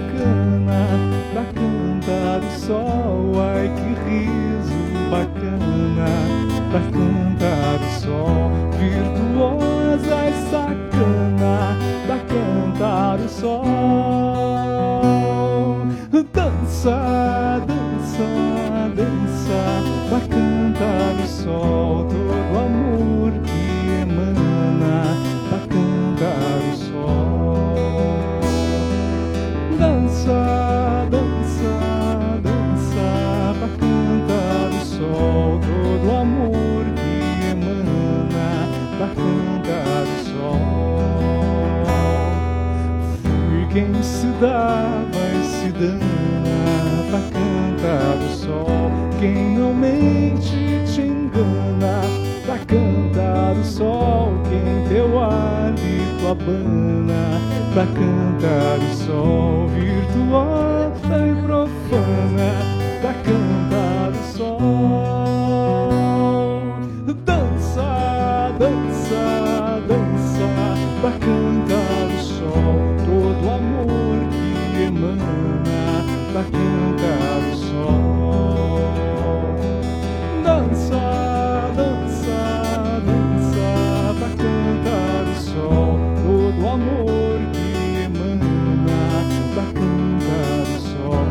deu cana pra cantar o sol. Ai que riso bacana pra cantar dava e se dana pra cantar o sol. Quem não mente te engana pra cantar o sol. Quem teu hálito abana pra cantar o sol. Virtuosa pra cantar o sol. Dança, dança, dança pra cantar o sol. Todo amor que emana pra cantar o sol.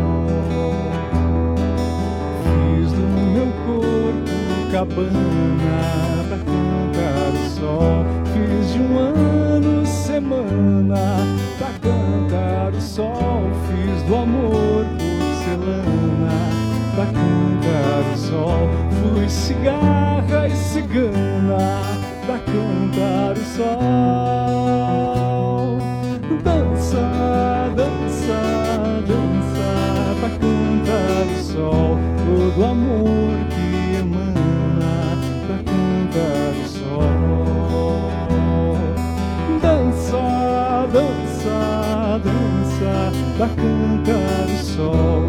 Fiz do meu corpo cabana pra cantar o sol. Fiz de um ano semana cigarra e cigana pra cantar o sol. Dança, dança, dança pra cantar o sol. Todo amor que emana pra cantar o sol. Dança, dança, dança pra cantar o sol.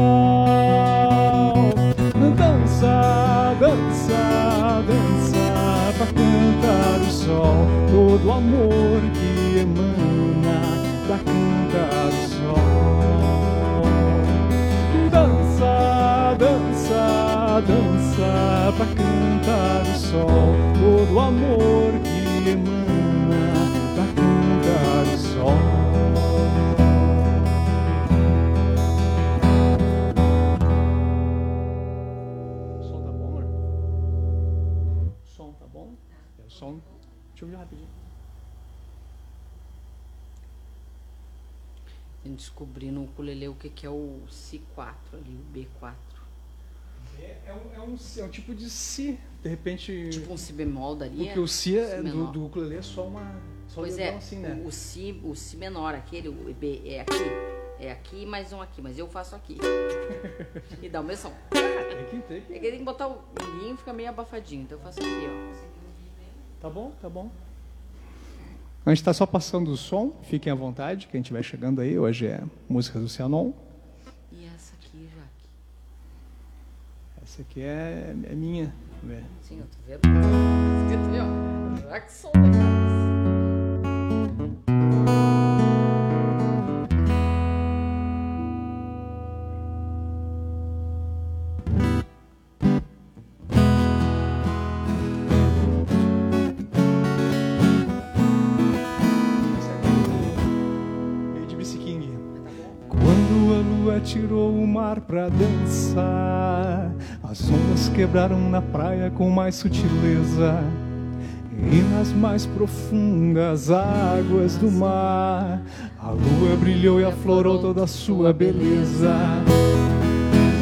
Todo amor que emana pra cantar o sol. Dança, dança, dança pra cantar o sol. Todo amor que emana descobrir no ukulele o que, que é o Si4 ali, o B4. É, é um, é, um, é um tipo de si, de repente. Tipo um Si bemol daria? porque o si, é, do, do ukulele é só uma. Só Pois é, assim, né? o, o si, o si menor, aquele, o B é aqui. É aqui mais um aqui, mas eu faço aqui. e dá o mesmo som. Tem que, tem que. É que tem que botar o linho fica meio abafadinho, então eu faço aqui, ó. Tá bom, tá bom. A gente está só passando o som, fiquem à vontade, quem estiver chegando aí, hoje é música do Cianon. E essa aqui, Jaque? Essa aqui é, é minha. Sim, eu tô vendo. Escrito ali, ó. Jackson Tirou o mar pra dançar, as ondas quebraram na praia com mais sutileza. E nas mais profundas águas do mar, a lua brilhou e aflorou toda a sua beleza.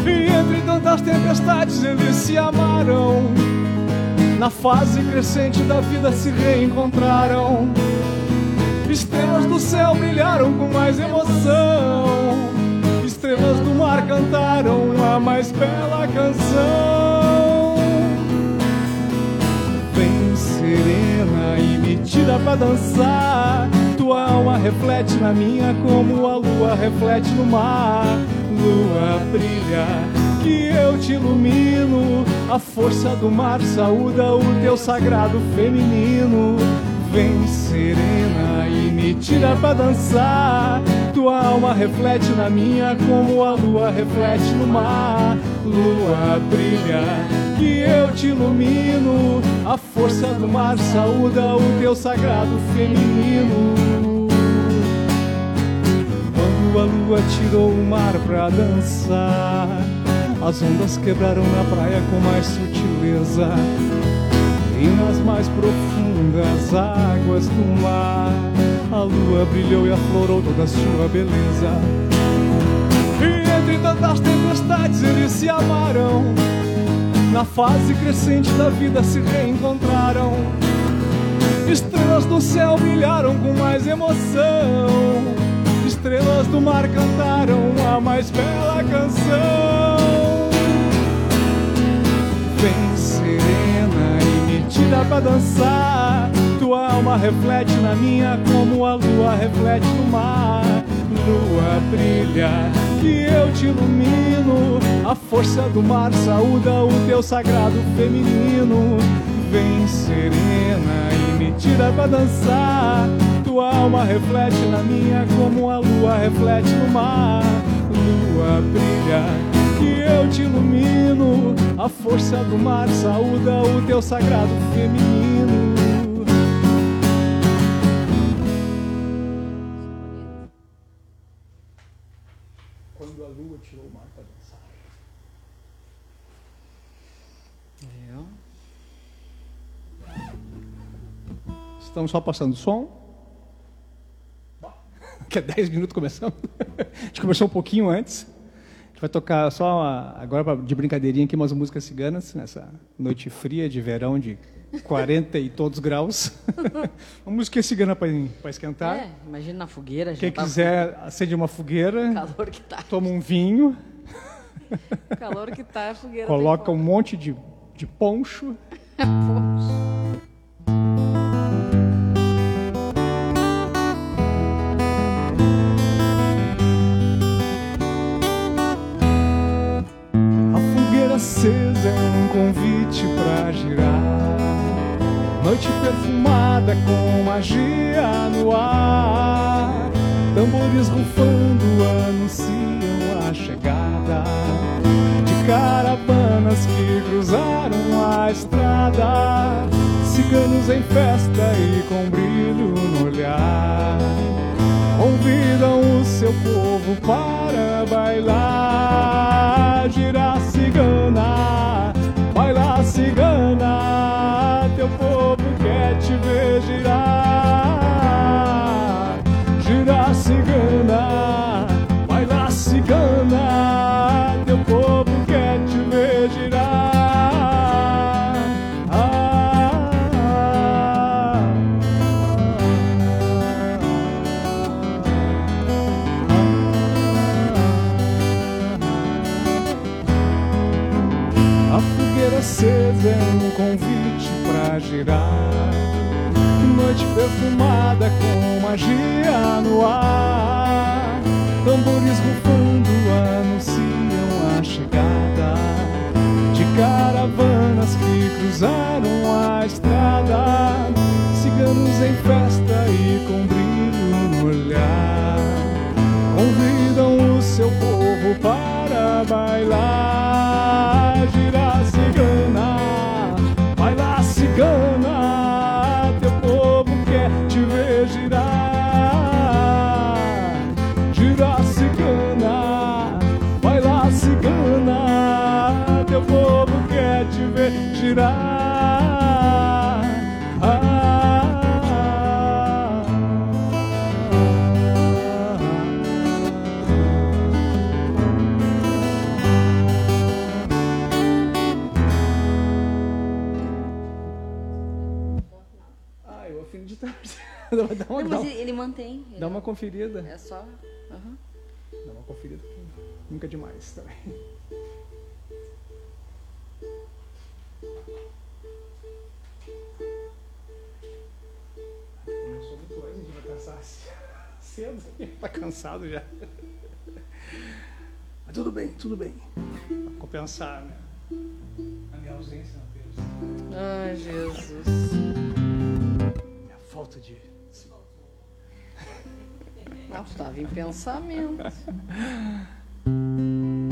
E entre tantas tempestades eles se amaram. Na fase crescente da vida se reencontraram. Estrelas do céu brilharam com mais emoção. Estrelas do mar a mais bela canção. Vem serena e me tira pra dançar. Tua alma reflete na minha como a lua reflete no mar. Lua brilha, que eu te ilumino. A força do mar saúda o teu sagrado feminino. Vem serena e me tira pra dançar. Tua alma reflete na minha como a lua reflete no mar. Lua brilha, que eu te ilumino. A força do mar saúda o teu sagrado feminino. Quando a lua tirou o mar pra dançar, as ondas quebraram na praia com mais sutileza. E nas mais profundas águas do mar, a lua brilhou e aflorou toda a sua beleza. E entre tantas tempestades eles se amaram. Na fase crescente da vida se reencontraram. Estrelas do céu brilharam com mais emoção. Estrelas do mar cantaram a mais bela canção. Vem serena e me tira pra dançar. Tua alma reflete na minha como a lua reflete no mar. Lua brilha, que eu te ilumino. A força do mar saúda o teu sagrado feminino. Vem serena e me tira pra dançar. Tua alma reflete na minha como a lua reflete no mar. Lua brilha, que eu te ilumino. A força do mar saúda o teu sagrado feminino. Estamos só passando som. Que é 10 minutos começando. A gente começou um pouquinho antes. A gente vai tocar só uma- agora de brincadeirinha aqui umas músicas ciganas nessa noite fria de verão de 40 e todos graus. Uma música cigana para esquentar. É, imagina na fogueira. Quem já tá- quiser acende uma fogueira, O calor que tá. toma um vinho, O calor que tá, a fogueira. coloca um monte de, de poncho. fogo. Acesa é um convite pra girar. Noite perfumada com magia no ar. Tambores rufando anunciam a chegada de caravanas que cruzaram a estrada. Ciganos em festa e com brilho no olhar convidam o seu povo para bailar. Gira cigana, baila cigana, teu povo quer te ver girar. Convite pra girar. Noite perfumada com magia no ar. Tambores rufando anunciam a chegada de caravanas que cruzaram a estrada. Ciganos em festa e com brilho mantém. Dá uma conferida. É só. Uhum. Dá uma conferida. Nunca é demais também. Começou muito antes de cansar cedo. Tá cansado já. Mas tudo bem, tudo bem. Pra compensar, né? A minha ausência, Deus. Ai, Jesus. Minha falta de não, estava em pensamento.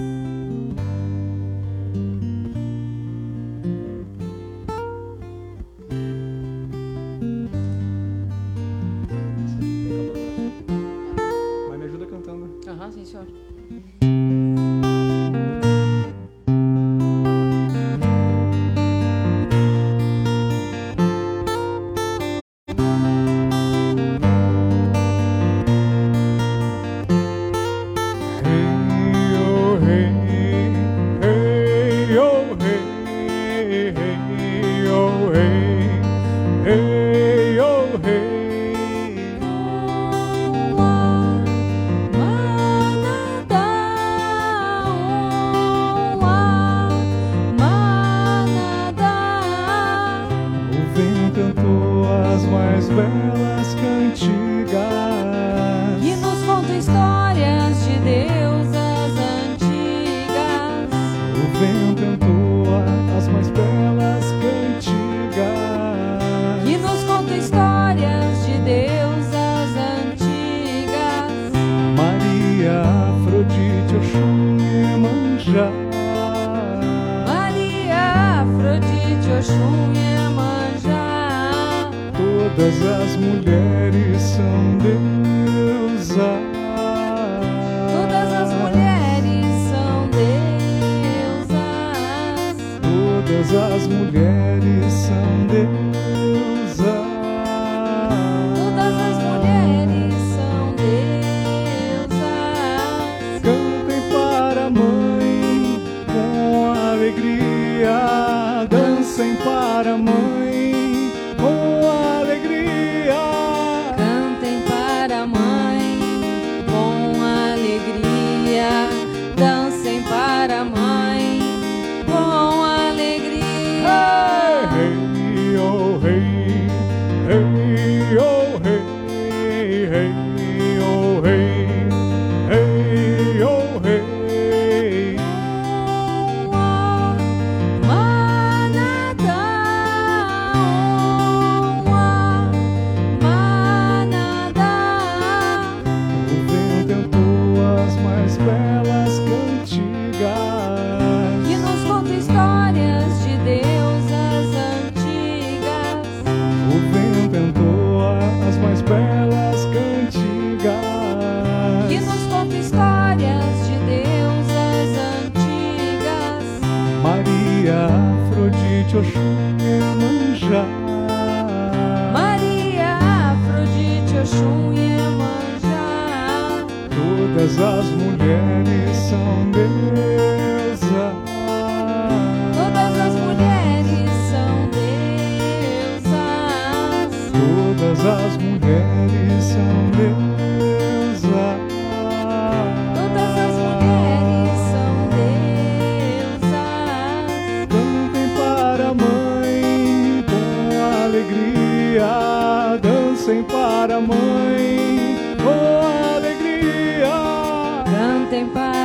sem para a mãe, oh alegria! Cantem para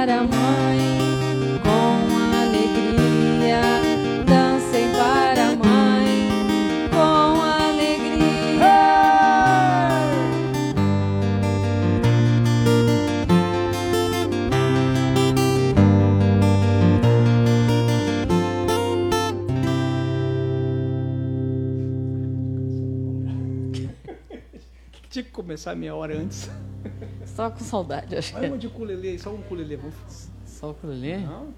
começar meia hora antes. Estava com saudade, acho Olha que. É. uma de ukulele, só um culelê. Vamos... Só um culelê? Não.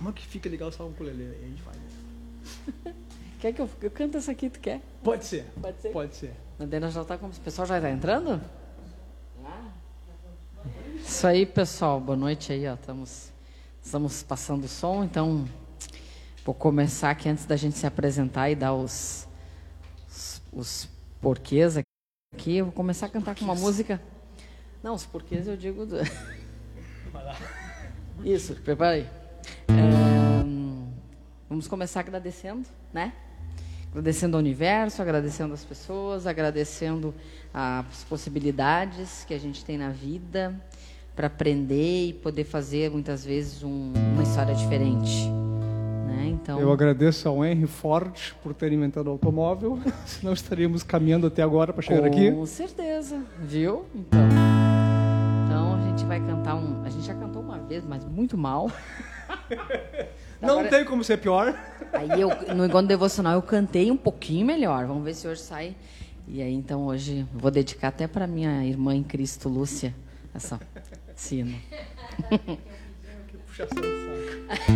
Uma é que fica legal, só um culelê. Aí a gente faz. Né? Quer que eu, eu canto essa aqui, tu quer? Pode ser. Pode ser? Pode ser. A Dena já tá como... O pessoal já está entrando? Isso aí, pessoal. Boa noite aí, ó. Estamos, estamos passando o som, então vou começar aqui antes da gente se apresentar e dar os, os, os porquês aqui aqui, eu vou começar a cantar com uma música. Não, os porquês eu digo. Do... Isso, prepara aí. É, vamos começar agradecendo, né? Agradecendo ao universo, agradecendo as pessoas, agradecendo as possibilidades que a gente tem na vida para aprender e poder fazer muitas vezes um, uma história diferente. Né? Então, Eu agradeço ao Henry Ford por ter inventado o automóvel, senão estaríamos caminhando até agora para chegar com aqui. Com certeza, viu? Então, então a gente vai cantar um. A gente já cantou uma vez, mas muito mal. Não Agora- tem como ser pior. Aí eu, no encontro devocional eu cantei um pouquinho melhor. Vamos ver se hoje sai. E aí então hoje eu vou dedicar até para minha irmã em Cristo, Lúcia, essa sino. Puxa saco.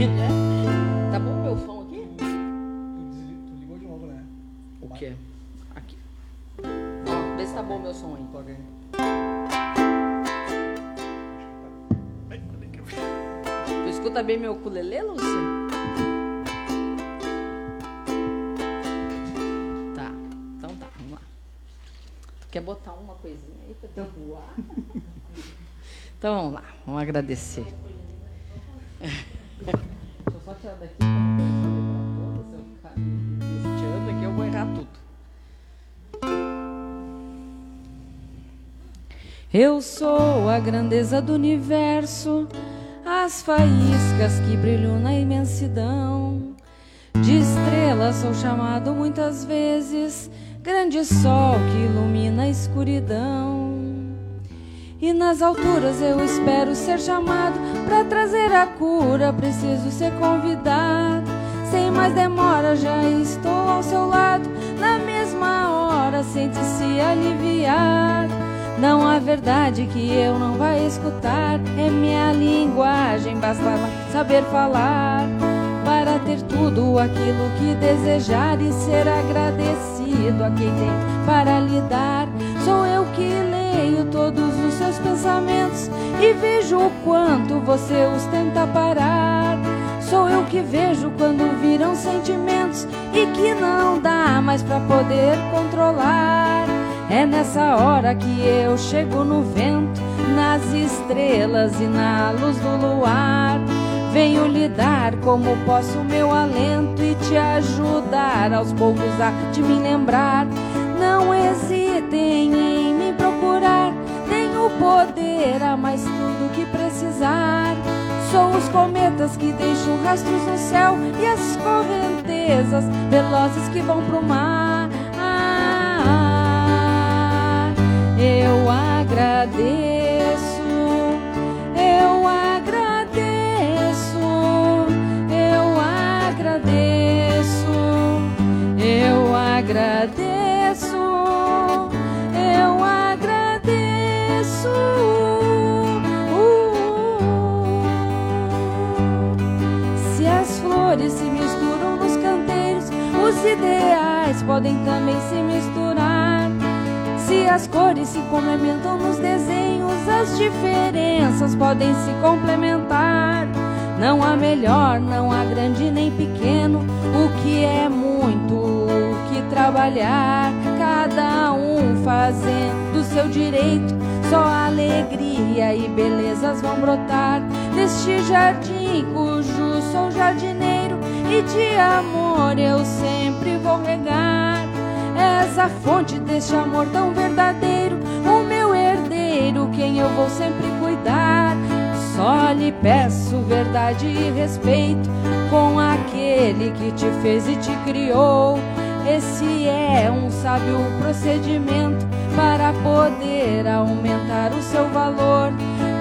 Tá bom meu som aqui? Tu ligou de novo, né? O quê? Aqui. Ó, vê se tá bom meu som aí. Toca aí. Tu escuta bem meu ukulele, Lúcia? Tá, então tá, vamos lá. Tu quer botar uma coisinha aí pra eu voar? então vamos lá, vamos agradecer. Deixa eu só tirar daqui pra não se eu ficar tirando aqui eu vou errar tudo. Eu sou a grandeza do universo, as faíscas que brilham na imensidão. De estrela sou chamado muitas vezes, grande sol que ilumina a escuridão. E nas alturas eu espero ser chamado para trazer a cura, preciso ser convidado. Sem mais demora, já estou ao seu lado. Na mesma hora, sente-se aliviado. Não há verdade que eu não vá escutar. É minha linguagem, basta saber falar. Para ter tudo aquilo que desejar e ser agradecido a quem tem para lhe dar. Sou eu que leio todos os seus pensamentos e vejo o quanto você os tenta parar. Sou eu que vejo quando viram sentimentos e que não dá mais pra poder controlar. É nessa hora que eu chego no vento, nas estrelas e na luz do luar. Venho lhe dar como posso meu alento e te ajudar aos poucos a te me lembrar. Não hesitem em tenho poder a mais tudo que precisar. Sou os cometas que deixam rastros no céu e as correntezas velozes que vão pro mar. Eu agradeço, eu agradeço, eu agradeço, eu agradeço, os ideais podem também se misturar. Se as cores se complementam nos desenhos, as diferenças podem se complementar. Não há melhor, não há grande nem pequeno, o que é muito, o que trabalhar, cada um fazendo do seu direito. Só alegria e belezas vão brotar neste jardim cujo sou jardineiro e de amor eu sempre vou regar. És a fonte deste amor tão verdadeiro, o meu herdeiro, quem eu vou sempre cuidar. Só lhe peço verdade e respeito com aquele que te fez e te criou. Esse é um sábio procedimento para poder aumentar o seu valor.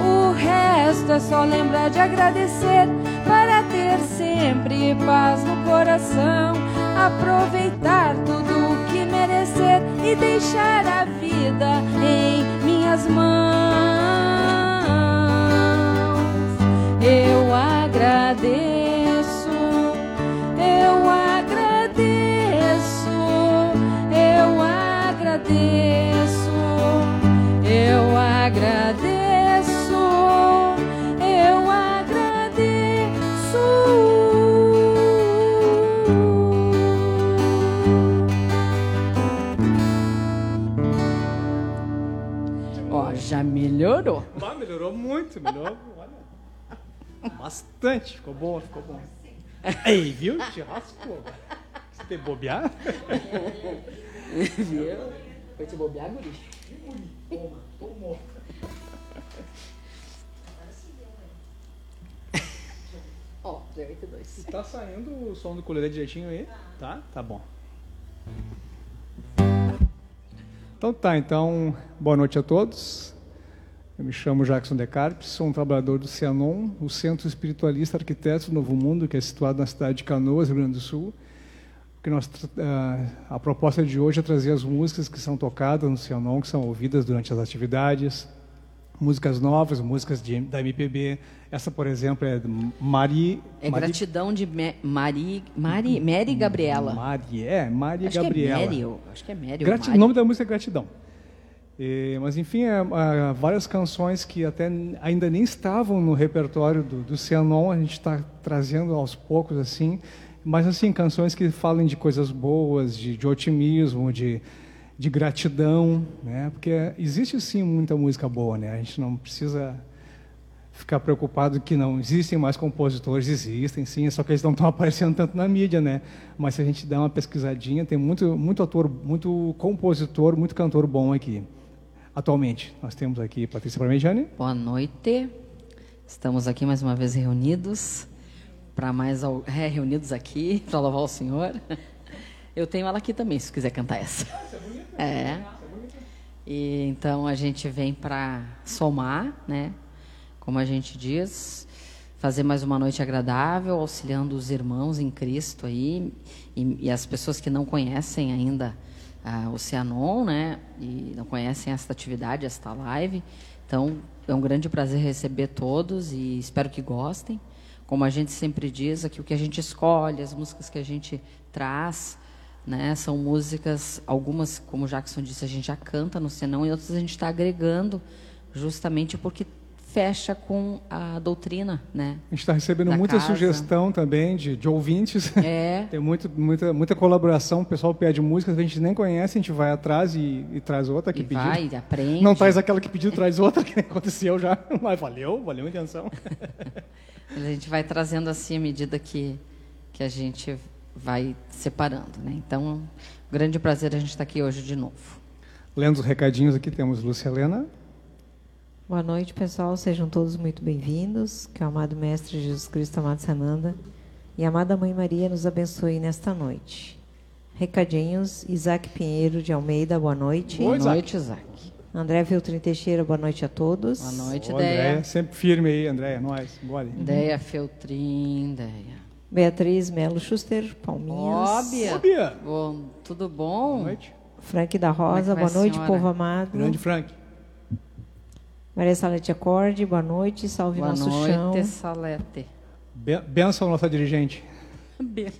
O resto é só lembrar de agradecer para ter sempre paz no coração. Aproveitar tudo o que merecer e deixar a vida em minhas mãos. Eu agradeço, eu agradeço, melhorou. Ah, melhorou muito, melhorou. Olha. Bastante. Ficou bom, ficou bom. Ei, viu? Te raspou. Te bobear? Viu? Foi te bobear, guri? Toma, tomou. Ó, oh, 82. Tá saindo o som do colete direitinho aí? Tá? Tá bom. Então tá, então, boa noite a todos. Eu me chamo Jackson Decarpes, sou um trabalhador do Cianon, o Centro Espiritualista Arquitetos do Novo Mundo, que é situado na cidade de Canoas, Rio Grande do Sul. Que nós, uh, a proposta de hoje é trazer as músicas que são tocadas no Cianon, que são ouvidas durante as atividades, músicas novas, músicas de, da MPB. Essa, por exemplo, é Mari... É Mari, gratidão de Me, Mari, Mari, Mary Gabriela. Mari, é, Mari acho Gabriela. Que é Mary, acho que é Mary. Mari. O nome da música é Gratidão. E, mas enfim, é, é, várias canções que até ainda nem estavam no repertório do, do Cianon, a gente está trazendo aos poucos assim, mas assim canções que falem de coisas boas, de, de otimismo, de, de gratidão, né? Porque existe sim muita música boa, né? A gente não precisa ficar preocupado que não existem mais compositores, existem sim, só que eles não estão aparecendo tanto na mídia, né? Mas se a gente der uma pesquisadinha, tem muito muito ator, muito compositor, muito cantor bom aqui. Atualmente, nós temos aqui Patrícia Parmegiani. Boa noite. Estamos aqui mais uma vez reunidos para mais é, reunidos aqui para louvar o Senhor. Eu tenho ela aqui também, se quiser cantar essa. É. E então a gente vem para somar, né? Como a gente diz, fazer mais uma noite agradável, auxiliando os irmãos em Cristo aí e, e as pessoas que não conhecem ainda a Oceanon, né? E não conhecem esta atividade, esta live. Então, é um grande prazer receber todos e espero que gostem. Como a gente sempre diz, aqui o que a gente escolhe, as músicas que a gente traz, né? São músicas, algumas, como o Jackson disse, a gente já canta no Senão e outras a gente está agregando, justamente porque fecha com a doutrina, né? A gente está recebendo da muita casa. sugestão também de, de ouvintes. É. Tem muito, muita, muita colaboração. O pessoal pede músicas que a gente nem conhece, a gente vai atrás e, e traz outra que E pediu. vai, aprende. Não traz aquela que pediu, traz outra que aconteceu já. Mas valeu, valeu a intenção. A gente vai trazendo assim à medida que, que a gente vai separando, né? Então, um grande prazer a gente estar aqui hoje de novo. Lendo os recadinhos aqui, temos Lúcia Helena. Boa noite, pessoal. Sejam todos muito bem-vindos. Que o amado Mestre Jesus Cristo, amado Sananda e a amada Mãe Maria nos abençoe nesta noite. Recadinhos, Isaac Pinheiro de Almeida, boa noite. Boa noite, Isaac. André Feltrin Teixeira, boa noite a todos. Boa noite, Ô, Deia. Andréia, sempre firme aí, Andréia, nós. Bora. Deia Feltrin, Deia. Beatriz Melo Schuster, Palminhas. Óbvio. Ô, Bia. Bom, tudo bom? Boa noite. Frank da é Rosa, vai, boa noite, senhora? povo amado. Grande Frank. Maria Salete Acorde, boa noite, salve Boa nosso noite, chão. Salete. Be- Benção, nossa dirigente. Benção.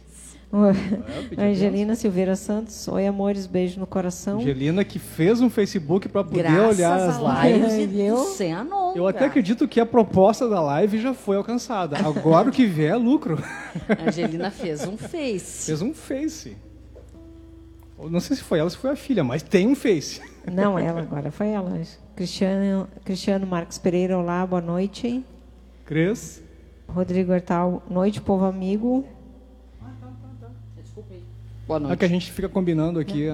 pedi Angelina Silveira Santos, oi amores, beijo no coração. Angelina que fez um Facebook para poder Graças olhar as lives. lives Viu? do Seanon. Eu até acredito que a proposta da live já foi alcançada. Agora o que vier é lucro. Angelina fez um face. Fez um Face. Não sei se foi ela, se foi a filha, mas tem um Face. Não, ela agora, foi ela. Cristiano, Cristiano Marcos Pereira, olá, boa noite. Cres. Rodrigo Hertal, noite, povo amigo. Boa É noite. que a gente fica combinando aqui.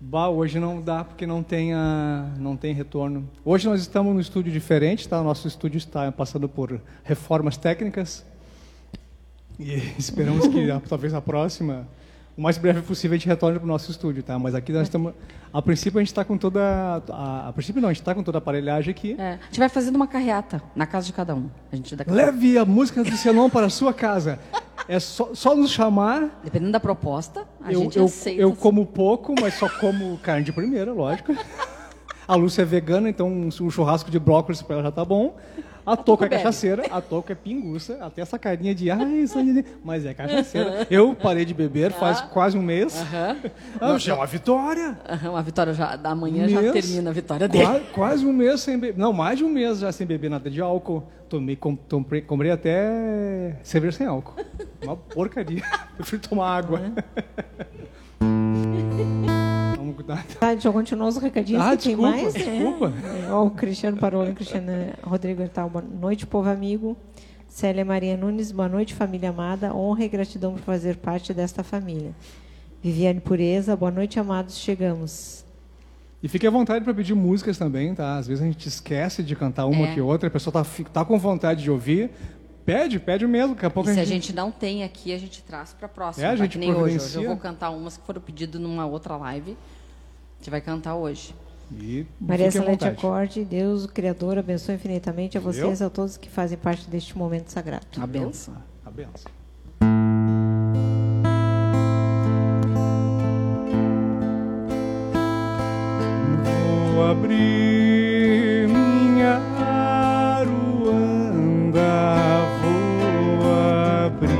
Bah, hoje não dá porque não tem, a, não tem retorno. Hoje nós estamos num estúdio diferente, tá? O nosso estúdio está passando por reformas técnicas. E esperamos que a- talvez a próxima, o mais breve possível, a gente retorne para o nosso estúdio, tá? Mas aqui nós estamos. A princípio a gente está com toda. A, a princípio não, a gente está com toda a aparelhagem aqui. É, a gente vai fazendo uma carreata na casa de cada um. A gente Leve a música do Cianon para a sua casa. É só, só nos chamar. Dependendo da proposta, a eu, gente eu, aceita. eu como pouco, mas só como carne de primeira, lógico. A Lúcia é vegana, então um um churrasco de brócolis para ela já tá bom. A touca é cachaceira, a touca é pinguça, até essa carinha de ai, isso aí", mas é cachaceira. Eu parei de beber faz quase um mês. Ah, já é uma vitória. Aham, a vitória já, da manhã já termina a vitória dele. Qua- quase um mês sem beber. Não, mais de um mês já sem beber nada de álcool. Tomei, com, comprei, comprei até cerveja sem álcool. Uma porcaria. Prefiro tomar água. Vamos cuidar. Tá, deixa eu continuar os recadinhos Ah, que tem desculpa, mais, né? desculpa. Ó, o Cristiano Parolo, Cristiano Rodrigo Hertal, boa noite, povo amigo. Célia Maria Nunes, boa noite, família amada. Honra e gratidão por fazer parte desta família. Viviane Pureza, boa noite, amados. Chegamos. E fique à vontade para pedir músicas também, tá? Às vezes a gente esquece de cantar uma É. que outra, a pessoa tá, tá com vontade de ouvir. Pede, pede mesmo, daqui a E pouco se a gente não tem aqui, a gente traz para próxima. É, a tá? gente que nem hoje. Hoje eu vou cantar umas que foram pedidas numa outra live. A gente vai cantar hoje. E Maria Salete. Acorde, Deus, o Criador, abençoe infinitamente a vocês e a todos que fazem parte deste momento sagrado. A benção. A benção. Vou abrir minha aruanda, vou abrir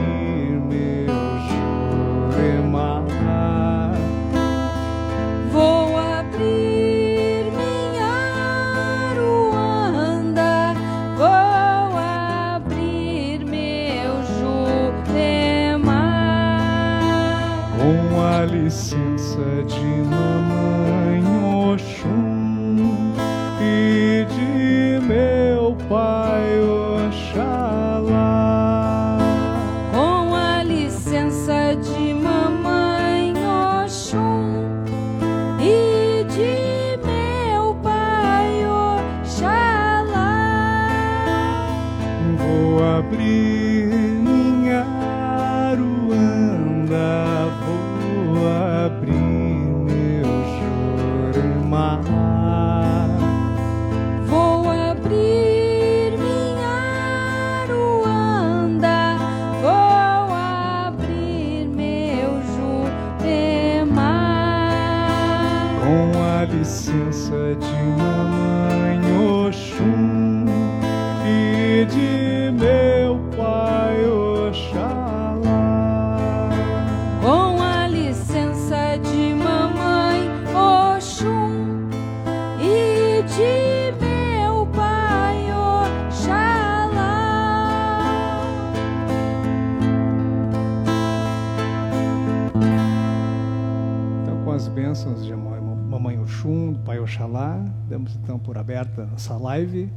damos então por aberta essa live,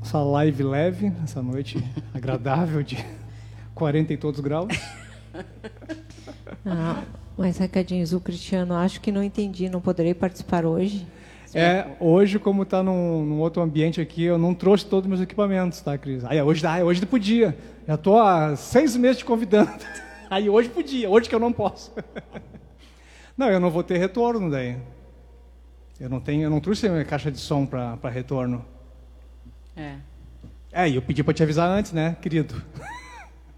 essa live leve, essa noite agradável de 40 e todos graus. Ah, mas recadinhos, o Cristiano, acho que não entendi, não poderei participar hoje. É, hoje, como está num, num outro ambiente aqui, eu não trouxe todos os meus equipamentos, tá, Cris? Aí, hoje dá, hoje podia. Já estou há seis meses te convidando. Aí hoje podia, hoje que eu não posso. Não, eu não vou ter retorno daí. Eu não tenho, eu não trouxe a minha caixa de som para retorno. É, É, e eu pedi para te avisar antes, né, querido?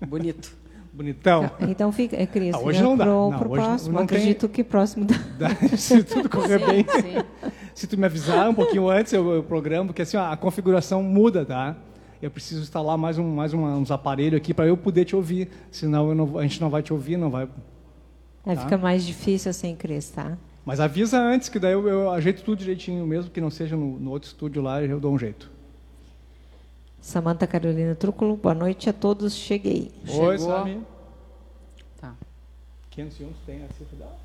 bonito. Bonitão. Então fica, é, Cris, Ah, hoje não dá. pro, Não, pro hoje próximo. não tem- Acredito que próximo dá. Dá- Se tudo correr bem. Sim, sim. Se tu me avisar um pouquinho antes, eu, eu programo, porque assim, ó, a configuração muda, tá? Eu preciso instalar mais, um, mais uma- uns aparelhos aqui para eu poder te ouvir. Senão eu não, a gente não vai te ouvir, não vai. Aí Tá. fica mais difícil assim, Cris, tá? Mas avisa antes, que daí eu, eu ajeito tudo direitinho, mesmo que não seja no, no outro estúdio lá, eu dou um jeito. Samanta Carolina Trúculo, boa noite a todos, cheguei. Oi, Chegou. Sami. Tá. 501 tu tem a cifra dela?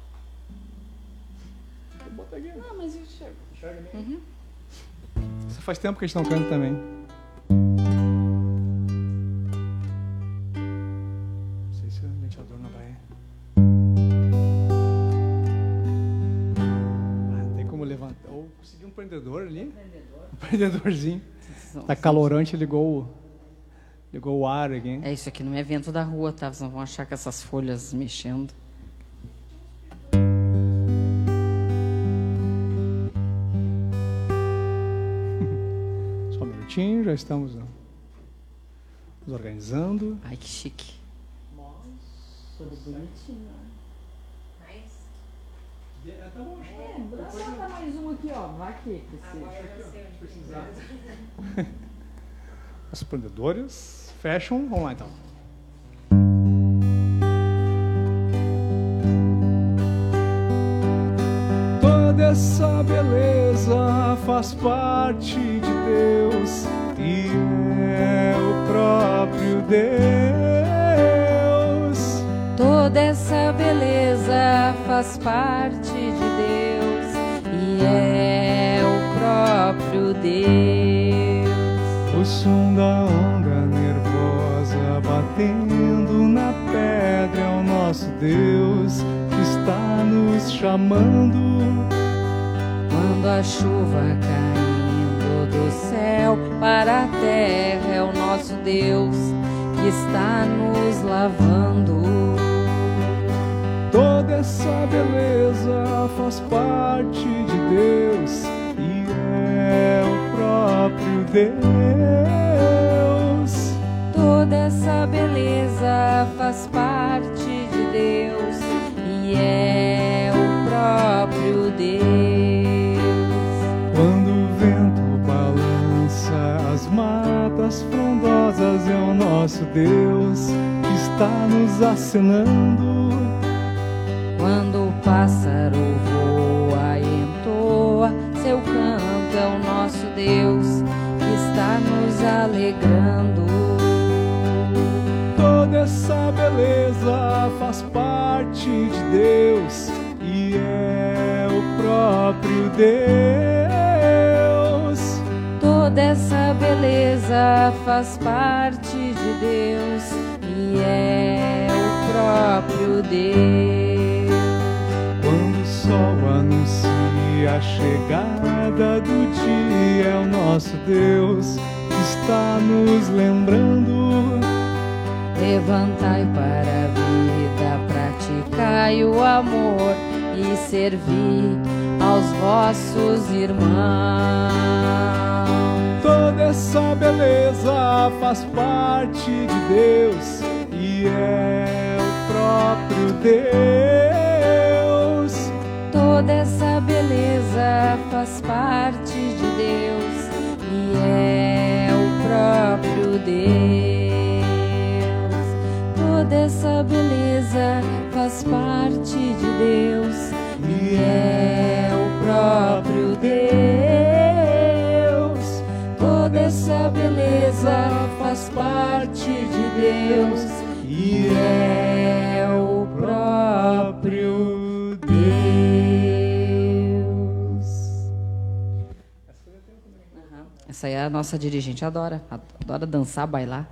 Botar aqui. Ah, mas eu chego. Enxerga bem. Isso faz tempo que a gente não canta também. Conseguir um prendedor ali. Um prendedorzinho. Tá calorante, ligou o, ligou o ar aqui. É isso aqui não é vento da rua, tá? Vocês não vão achar que essas folhas mexendo. Só um minutinho, já estamos nos organizando. Ai, que chique. Tudo bonitinho. Mais um aqui, ó. Vai aqui. Os prendedores fecham. Vamos lá então. Toda essa beleza faz parte de Deus e é o próprio Deus. Toda essa beleza faz parte de Deus e é o próprio Deus. O som da onda nervosa batendo na pedra é o nosso Deus que está nos chamando. Quando a chuva caindo do céu para a terra é o nosso Deus que está nos lavando. Toda essa beleza faz parte de Deus e é o próprio Deus. Toda essa beleza faz parte de Deus e é o próprio Deus. Quando o vento balança as matas frondosas é o nosso Deus que está nos acenando. Quando o pássaro voa e entoa seu canto é o nosso Deus que está nos alegrando. Toda essa beleza faz parte de Deus e é o próprio Deus. Toda essa beleza faz parte de Deus e é o próprio Deus. A chegada do dia, é o nosso Deus que está nos lembrando. Levantai para a vida, praticai o amor e servi aos vossos irmãos. Toda essa beleza faz parte de Deus e é o próprio Deus. Toda essa beleza faz parte de Deus e é o próprio Deus. Toda essa beleza faz parte de Deus e é o próprio Deus. Toda essa beleza faz parte de Deus e é o próprio Deus. Essa aí é a nossa dirigente, adora. Adora dançar, bailar.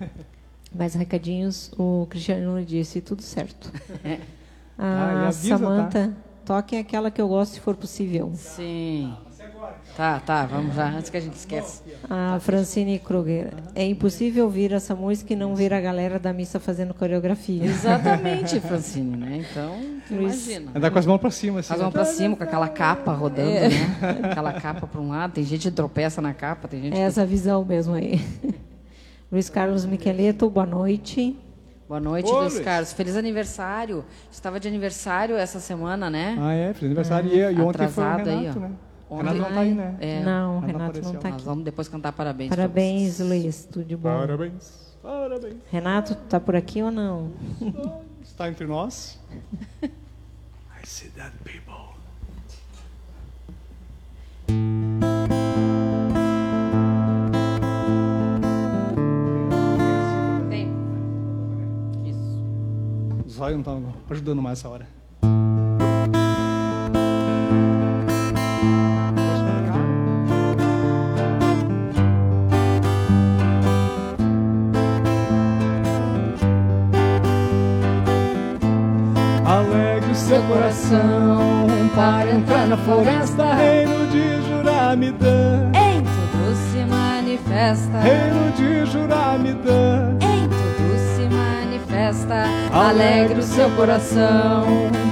Mais recadinhos, o Cristiano disse tudo certo. Ah, e A avisa, Samanta, toquem aquela que eu gosto se for possível. Sim. Tá, tá, vamos já, antes que a gente esqueça. A Francine Kruger, é impossível ouvir essa música e não ver a galera da missa fazendo coreografia. Exatamente, Francine, né? Então, imagina. Andar com as mãos pra cima, assim. Faz né? uma pra cima com aquela capa rodando, né? Aquela capa para um lado, tem gente que tropeça na capa, tem gente É que... essa visão mesmo aí. Luiz Carlos Miqueleto, boa noite. Boa noite, Ô, Luiz. Carlos. Feliz aniversário. Estava de aniversário essa semana, né? Ah, é, feliz aniversário. E, e ontem foi o Atrasado aí, Renato, ó. né? Ontem- Renato não tá aí, né? É, não, Renato Renato não está Nós aqui. vamos depois cantar parabéns. pra Parabéns, vocês. Luiz, tudo de bom. Parabéns. Parabéns. Renato, tá por aqui ou não? Está entre nós. I see that people. Tem. Isso. O zóio não tá ajudando mais essa hora. Seu coração para entrar na floresta, reino de Juramidã, Em tudo se manifesta. reino de Juramidã. Em tudo se manifesta. Alegre o seu coração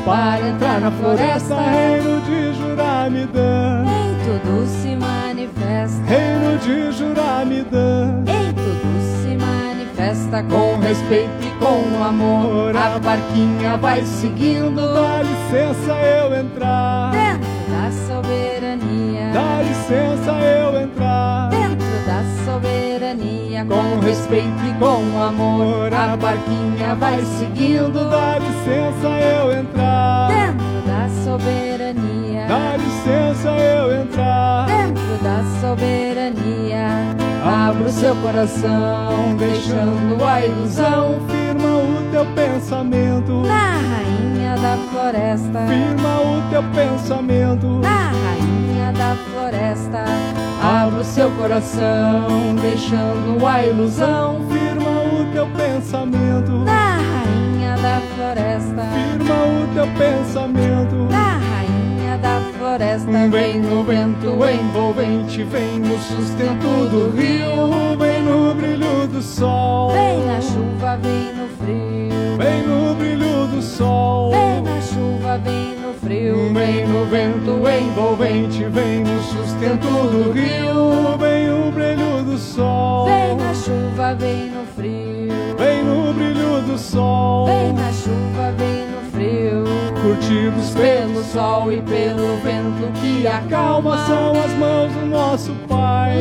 para entrar na floresta, reino de Juramidã, Em tudo se manifesta. reino de Juramidã. Em tudo se manifesta Com respeito com amor, a barquinha vai seguindo. Dá licença eu entrar, dentro da soberania. dá licença eu entrar. Dentro da soberania. Com respeito e com amor, a barquinha vai seguindo. Dá licença eu entrar, Dentro da soberania. dá licença eu entrar. Dentro da soberania. Abra o seu coração, deixando a ilusão, firma o teu pensamento na rainha da floresta. Firma o teu pensamento na rainha da floresta. Abra o seu coração, deixando a ilusão. Firma o teu pensamento na rainha da floresta. Firma o teu pensamento na rainha da floresta. Vem no vento envolvente, vem no sustento do rio, vem no brilho do sol. Vem na chuva, vem no frio. Vem no brilho do sol. Vem na chuva, vem no frio. Vem no vento envolvente, vem no sustento do rio, vem o brilho do sol. Vem na chuva, vem no frio. Vem no brilho do sol. Vem na chuva, vem no frio. Curtidos pelo sol e pelo vento que acalma. São as mãos do nosso Pai.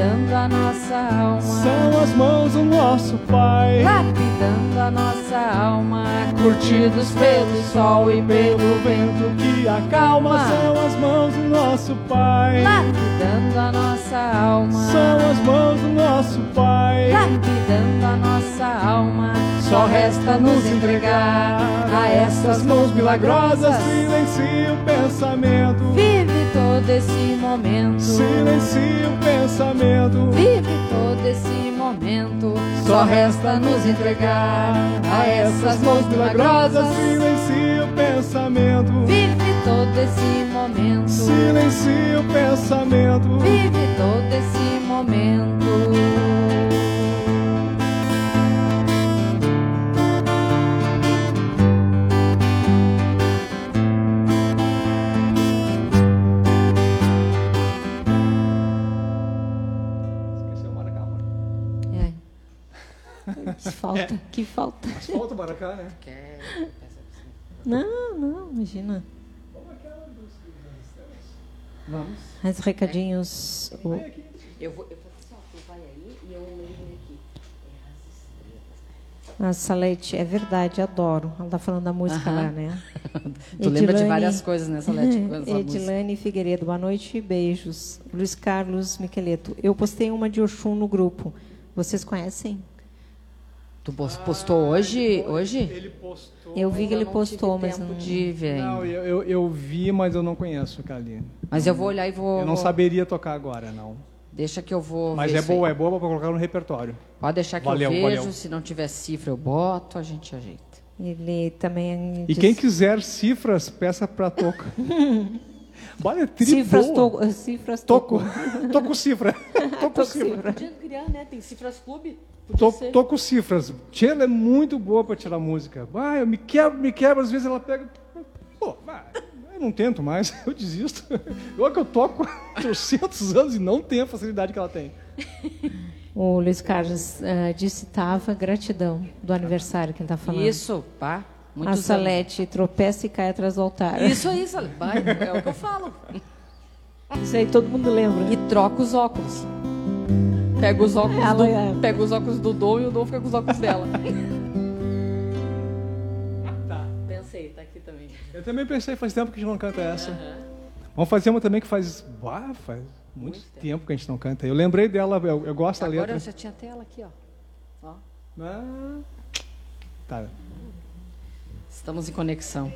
Lapidando a nossa alma. São as mãos do nosso Pai. Lapidando a nossa alma. Curtidos pelo sol e pelo vento que acalma. São as mãos do nosso Pai. Lapidando a nossa alma. São as mãos do nosso Pai. Lapidando a nossa alma. Só resta nos entregar a essas mãos milagrosas. Silencia o pensamento. Vive todo esse momento. Silencia o pensamento. Vive todo esse momento. Só resta nos entregar a essas mãos milagrosas. Silencia o pensamento. Vive todo esse momento. Silencia o pensamento. Vive todo esse momento. Que falta, que falta. Mas falta o Maracá, né? Não, não, imagina. Vamos. Mas recadinhos. o- Eu vou, eu vou assim, ó, tu vai aí e eu leio aqui. A Salete, é verdade, adoro. Ela tá falando da música Aham. lá, né? Tu lembra de Edilane- várias coisas essa música. Edilane Figueiredo, boa noite e beijos. Luiz Carlos Miqueleto, eu postei uma de Oxum no grupo. Vocês conhecem? Tu pos- postou hoje? Hoje? Ele postou. Eu vi que ele postou, tive mas não... de ver ainda. Não, eu, eu, eu vi, mas eu não conheço, Kali. Mas eu vou olhar e vou. Eu não saberia tocar agora, não. Deixa que eu vou. Mas ver é isso aí. boa, é boa pra colocar no repertório. Pode deixar que Valeu, eu vejo. valeu. Se não tiver cifra, eu boto, a gente ajeita. Ele também. E diz- quem quiser cifras, peça pra Toco. Olha, tri Cifras, boa. to... Cifras Toco. Toco. Toco cifra. Toco Toco cifra. cifra. Podia criar, né? Tem cifras clube. Tô, tô com cifras. Tia, ela é muito boa para tirar música. Ah, eu me quebro, me quebro, às vezes ela pega. Pô, eu não tento mais, eu desisto. Eu que eu toco há 300 anos e não tenho a facilidade que ela tem. O Luiz Carlos eh, disse tava gratidão do aniversário que ele está falando. Isso, pá. A Muitos anos. Salete tropeça e cai atrás do altar. Isso aí, Salete. Vai, É o que eu falo. Isso aí todo mundo lembra. E troca os óculos. Pega os óculos, Ela do, é- pega os óculos do Dom e o Dom fica com os óculos dela. Tá. Pensei, tá aqui também. Eu também pensei, faz tempo que a gente não canta essa. Vamos fazer uma também que faz. Faz muito, tempo que a gente não canta. Eu lembrei dela, eu, eu gosto da Agora letra. eu já tinha tela aqui, ó. ó. Ah, tá. Estamos em conexão.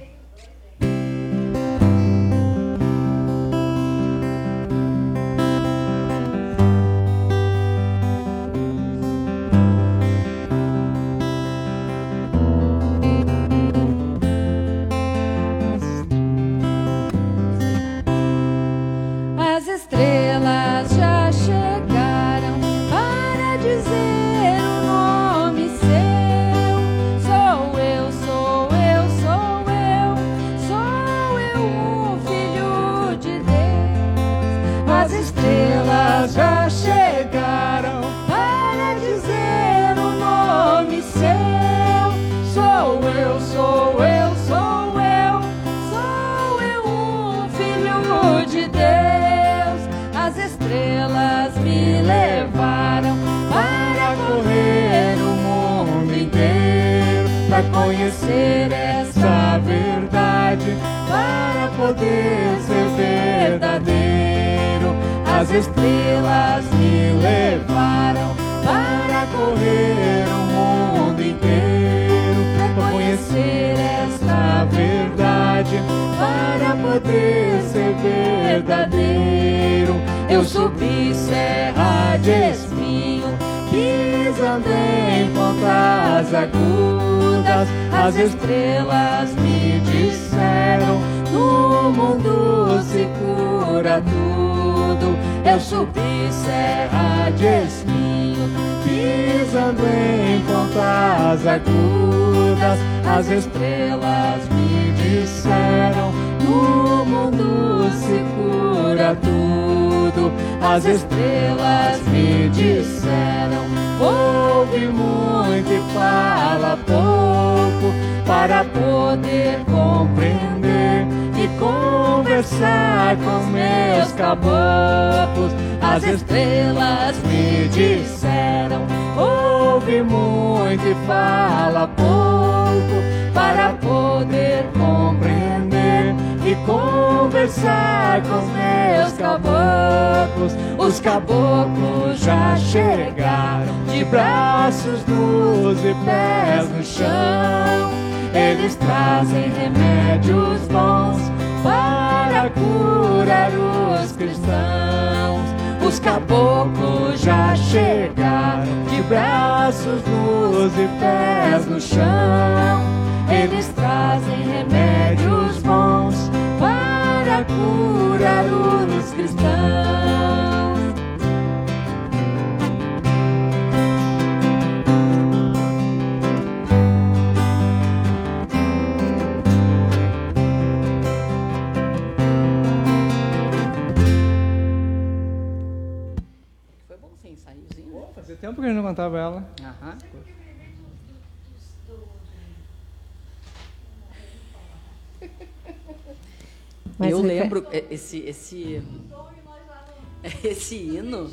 esse hino.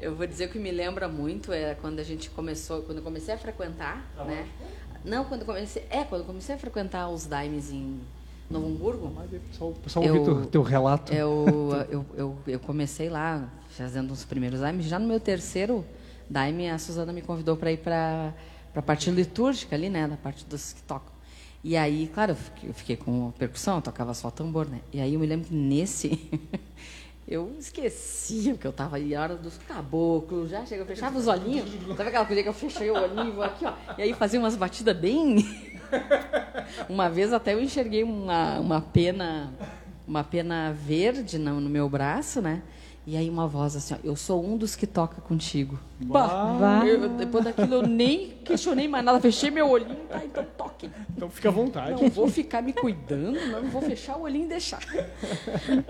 Eu vou dizer que me lembra muito é quando a gente começou, quando eu comecei a frequentar, né? Não, quando eu comecei, é quando eu comecei a frequentar os daimes em Novo Hamburgo. Mas o pessoal, o pessoal Eu- teu, teu relato. Eu, eu, eu, eu comecei lá fazendo os primeiros daimes. Já no meu terceiro daime, a Suzana me convidou para ir para a parte litúrgica ali, né? Da parte dos que tocam. E aí, claro, eu fiquei, com percussão, tocava só tambor, né? E aí eu me lembro que nesse... eu esquecia que eu estava aí, a hora dos caboclos, já chega, eu fechava os olhinhos. Sabe aquela coisa que eu fechei o olhinho vou aqui, ó. E aí fazia umas batidas bem... Uma vez até eu enxerguei uma, uma pena uma pena verde no, no meu braço, né? E aí uma voz assim, ó, eu sou um dos que toca contigo. Bah, eu- depois daquilo eu nem questionei mais nada, fechei meu olhinho, tá, então toque. Então fica à vontade. Não vou ficar me cuidando, não vou fechar o olhinho e deixar.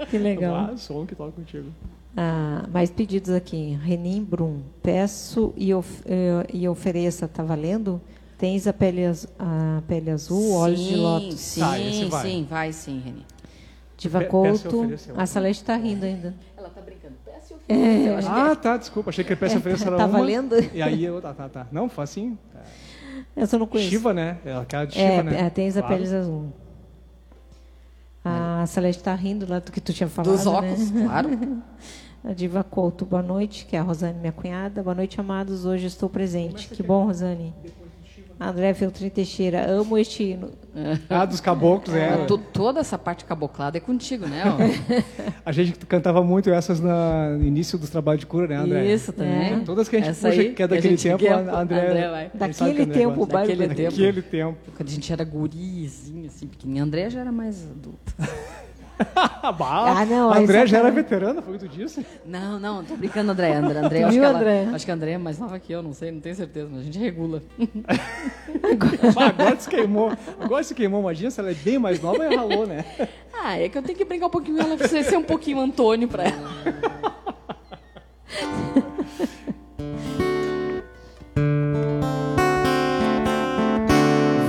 Que legal. Ah, som que toca contigo. Ah, mais pedidos aqui. Renim Brum. Peço e, of, eh, e ofereça. Tá valendo? Tens a pele, az- a pele azul, olhos de Sim, lótus. Sim, Tá, vai. sim, vai sim, Reni. Diva Pe- e Couto. eu A Celeste está rindo ainda. Ela tá brincando. Peça e eu acho que Ah, tá, desculpa. Achei que peça ofereça era tá uma. valendo? E aí eu, tá, tá, tá. Não, faz assim. Essa eu não conheço. Shiva, né? É aquela de É, Shiva, né? é, tens a Claro. pele azul. A Celeste está rindo lá do que tu tinha falado. Dos óculos, né? claro. A Diva Couto, boa noite, que é a Rosane, minha cunhada. Boa noite, amados. Hoje estou presente. Que bom, Rosane. André Feltrin Teixeira, amo este hino. Ah, dos caboclos, é. To- toda essa parte caboclada é contigo, né? A gente cantava muito essas no início dos trabalhos de cura, né, André? Isso também. É. Todas que a gente Essa puxa aí que é que a daquele gente tempo, quer, a André, André vai. que Daquele tempo, gosta. o baile Daquele da- tempo. Daquele tempo. Quando a gente era gurizinho, assim, pequenininho. André já era mais adulto. bah, Ah, não, André já era veterana, foi o que tu disse? Não, não, tô brincando, André. André, André acho, Viu, que ela, André? acho que a André é mais nova que eu, não sei, não tenho certeza, mas a gente regula. Bah, agora se queimou. Agora se queimou, imagina se ela é bem mais nova e ralou, né? Ah, é que eu tenho que brincar um pouquinho com ela você ser um pouquinho Antônio pra ela.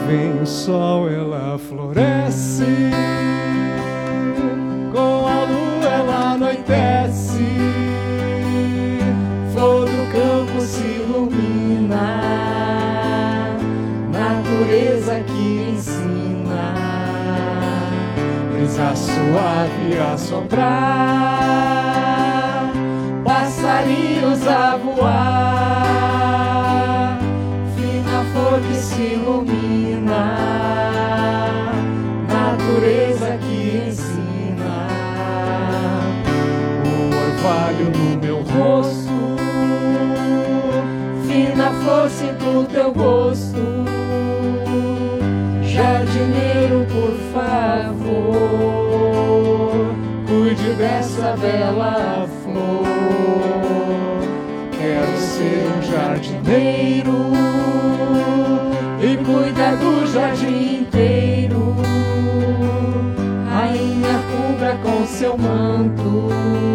Vem o sol, ela floresce. Com a lua ela anoitece. Flor do campo se ilumina. Natureza que ensina. Brisa suave a soprar. Passarinhos a voar fina flor que se ilumina, orvalho no meu rosto, fina força do teu gosto, jardineiro, por favor, cuide dessa bela flor. Quero ser um jardineiro e cuidar do jardim inteiro. Rainha cubra com seu manto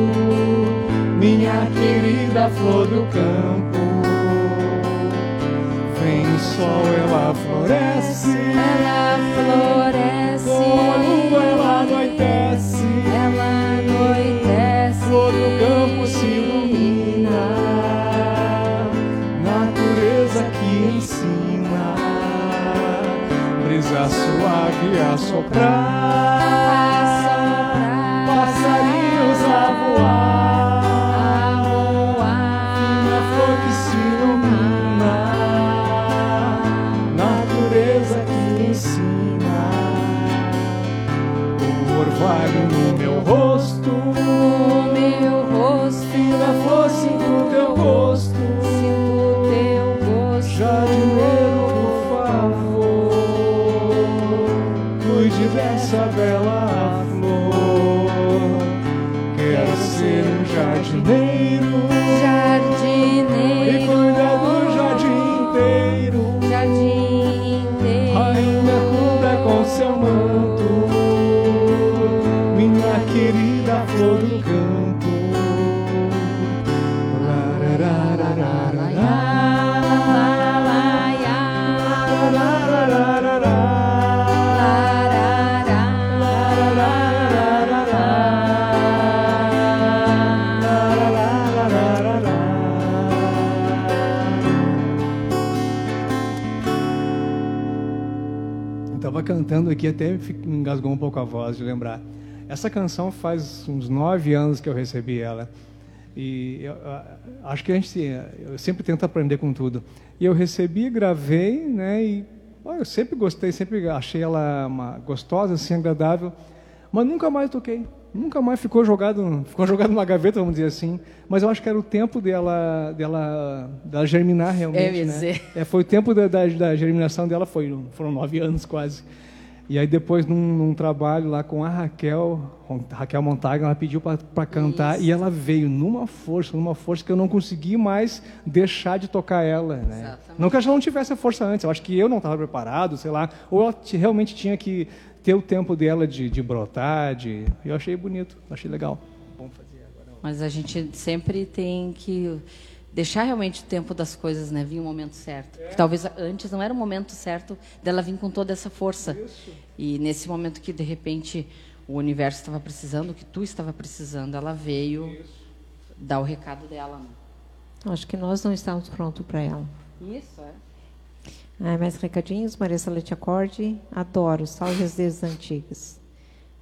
minha querida flor do campo. Vem o sol, ela floresce. ela floresce. Com a lua ela anoitece. Ela anoitece. Flor do campo se ilumina. Natureza que ensina. Brisa suave a soprar. Passarinhos a voar. Orvalho no meu rosto. Meu flor do campo. Cantando aqui, até engasgou um pouco a voz de lembrar. Essa canção faz uns nove anos que eu recebi ela. E eu, acho que a gente, eu sempre tento aprender com tudo. E eu recebi, gravei, né? E ó, eu sempre gostei, sempre achei ela uma, gostosa, assim, agradável. Mas nunca mais toquei. Nunca mais ficou jogado, ficou jogado numa gaveta, vamos dizer assim. Mas eu acho que era o tempo dela, dela, dela germinar realmente. Ia né? dizer. É, foi o tempo da, da, da germinação dela, foi, foram nove anos quase. E aí depois, num, num trabalho lá com a Raquel, Raquel Montagna, ela pediu para cantar e ela veio numa força, numa força que eu não consegui mais deixar de tocar ela. Né? Exatamente. Não que ela não tivesse a força antes, eu acho que eu não estava preparado, sei lá, ou ela realmente tinha que ter o tempo dela de, de brotar, de... eu achei bonito, achei legal. Bom fazer agora. Mas a gente sempre tem que deixar realmente o tempo das coisas, né? Vir o momento certo. Talvez antes não era o momento certo dela vir com toda essa força. E nesse momento que de repente o universo estava precisando, que tu estava precisando, ela veio dar o recado dela. Né? Acho que nós não estamos prontos para ela. Isso, é. Ah, mais recadinhos, Maria Salete Acorde, adoro, salve as deusas antigas.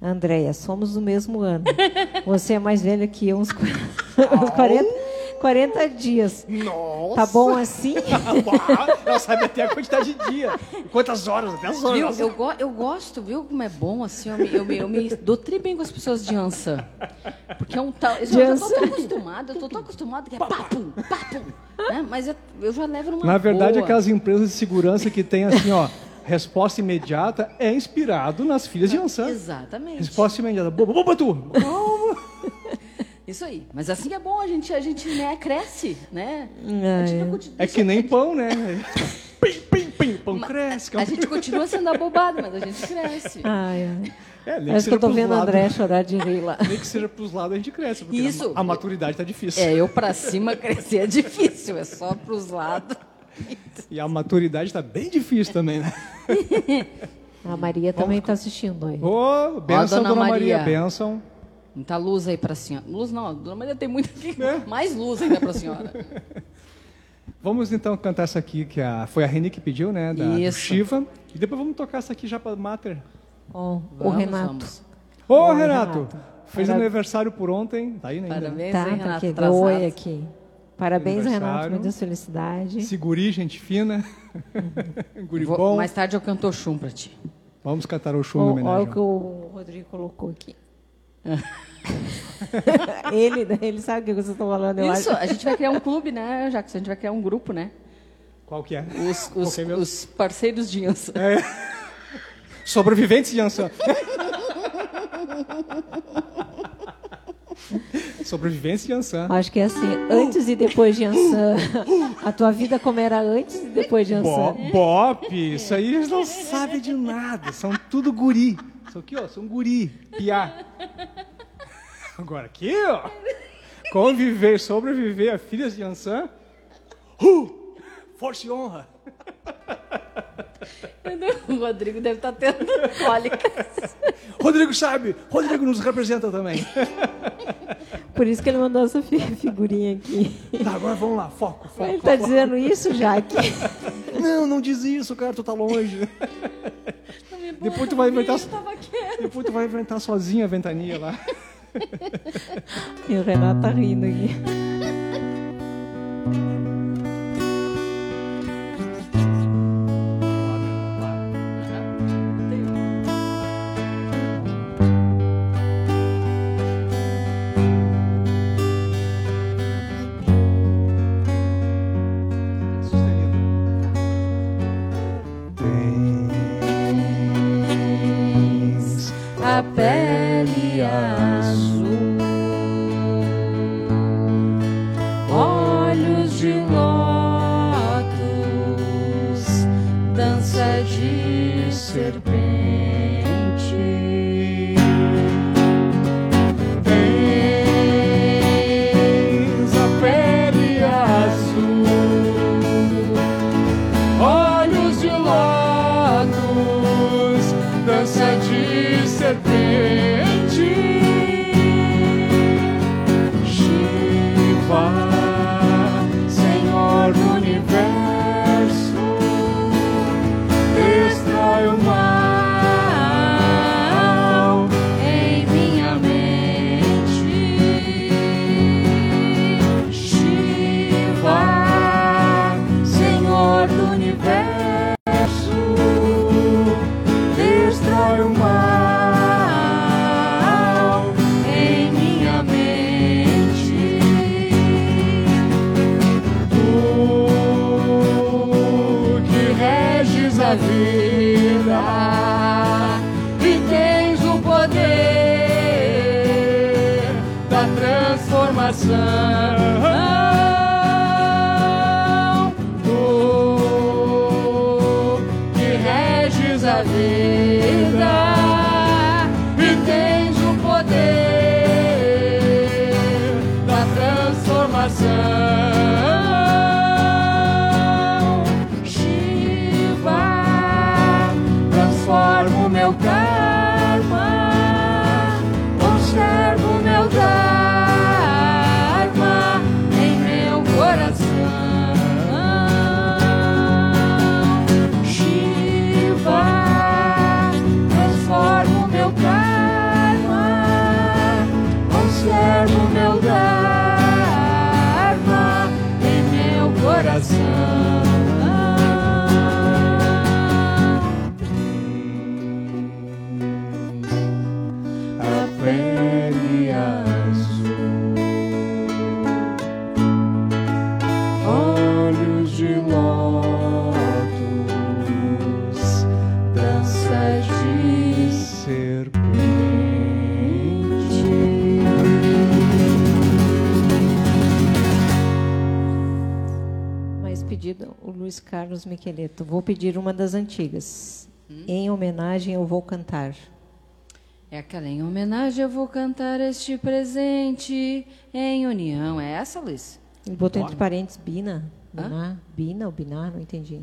Andréia, somos do mesmo ano. Você é mais velha que eu, uns, uns 40, 40 dias. Nossa! Tá bom assim? ela sabe até a quantidade de dia, quantas horas, até as Viu? horas. Eu, go eu gosto, viu como é bom, assim, eu me, eu me, eu me dou tri bem com as pessoas de Ansa. Porque é um tal. Eu já tô tão acostumada, eu tô tão acostumada que é papum, papum. Né? Mas eu, eu já levo numa Na verdade, boa. aquelas empresas de segurança que tem assim, ó, resposta imediata é inspirado nas filhas de Ansan. Exatamente. Resposta imediata. Boba, boba tu! Isso aí. Mas assim é bom, a gente, a gente né, cresce, né? A gente, não continua- É que nem pão, né? Pim, pim, pim, pão cresce. a gente continua sendo abobado, mas a gente cresce. Ai, ai. É, nem Parece que eu tô vendo o André chorar de rir lá. Nem que seja pros lados a gente cresce, porque Isso. A, a maturidade tá difícil. É, eu pra cima crescer é difícil, é só pros lados. E a maturidade tá bem difícil também, né? A Maria também está assistindo aí. Ô, benção, Dona dona, Maria. Maria. benção. Muita luz aí pra senhora. Luz não, a Dona Maria tem muita aqui. É. Mais luz ainda pra senhora. Vamos então cantar essa aqui, que a, foi a Reni que pediu, né? Da, do Isso. Shiva. E depois vamos tocar essa aqui já para Mater. Ó, o Renato. vamos. Ô, Oi, Renato! Renato. Fez Para- aniversário por ontem. Tá aí ainda. Parabéns, Tá, hein, tá Renato? aqui. atrasado. Oi aqui. Parabéns, Renato. Muita felicidade. Seguri, gente fina. Guri Vou- bom. mais tarde eu canto Oxum pra ti. Vamos cantar o chum homenagem. Olha o que o Rodrigo colocou aqui. ele, ele sabe o que vocês estão falando, eu Isso, acho. a gente vai criar um clube, né, Jackson? A gente vai criar um grupo, né? Qual que é? Os, os, meu? os parceiros de Ança. Sobreviventes de Ansan. Sobreviventes de Ansan. Acho que é assim, antes e depois de Ansan. A tua vida como era antes e depois de Bo Ansan. Bop, isso aí eles não sabem de nada. São tudo guri. Isso aqui, ó, são guri. Piá. Agora aqui, ó. Conviver, sobreviver a filhas de Ansan. Uh, força e honra. O Rodrigo deve estar tendo cólicas. Rodrigo sabe. Rodrigo nos representa também. Por isso que ele mandou essa fi- figurinha aqui. Tá, agora vamos lá. Foco, foco. Ele tá foco. dizendo isso, Jaque? Não, não diz isso, cara. Tu tá longe. Depois tu vai inventar... Depois tu vai inventar sozinho a ventania lá. E o Renato tá rindo aqui. Tens Carlos Miqueleto. Vou pedir uma das antigas. Em homenagem, eu vou cantar. É aquela em homenagem eu vou cantar este presente em união. É essa, Luiz? Ele botou entre parênteses Bina. Binar? Bina ou Binar? Não entendi.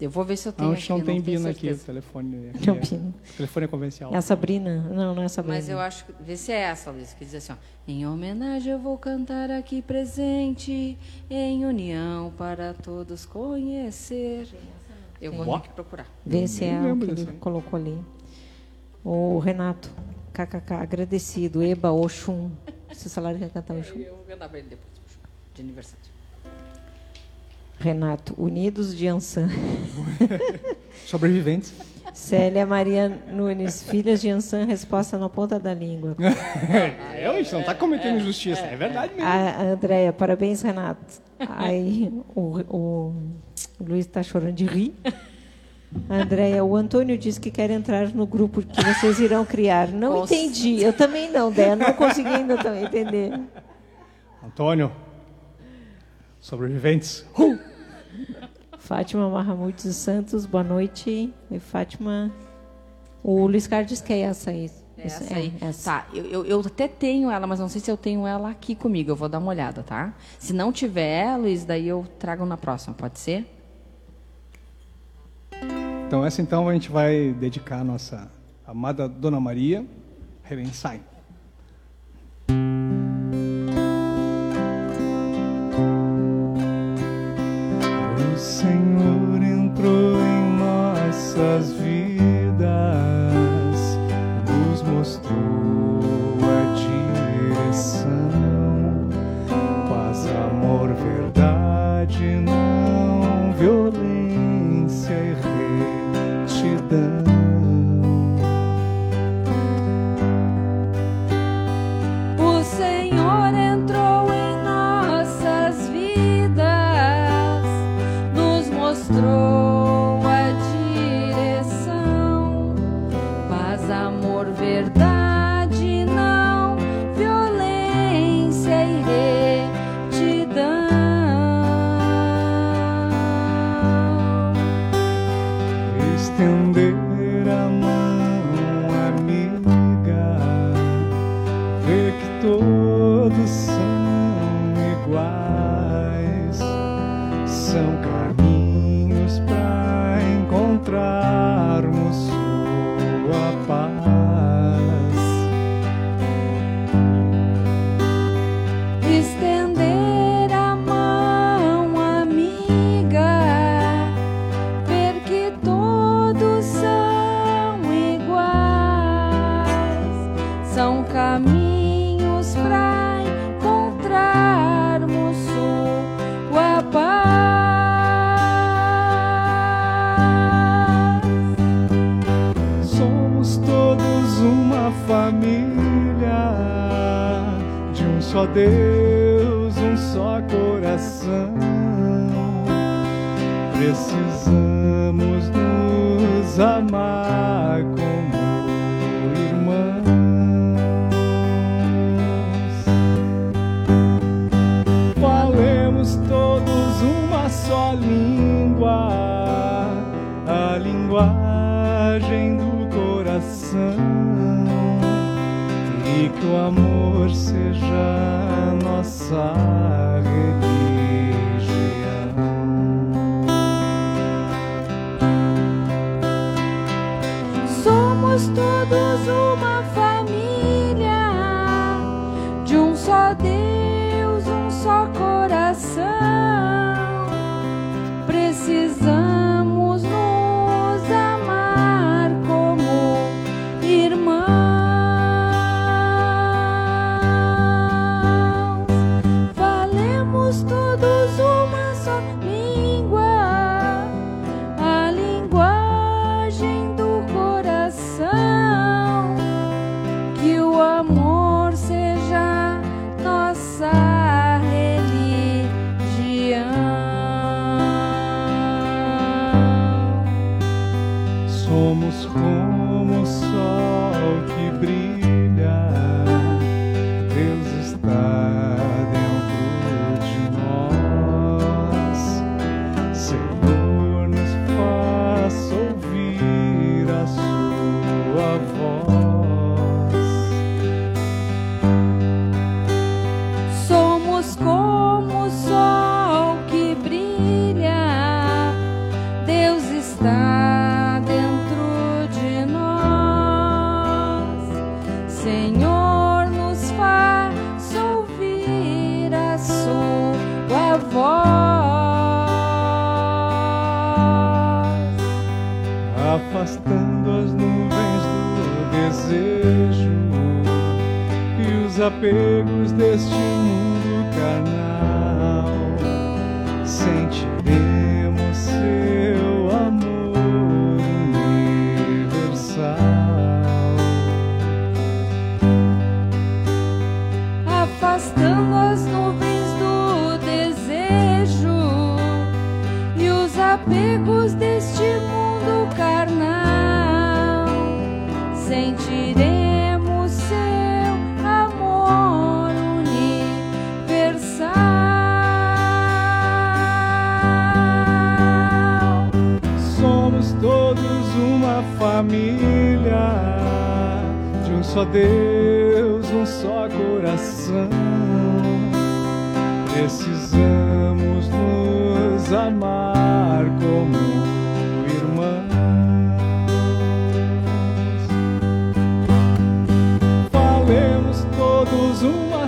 Eu vou ver se eu tenho Não, aqui. não tem tenho Bina aqui, o telefone. Aqui Não, é, Bina. o telefone é convencional. É a Sabrina? Não, não é a Sabrina. Mas eu acho que. Vê se é essa, Luiz, que diz assim, ó. Em homenagem eu vou cantar aqui presente em união para todos conhecer. Eu vou ter que procurar. Vê se é o lembro que ele colocou ali. O Renato, kkk, agradecido. Eba, Oxum. Esse salário quer cantar Oxum? Eu vou cantar pra ele depois, de aniversário. Renato, Unidos de Ansan. Sobreviventes. Célia Maria Nunes, filhas de Ansan, resposta na ponta da língua. é, a gente não está cometendo injustiça, é, verdade mesmo. A Andréia, parabéns, Renato. Aí o, o, o Luiz está chorando de rir. Andréia, o Antônio disse que quer entrar no grupo que vocês irão criar. Não Nossa. entendi. Eu também não, Déia. Não consegui ainda também entender. Antônio, sobreviventes. Uh! Fátima Mahamud dos Santos, boa noite. E Fátima. O Luiz Carlos é essa aí. Essa aí. É, essa. Tá, eu, eu, eu, até tenho ela, mas não sei se eu tenho ela aqui comigo. Eu vou dar uma olhada, tá? Se não tiver, Luiz, daí eu trago na próxima, pode ser? Então, essa então a gente vai dedicar a nossa amada Dona Maria Revensain. Senhor entrou em nossas vidas, nos mostrou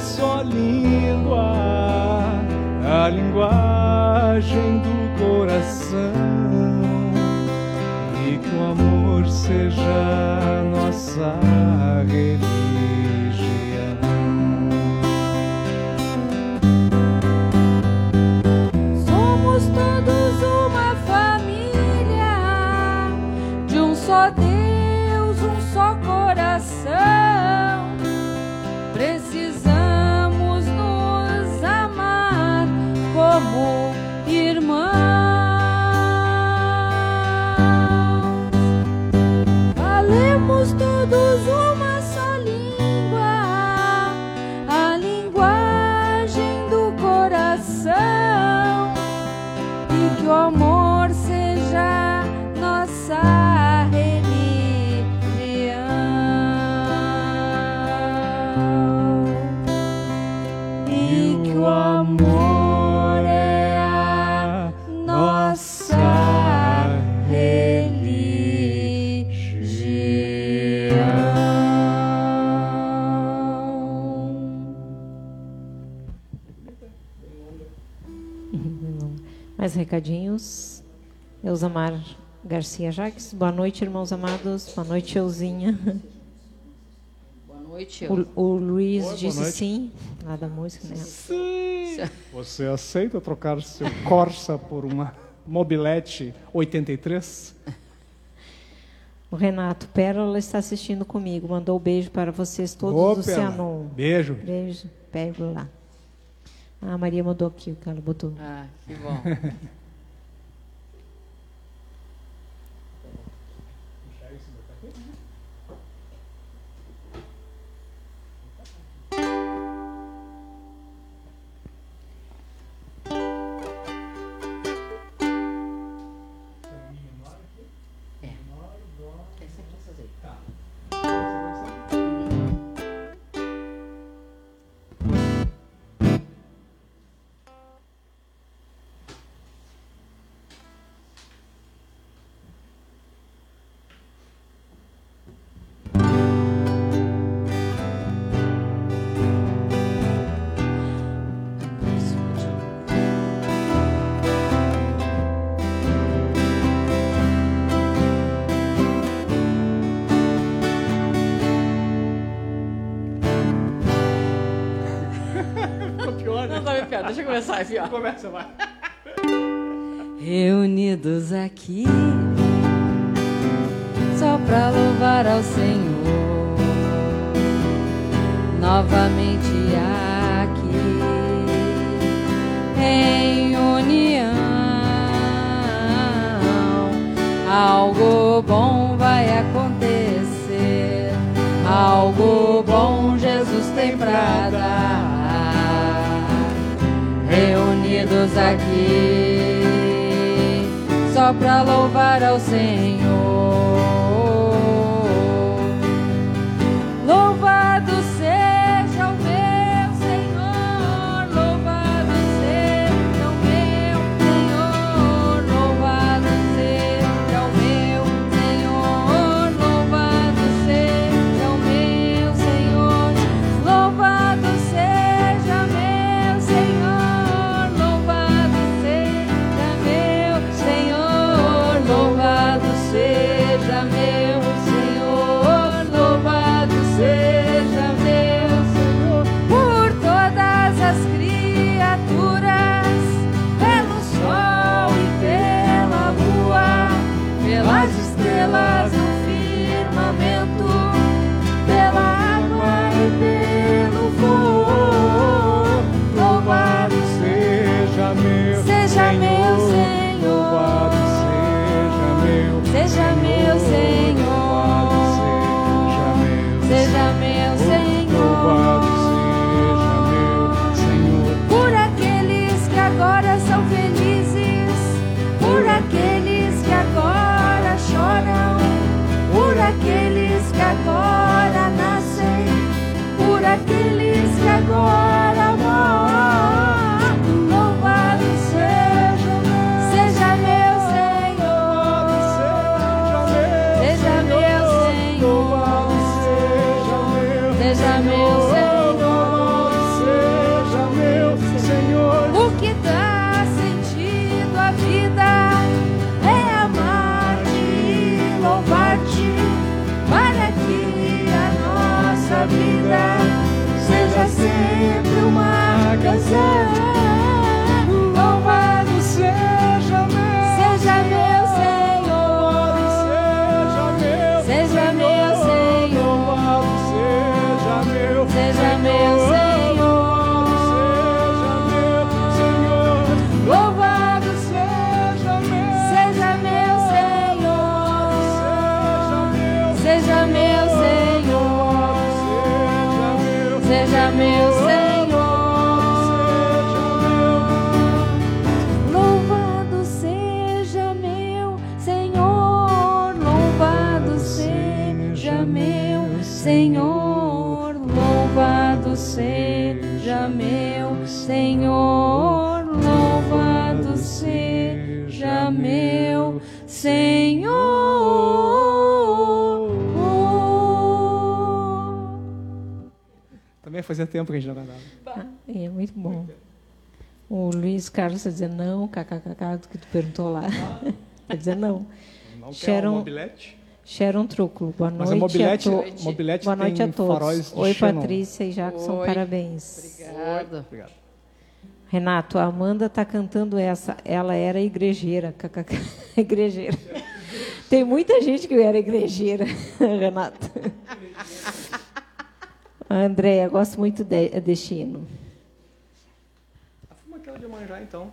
só língua, a linguagem do coração. E que o amor seja nossa religião. Somos todos uma família de um só Deus, recadinhos. Elzamar Garcia Jaques. Boa noite, irmãos amados. Boa noite, Euzinha. Boa noite. eu. O, o Luiz Oi, disse sim. Lá da música, né? Você aceita trocar seu Corsa por uma mobilete 83? O Renato Pérola está assistindo comigo. Mandou um beijo para vocês todos Ô, do Cianon. Beijo. Beijo, Pérola. Ah, a Maria mandou aqui o que ela botou. Ah, que bom. pior. Deixa eu começar, é pior. Começa, vai. reunidos aqui só para louvar ao Senhor. Novamente aqui em união, algo bom vai acontecer, algo bom Jesus tem pra dar reunidos aqui só para louvar ao Senhor. Fazia tempo que a gente não cantava. É muito bom. O Luiz Carlos está dizendo não, kkkk, do que tu perguntou lá. Está dizendo não. Não quer Sharon- um mobilete? Sharon Truclo, boa Mas a noite mobilete, a todos. mobilete Boa noite tem a todos. Oi, Shannon. Patrícia e Jackson, Oi. parabéns. Obrigada. Obrigado. Renato, a Amanda está cantando essa. Ela era igrejeira. kkk, igrejeira. Tem muita gente que era igrejeira, Renato. A Andréia, gosto muito de Destino. Fuma aquela de manjar então.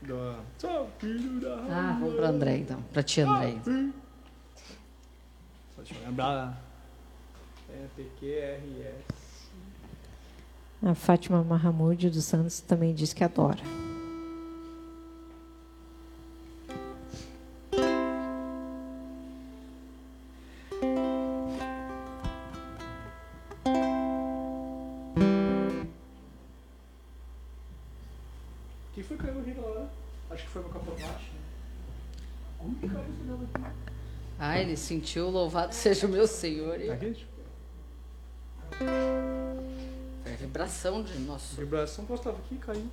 Do... Sou filho da Ah, vamos para André então. Para ti, André. Só deixa eu lembrar. É PQRS. A Fátima Mahamud dos Santos também diz que adora. Ah, ele sentiu louvado seja o meu Senhor. E foi a vibração de nosso. Vibração estava aqui e caiu.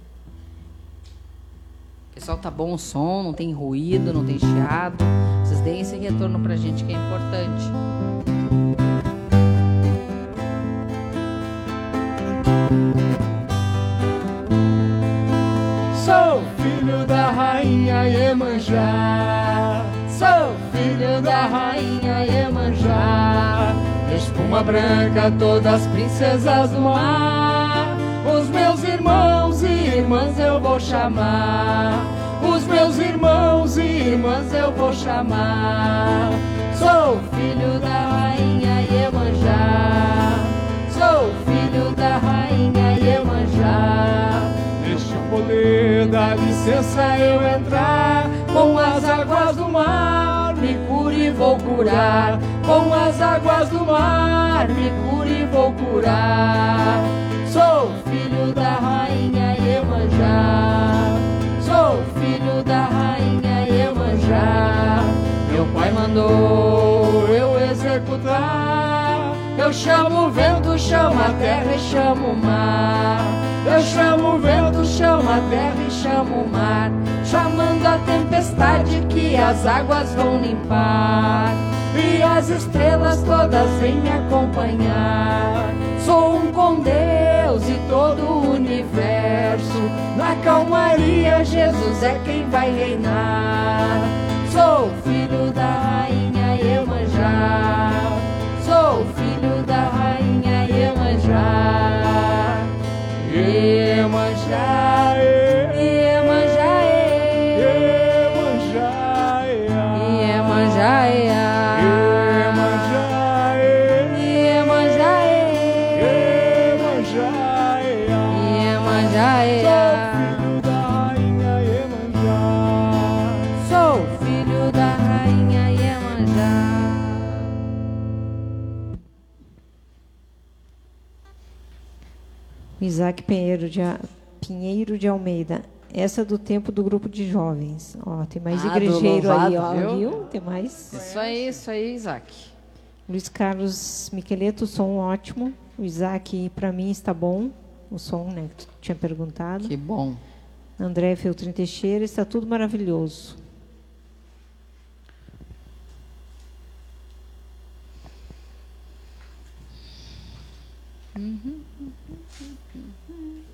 Pessoal, tá bom o som, não tem ruído, não tem chiado. Vocês deem esse retorno pra gente que é importante. Sou filho da rainha Iemanjá. Da rainha Iemanjá. Espuma branca, todas as princesas do mar. Os meus irmãos e irmãs eu vou chamar. Os meus irmãos e irmãs eu vou chamar. Sou filho da rainha Iemanjá. Sou filho da rainha Iemanjá. Deixa o poder da licença eu entrar com as águas do mar. Me cure e vou curar com as águas do mar. Me cure e vou curar. Sou filho da rainha Iemanjá. Sou filho da rainha Iemanjá. Meu pai mandou eu executar. Eu chamo o vento, chamo a terra e chamo o mar. Eu chamo o vento, chamo a terra e chamo o mar. Chamando a tempestade que as águas vão limpar. E as estrelas todas vêm me acompanhar. Sou um com Deus e todo o universo. Na calmaria, Jesus é quem vai reinar. Sou filho da rainha Iemanjá. Sou filho da rainha Iemanjá. Iemanjá, Iemanjá, Pinheiro de, Pinheiro de Almeida. Essa é do tempo do grupo de jovens. Ó, tem mais Ah, igrejeiro aí, ó, viu? viu? Tem mais. Isso aí, isso aí, Isaac. Luiz Carlos Miqueleto, som ótimo. O Isaac, para mim, está bom. O som, né? Que tu tinha perguntado. Que bom. André Feltrin Teixeira, está tudo maravilhoso.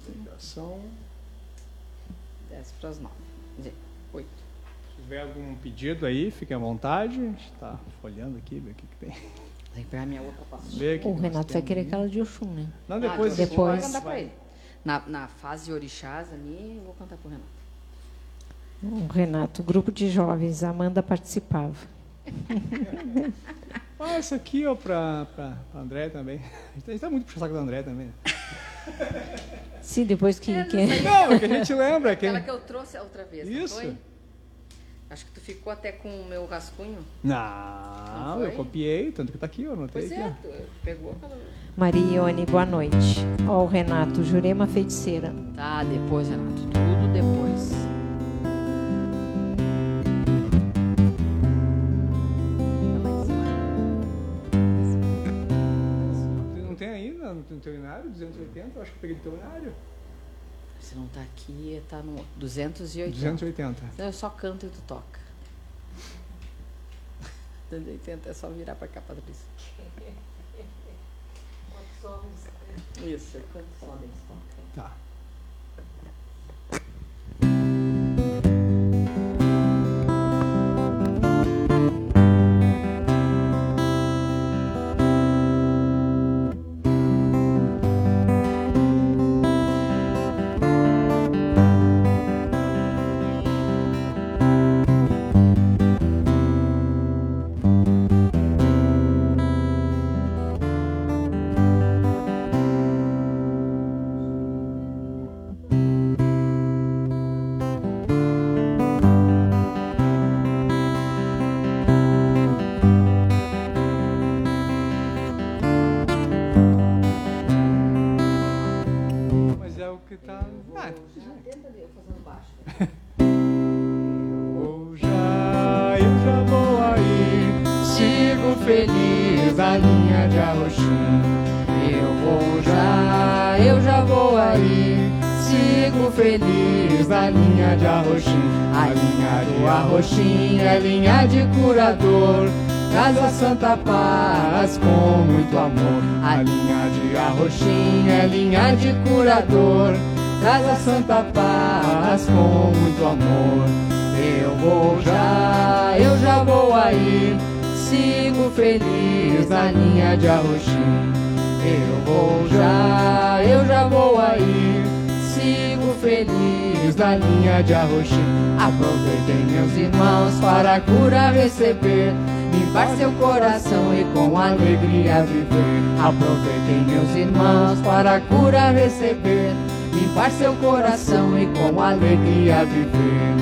Ligação. 10 para as 9. 8. Se tiver algum pedido aí, fique à vontade. A gente está folhando aqui, ver o que, que tem. Tem que pegar minha outra pastinha. O Renato vai querer aquela de Oxum, né? Não, depois. Ah, depois. Vou cantar ele. Na, na fase orixás ali, eu vou cantar pro Renato. O Renato, grupo de jovens, a Amanda participava. Ah, essa aqui, ó, pra André também. A gente tá muito puxando o saco do André também. Sim, depois que. que- Não, é que a gente lembra. Que... Aquela que eu trouxe a outra vez, não Isso. foi? Acho que tu ficou até com o meu rascunho. Não, Não eu copiei, tanto que tá aqui, eu anotei Pois aqui. é, tu pegou aquela... Maria Ione, boa noite. Ó, o Renato, Jurema Feiticeira. Tá, depois, Renato. Tudo depois. Tem ainda no teu inário, 280? Eu acho que eu peguei do teu inário. Se não tá aqui, tá no 280. 280. Então eu só canto e tu toca. 280 é só virar pra cá, Patrícia. Isso, eu canto só desse toca. Tá. É linha de curador. Casa Santa Paz com muito amor. A linha de Arroxim é linha de curador. Casa Santa Paz com muito amor. Eu vou já, eu já vou aí. Sigo feliz a linha de Arroxim. Eu vou já, eu já vou aí. Feliz na linha de Arroxim. Aproveitem, meus irmãos, para a cura receber. Limpar seu coração e com alegria viver. Aproveitem, meus irmãos, para a cura receber. Limpar seu coração e com alegria viver.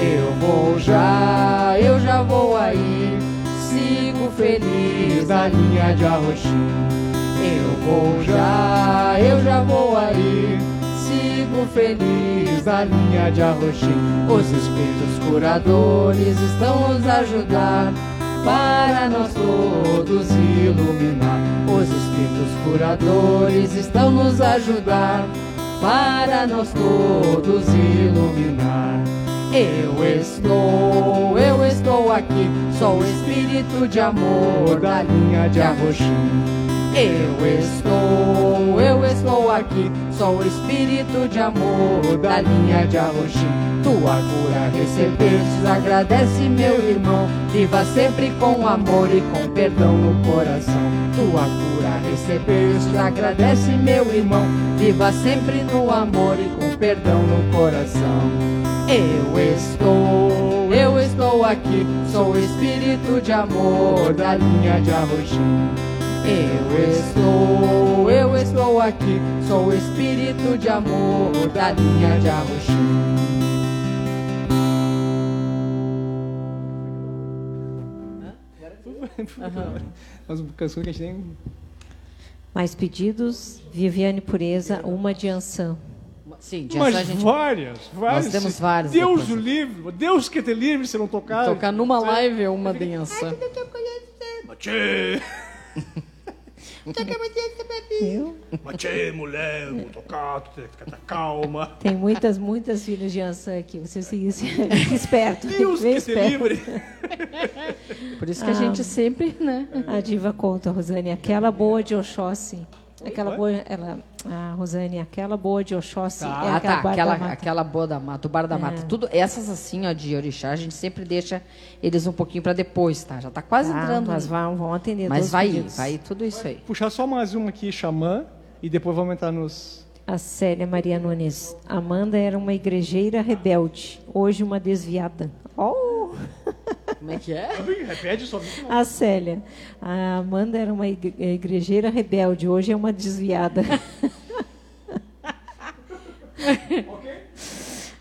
Eu vou já, eu já vou aí. Sigo feliz na linha de Arroxim. Eu vou já, eu já vou aí. Sigo feliz na linha de Arroxim. Os espíritos curadores estão nos ajudar para nós todos iluminar. Os espíritos curadores estão nos ajudar para nós todos iluminar. Eu estou, eu estou aqui, sou o espírito de amor da linha de Arroxim. Eu estou, eu estou aqui, sou o espírito de amor da linha de Arroxim. Tua cura recebestes, agradece meu irmão. Viva sempre com amor e com perdão no coração. Tua cura recebestes, agradece meu irmão. Viva sempre no amor e com perdão no coração. Eu estou, eu estou aqui, sou o espírito de amor da linha de Arroxim. Eu estou, eu estou aqui, sou o espírito de amor da linha de Arroxim. Mas canção que a gente tem. Mais pedidos? Viviane Pureza, uma de Ansan. Sim, de Mas gente várias, várias. temos várias Deus o livre, Deus que te livre se não tocar. tocar numa live uma dança. Tchê. Eu? Mas tchê, mulher, vou tocar, tu tem que ficar calma. Tem muitas, muitas filhas de Ansan aqui. Você se, se esperto. Deus bem que se esperto. livre. Por isso que a gente sempre, né? A diva conta, Rosane, aquela boa de Oxóssi. Aquela boa, ela, a Rosane, aquela boa de Oxóssi Tá. é ah, aquela tá. bar Aquela, aquela boa da mata, o bar da mata. Tudo, essas assim, ó, de orixá, a gente sempre deixa eles um pouquinho para depois, tá? Já tá quase Tá, entrando. mas vão, vão atender mas vai, pedidos. vai tudo isso aí. Puxar só mais uma aqui, xamã, e depois vamos entrar nos. A Célia Maria Nunes. Amanda era uma igrejeira rebelde, hoje uma desviada. Oh! Como é que é? Repete só. A Célia. A Amanda era uma igre- igrejeira rebelde, hoje é uma desviada.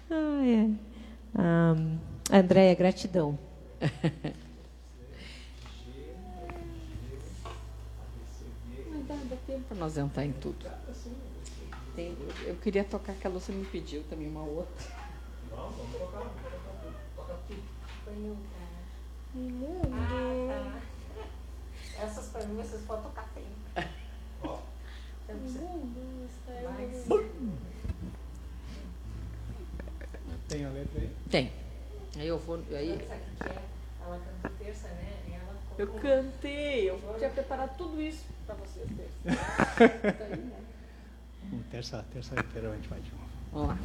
ah, é. Ah, Andréia, gratidão. Não dá, dá tempo para nós entrar em tudo. Tem- eu- eu queria tocar que a Lúcia me pediu também uma outra. Essas para mim vocês podem tocar bem. Tem a letra aí? Tem. Aí eu vou. Aí, Ela cantou terça, né? eu cantei, eu tinha preparado tudo isso para vocês terça. Hum, Terça, terça inteira a gente vai de novo. Vamos lá.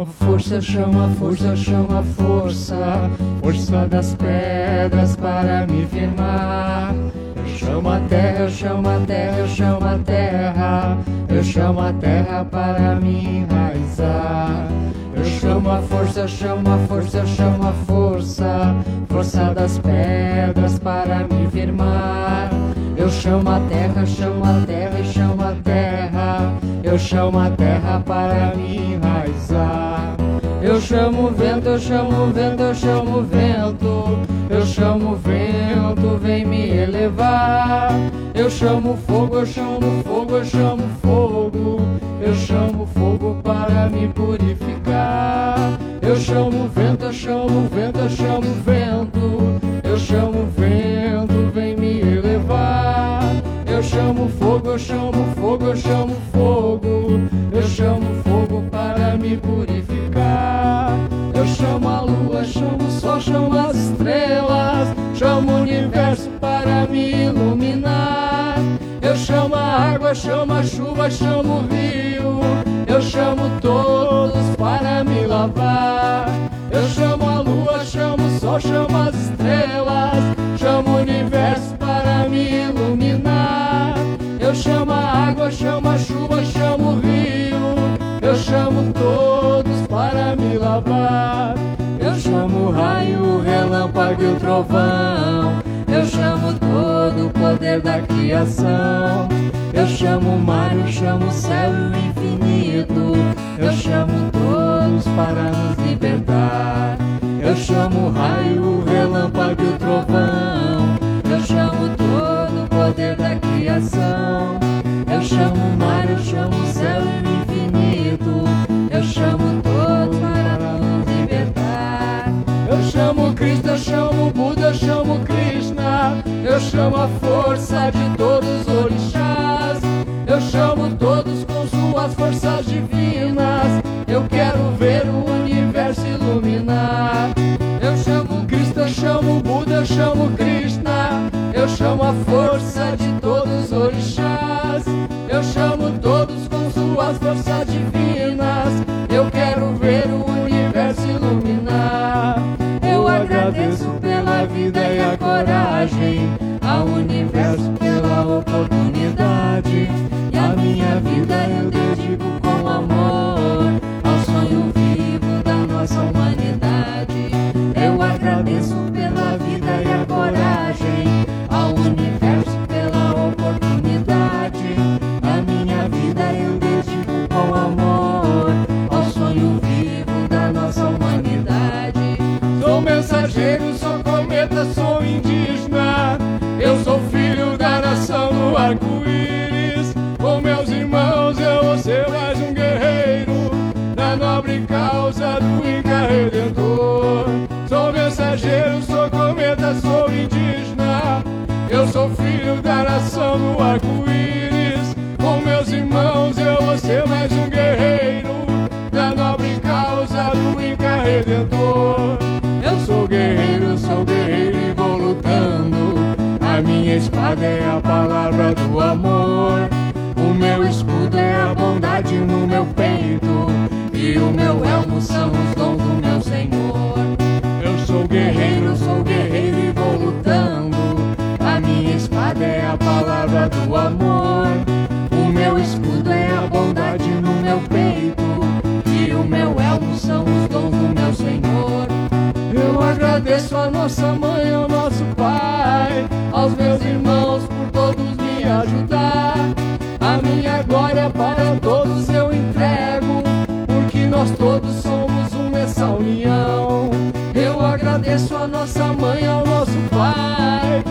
Eu chamo a força, eu chamo a força, eu chamo a força, força das pedras para me firmar. Eu chamo a terra, eu chamo a terra, eu chamo a terra, eu chamo a terra para me enraizar. Eu chamo a força, chamo a força, chamo a força, força das pedras para me firmar. Eu chamo a terra, chamo a terra e chamo a terra. Eu chamo a terra para me enraizar. Eu chamo o vento, eu chamo o vento, eu chamo o vento. Eu chamo o vento, vem me elevar. Eu chamo fogo, eu chamo fogo, eu chamo fogo. Eu chamo fogo para me purificar. Eu chamo o vento, eu chamo o vento, eu chamo o vento. Eu chamo o vento, vem me elevar. Eu chamo fogo, eu chamo fogo, eu chamo fogo. Eu chamo fogo para me purificar. Chamo o sol, chamo as estrelas. Chamo o universo para me iluminar. Eu chamo a água, chamo a chuva, chamo o rio. Eu chamo todos para me lavar. Eu chamo a lua, chamo o sol, chamo as estrelas. Chamo o universo para me iluminar. Eu chamo a água, chamo a chuva, chamo o rio. Eu chamo todos para me lavar. Raio, relâmpago e o trovão. Eu chamo todo o poder da criação. Eu chamo o mar, eu chamo o céu e o infinito. Eu chamo todos para nos libertar. Eu chamo o raio, o relâmpago e o trovão. Eu chamo todo o poder da criação. Eu chamo o mar, eu chamo o céu e o infinito. Chamo Cristo, chamo Buda, chamo Krishna. Eu chamo a força de todos os orixás. Eu chamo todos com suas forças divinas. Eu quero ver o universo iluminar. Eu chamo Cristo, chamo Buda, chamo Krishna. Eu chamo a força de todos os orixás. Eu chamo todos com suas forças divinas. Vida e a coragem, ao universo pela oportunidade. Arco-íris. Com meus irmãos eu vou ser mais um guerreiro da nobre causa do Inca Redentor. Eu sou guerreiro, eu sou guerreiro e vou lutando. A minha espada é a palavra do amor. O meu escudo é a bondade no meu peito. E o meu a palavra do amor. O meu escudo é a bondade no meu peito. E o meu elmo são os dons do meu Senhor. Eu agradeço a nossa mãe, ao nosso pai, aos meus irmãos por todos me ajudar. A minha glória para todos eu entrego, porque nós todos somos uma essa união. Eu agradeço a nossa mãe, ao nosso pai,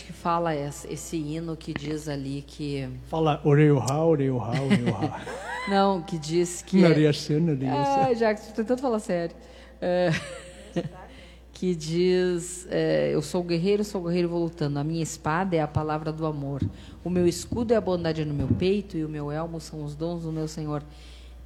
Que fala esse, esse hino que diz ali que. Fala oreoha, oreoha, oreoha. Não, que diz que. Nariaçã, nariaçã. Ah, Jacques, tô tentando falar sério. É, que diz: é, Eu sou guerreiro, sou guerreiro vou lutando. A minha espada é a palavra do amor. O meu escudo é a bondade no meu peito e o meu elmo são os dons do meu Senhor.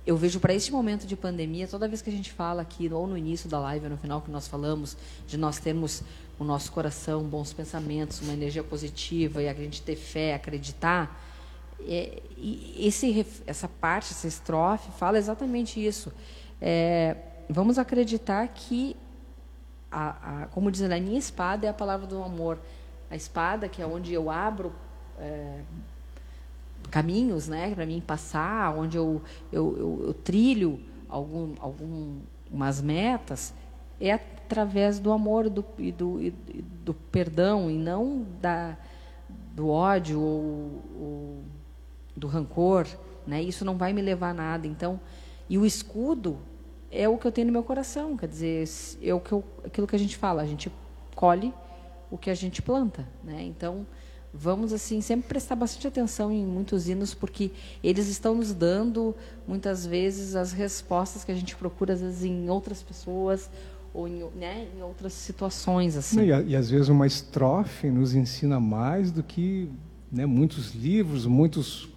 Eu vejo para este momento de pandemia, toda vez que a gente fala aqui, ou no início da live, ou no final que nós falamos, de nós termos o nosso coração, bons pensamentos, uma energia positiva e a gente ter fé, acreditar, é, esse, essa parte, essa estrofe, fala exatamente isso. É, vamos acreditar que, a, a, como diz, a minha espada é a palavra do amor. A espada, que é onde eu abro é, caminhos né, para mim passar, onde eu, eu, eu, eu trilho algum, algumas metas, é através do amor do, e, do, e do perdão, e não da, do ódio ou, ou do rancor. Né? Isso não vai me levar a nada. Então, e o escudo é o que eu tenho no meu coração. Quer dizer, é o que eu, aquilo que a gente fala, a gente colhe o que a gente planta. Né? Então, vamos assim sempre prestar bastante atenção em muitos hinos porque eles estão nos dando muitas vezes as respostas que a gente procura às vezes em outras pessoas ou em, né, em outras situações assim. E, e às vezes uma estrofe nos ensina mais do que né, muitos livros, muitos,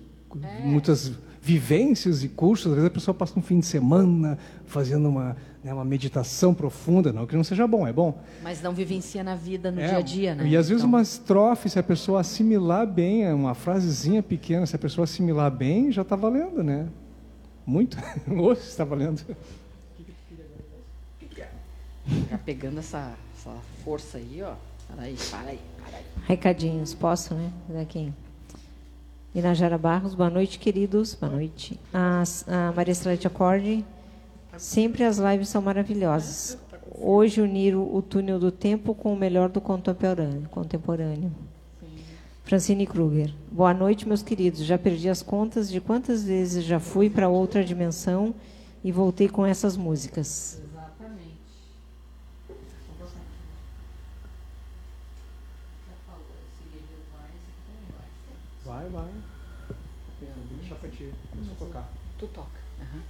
muitas vivências e cursos. Às vezes a pessoa passa um fim de semana fazendo uma, né, uma meditação profunda, não que não seja bom, é bom. Mas não vivencia na vida no É, dia a dia, né? E às vezes Então, uma estrofe, se a pessoa assimilar bem, é uma frasezinha pequena, se a pessoa assimilar bem, já está valendo, né? Muito. Hoje está valendo. Tá pegando essa, essa força aí, ó. Para aí, para aí, para aí. Recadinhos, posso, né? Daqui. Inajara Barros, boa noite, queridos. Boa noite. A, a Maria Celeste Acorde, sempre as lives são maravilhosas. Hoje uniram o túnel do tempo com o melhor do contemporâneo. contemporâneo. Francine Kruger, boa noite, meus queridos. Já perdi as contas de quantas vezes já fui para outra dimensão e voltei com essas músicas. Vai, vai. Deixa pra ti. Deixa eu tocar. Tu toca. Uhum.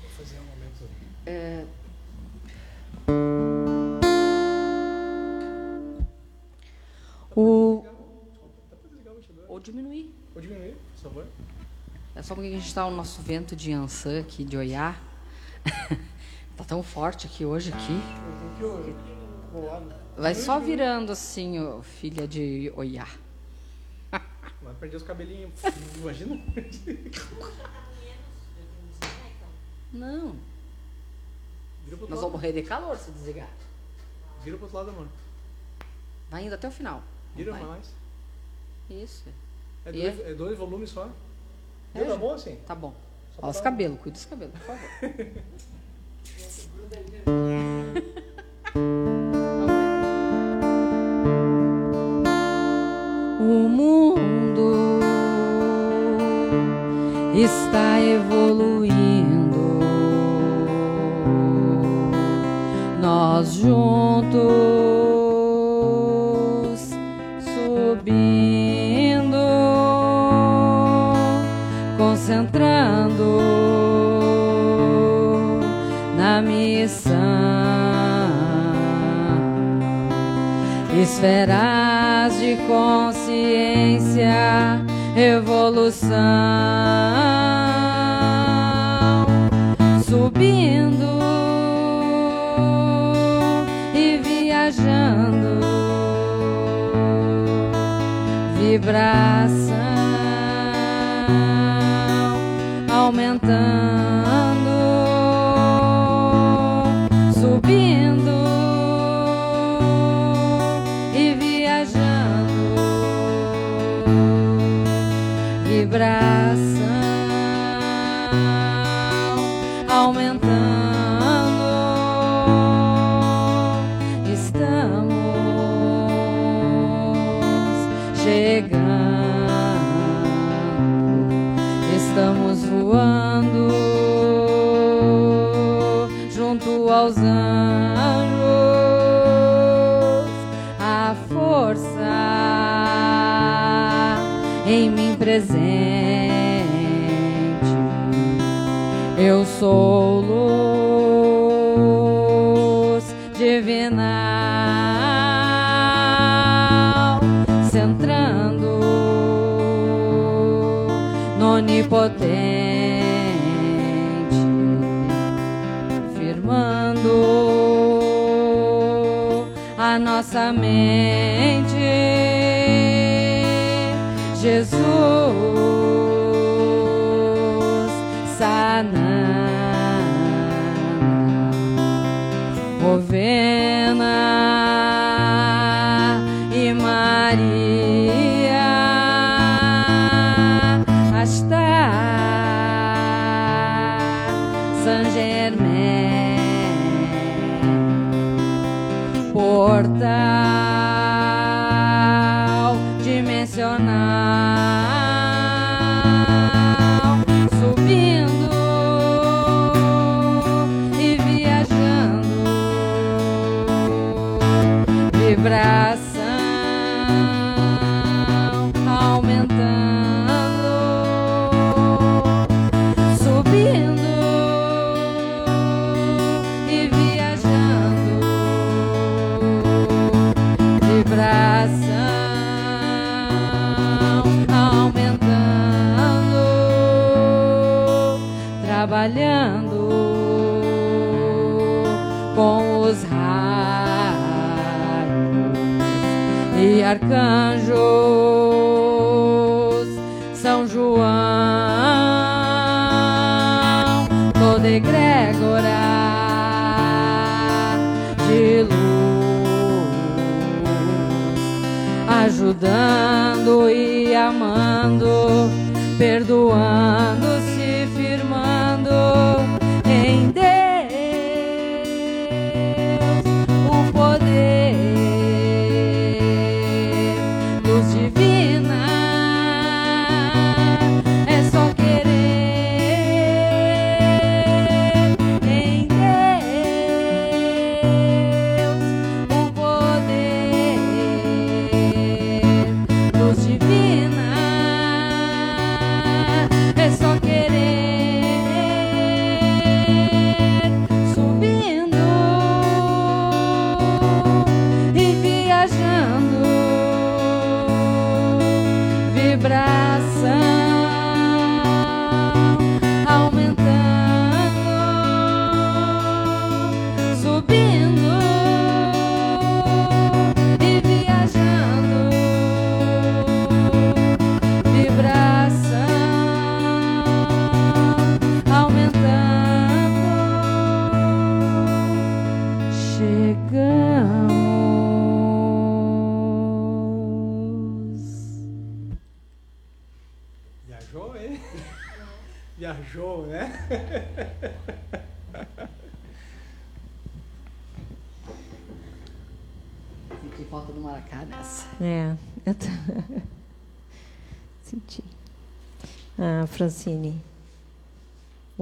Vou fazer um momento. É... O... Ou diminuir. Ou diminuir, por favor. É só porque a gente está no nosso vento de Ansan aqui, de Oiá. tá tão forte aqui hoje aqui. Ah, vai só virando assim, ó, filha de Oiá. Perder os cabelinhos. Imagina. Não. Vira pro outro Nós vamos morrer de calor se desligar. Vira pro outro lado, amor. Vai indo até o final. Vira Vai. mais. Isso. É dois, é dois volumes só. É, tá bom assim? Tá bom. Só Ó, os cabelos, cuida dos cabelos, por favor. O mundo está evoluindo. Nós juntos subindo, concentrando na missão esferas de consciência, evolução, subindo e viajando, vibração aumentando, presente. Eu sou luz divinal, centrando no onipotente, firmando a nossa mente. Jesus sanando, Rovena e Maria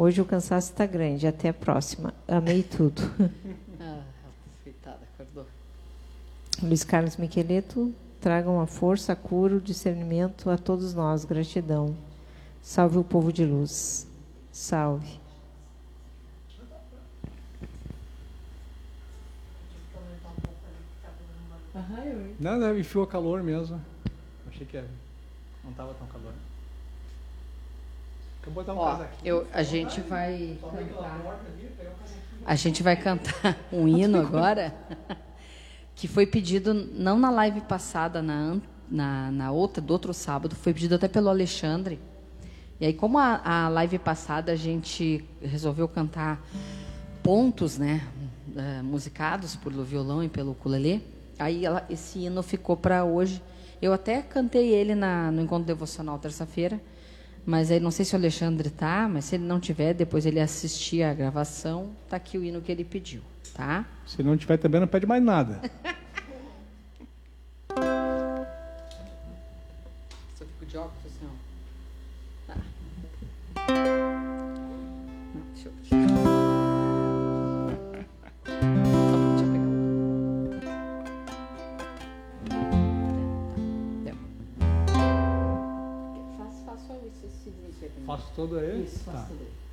Hoje o cansaço está grande. Até a próxima. Amei tudo. Ah, coitada, acordou. Luiz Carlos Miqueleto, tragam a força, a cura, o discernimento a todos nós. Gratidão. Salve o povo de luz. Salve. Não, não, enfiou calor mesmo. Achei que não estava tão calor. Um Ó, eu, a gente vai cantar. A gente vai cantar um hino agora, que foi pedido não na live passada, na, na, na outra, do outro sábado, foi pedido até pelo Alexandre. E aí, como a, a live passada a gente resolveu cantar pontos, né, uh, musicados pelo violão e pelo ukulele, aí ela, esse hino ficou para hoje. Eu até cantei ele na, no encontro devocional terça-feira. Mas aí não sei se o Alexandre tá, mas se ele não tiver, depois ele assistir a gravação, tá aqui o hino que ele pediu, tá? Se não tiver também não pede mais nada. Só fico de óculos, não. Tá. Não, deixa eu... Faço todo aí? Isso, tá. aí.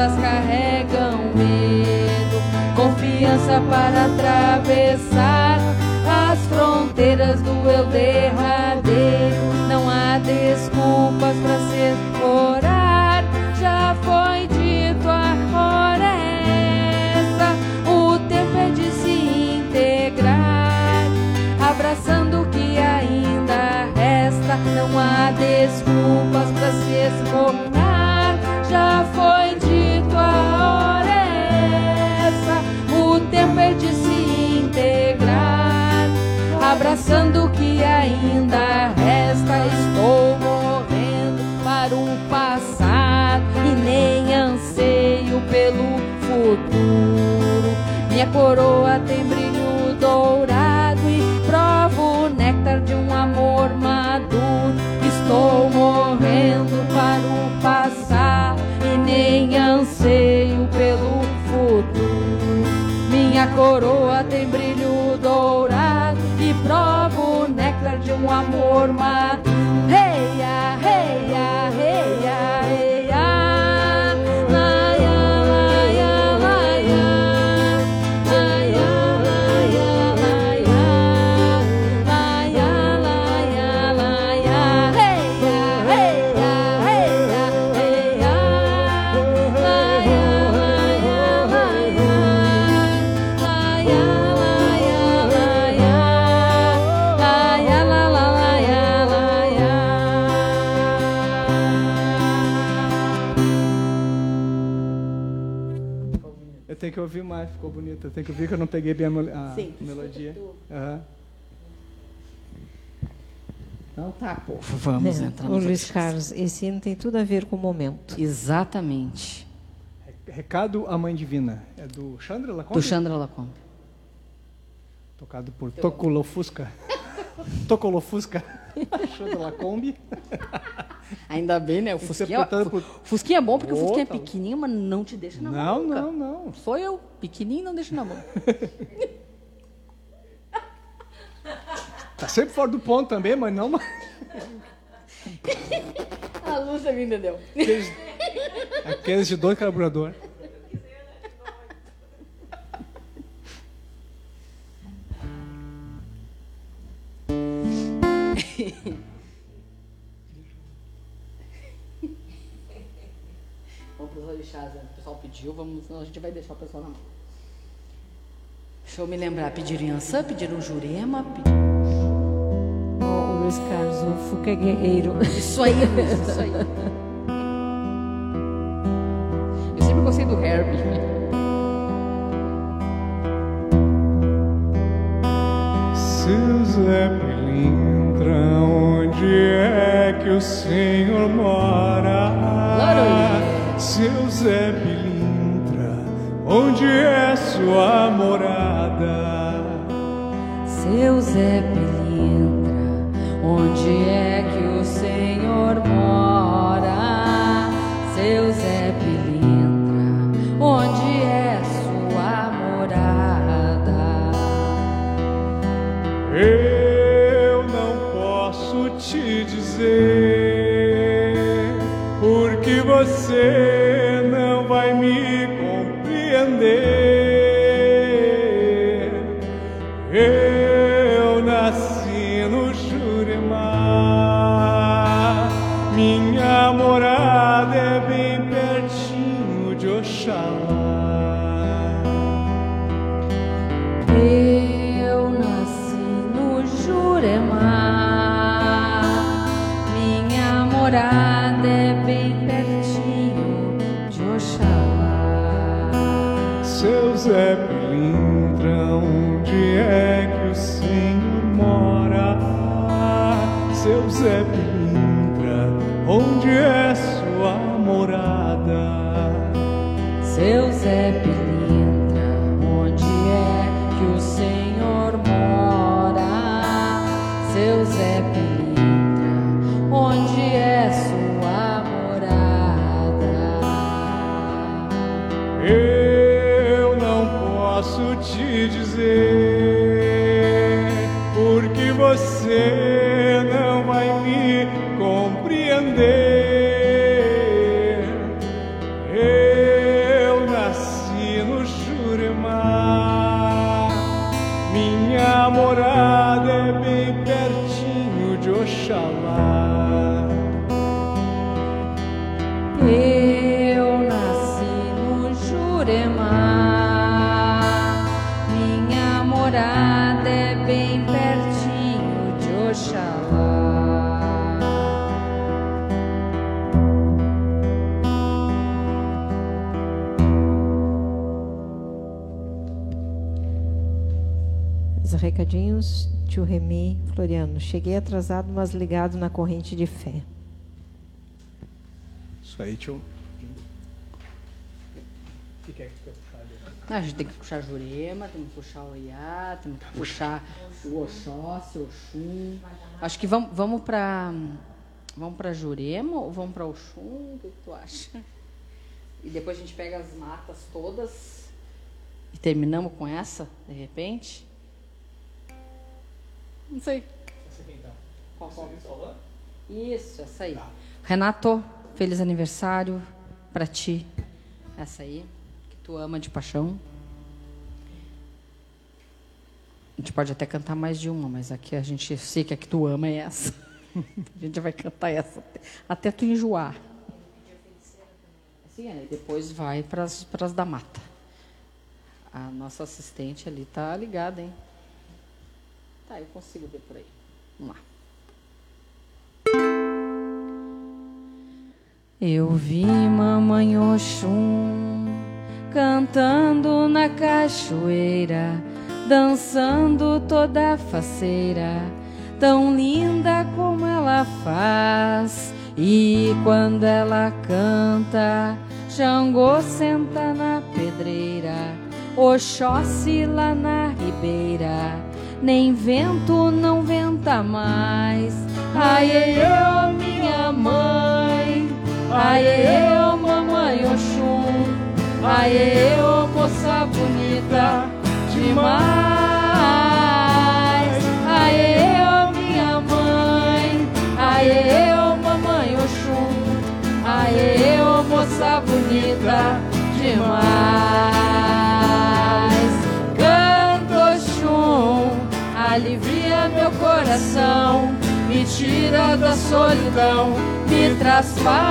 Correntezas carregam medo, confiança para atravessar as fronteiras do eu derradeiro. Não há desculpas para ser orar, já foi dito a hora abraçando o que ainda resta. Não há desculpas para se escorar. Abraçando o que ainda resta. Estou morrendo para o passado e nem anseio pelo futuro. Minha coroa tem brilho tem que ouvir mais, ficou bonita. Tem que ouvir que eu não peguei bem a, a Sim, melodia. Uhum. Então tá, povo, vamos é, entrar no Luiz Carlos, esse hino tem tudo a ver com o momento. Exatamente. Recado à Mãe Divina. É do Chandra Lacombe? Do Chandra Lacombe. Tocado por Tocolofusca. Tocolofusca. Chandra Lacombe. Ainda bem, né? O Fusquinha, por... Fusquinha é bom porque Outra. o Fusquinha é pequenininho, mas não te deixa na não, mão. Não, não, não. Sou eu, pequenininho, não deixa na mão. tá sempre fora do ponto também, mas não. A Lúcia me entendeu. Aqueles, aqueles de dois carburador. Vamos para os orixás, né? o pessoal pediu, vamos, senão a gente vai deixar o pessoal na mão. Deixa eu me lembrar, pediram Yansan, pediram Jurema, pediram... Oh, o Luiz Carlos, o Fuca guerreiro. Isso aí, Luiz, isso aí. Eu sempre gostei do Herbie. Zé Pilintra, onde é que o Senhor mora? Claro seu Zé Pilintra, onde é sua morada? Seu Zé Pilintra, onde é que o Senhor mora? Cheguei atrasado, mas ligado na corrente de fé. Isso aí, tio. O que, é que quer puxar ali? A gente tem que puxar Jurema, tem que puxar o Iá, tem que puxar o Oxóssi, o Oxum. Acho que vamos, vamos para vamos para Jurema ou vamos para Oxum? O que, que tu acha? E depois a gente pega as matas todas E terminamos com essa, de repente? Não sei. Qual, qual? Isso, essa aí. Tá. Renato, feliz aniversário para ti. Essa aí, que tu ama de paixão. A gente pode até cantar mais de uma, mas aqui a gente sei que a que tu ama é essa. a gente vai cantar essa até, tu enjoar. Sim, e depois vai para as da mata. A nossa assistente ali tá ligada, hein? Tá, eu consigo ver por aí. Vamos lá. Eu vi mamãe Oxum cantando na cachoeira, dançando toda faceira, tão linda como ela faz. E quando ela canta, Xangô senta na pedreira, Oxóssi lá na ribeira, nem vento não venta mais. Ai, eu, minha mãe Aê, ô mamãe Oxum, aê, ô moça bonita demais. Aê, ô minha mãe, aê, ô mamãe Oxum, aê, ô moça bonita demais. Canto Oxum, alivia meu coração me tira da solidão, me traz paz.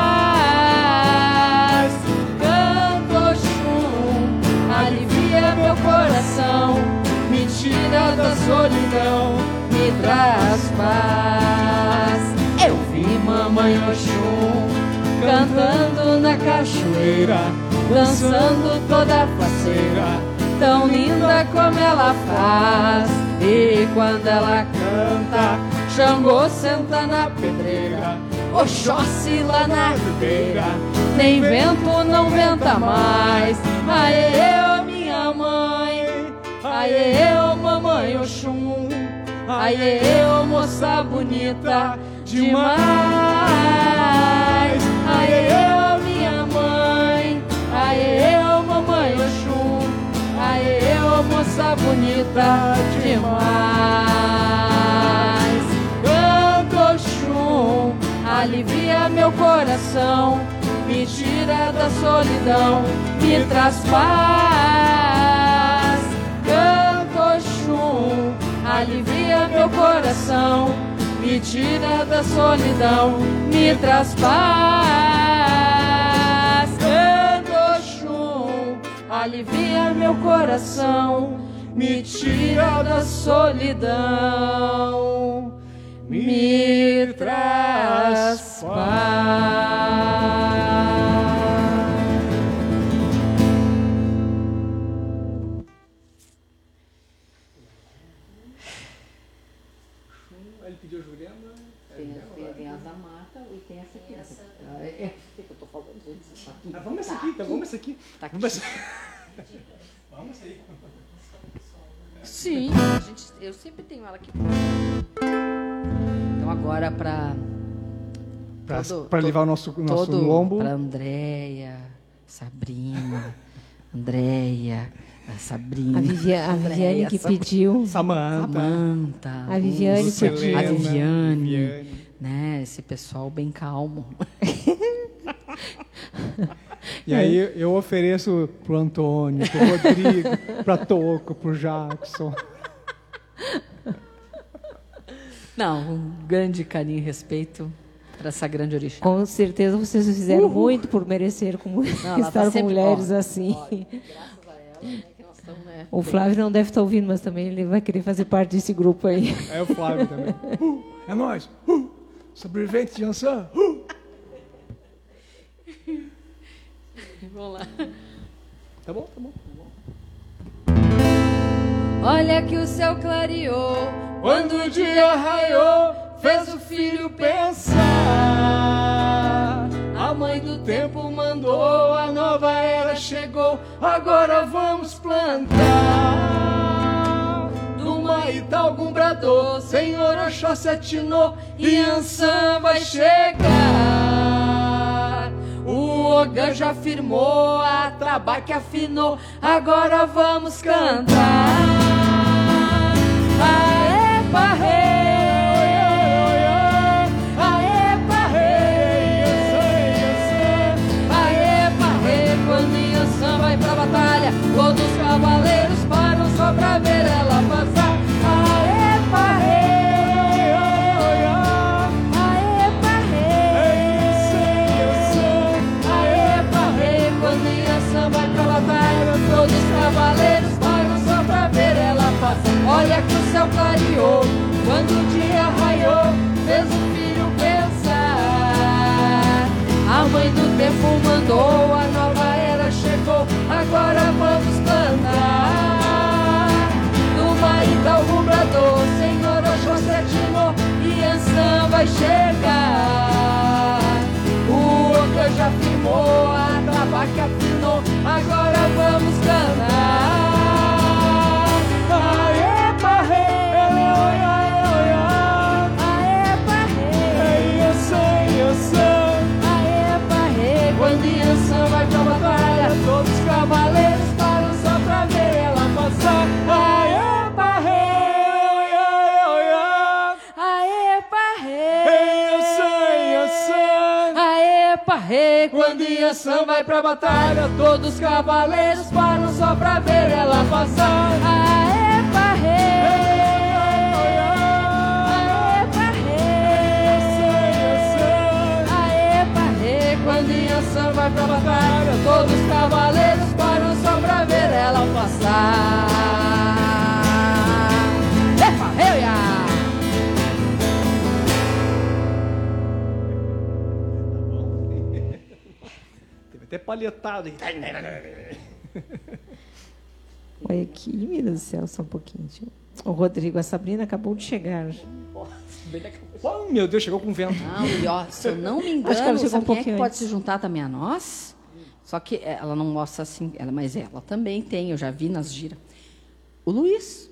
Canto Oxum, alivia meu coração, me tira da solidão, me traz paz. Eu vi mamãe Oxum cantando na cachoeira, dançando toda faceira, tão linda como ela faz. E quando ela canta, Xangô senta na pedreira, Oxóssi lá na ribeira, nem vento não venta mais. Aê, eu, minha mãe, aê, eu, mamãe Oxum, aê, eu, moça bonita demais. Aê, eu, minha mãe, aê, eu, mamãe Oxum, aê, eu, moça bonita demais. Alivia meu coração, me tira da solidão, me traz paz. Canto chum, alivia meu coração, me tira da solidão, me traz paz. Canto chum, alivia meu coração, me tira da solidão me traz paz. Ele pediu a Juliana. Tem, tem, as da mata e tem essa aqui. Essa... Ah, é, é, que eu tô falando, gente. Tá ah, vamos essa tá aqui, então vamos essa aqui. Tá aqui. Vamos essa... vamos aí. Sim, a gente, eu sempre tenho ela aqui. Então agora para para levar o nosso nosso todo, lombo para Andréia, Sabrina, Andréia, Sabrina, a, Vivia, a Viviane que pediu, Samanta, Samanta, a Viviane pediu, a Viviane, Viviane, né? Esse pessoal bem calmo. E aí eu ofereço pro Antônio, pro Rodrigo, pra Toco, pro Jackson. Não, um grande carinho e respeito para essa grande origem. Com certeza vocês fizeram Uhul. muito por merecer como Não, estar tá com mulheres ó, assim. Ó, graças a ela, né, que nós estamos, né, o Flávio não deve estar ouvindo, mas também ele vai querer fazer parte desse grupo aí. É o Flávio também. Uh, é nós. Uh, sobrevivente de Ansan. Uh. Vamos lá. Tá bom, tá bom. Olha que o céu clareou quando o dia raiou, fez o filho pensar. A mãe do tempo mandou, a nova era chegou, agora vamos plantar. Do Maitá algum brador, Senhor Oxóssi atinou, e Ançã vai chegar. O Ogan já firmou, a tabaque afinou, agora vamos cantar. Aê, parrei! Aê, parrei! Olha que o céu clareou, quando o dia raiou, fez o filho pensar. A mãe do tempo mandou, a nova era chegou, agora vamos cantar. Do Maíta ao Rubrador, Senhor Oxóssi atinou, e Ançã vai chegar. O Oca já firmou, a tabaca afinou, agora vamos cantar. Quando Inhaçã vai pra batalha, todos os cavaleiros param só pra ver ela passar. Aê, Inhaçã vai pra batalha, todos os cavaleiros param só pra ver ela passar. É parreia! Teve até palhetado. Olha aqui, meu Deus do céu, só um pouquinho. tio. O Rodrigo, a Sabrina acabou de chegar. Oh, meu Deus, chegou com vento. Não, e ó, se eu não me Acho que ela engano, chegou um quem é que pode se juntar também a nós? Só que ela não mostra assim, ela, mas ela também tem, eu já vi nas giras. O Luiz.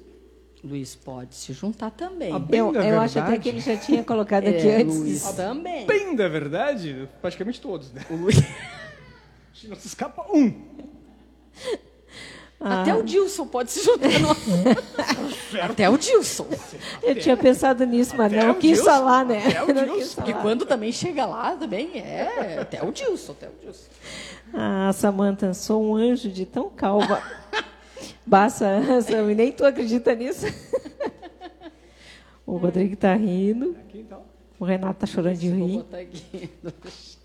O Luiz pode se juntar também. Ah, bem Eu, da eu acho até que ele já tinha colocado aqui É, antes. Luiz também. Bem da verdade, praticamente todos, né? O Luiz. Não se escapa um. Até o Dilson pode se juntar a nós. Até o Dilson. Eu tinha pensado nisso, mas Até não quis Gilson, falar, né? até o Não quis Porque quando também chega lá, também é. Até o Dilson, até o Dilson. Ah, Samanta, sou um anjo de tão calma. Basta, Sam, e nem tu acredita nisso. o Rodrigo tá rindo. Aqui então. O Renato tá chorando de rir.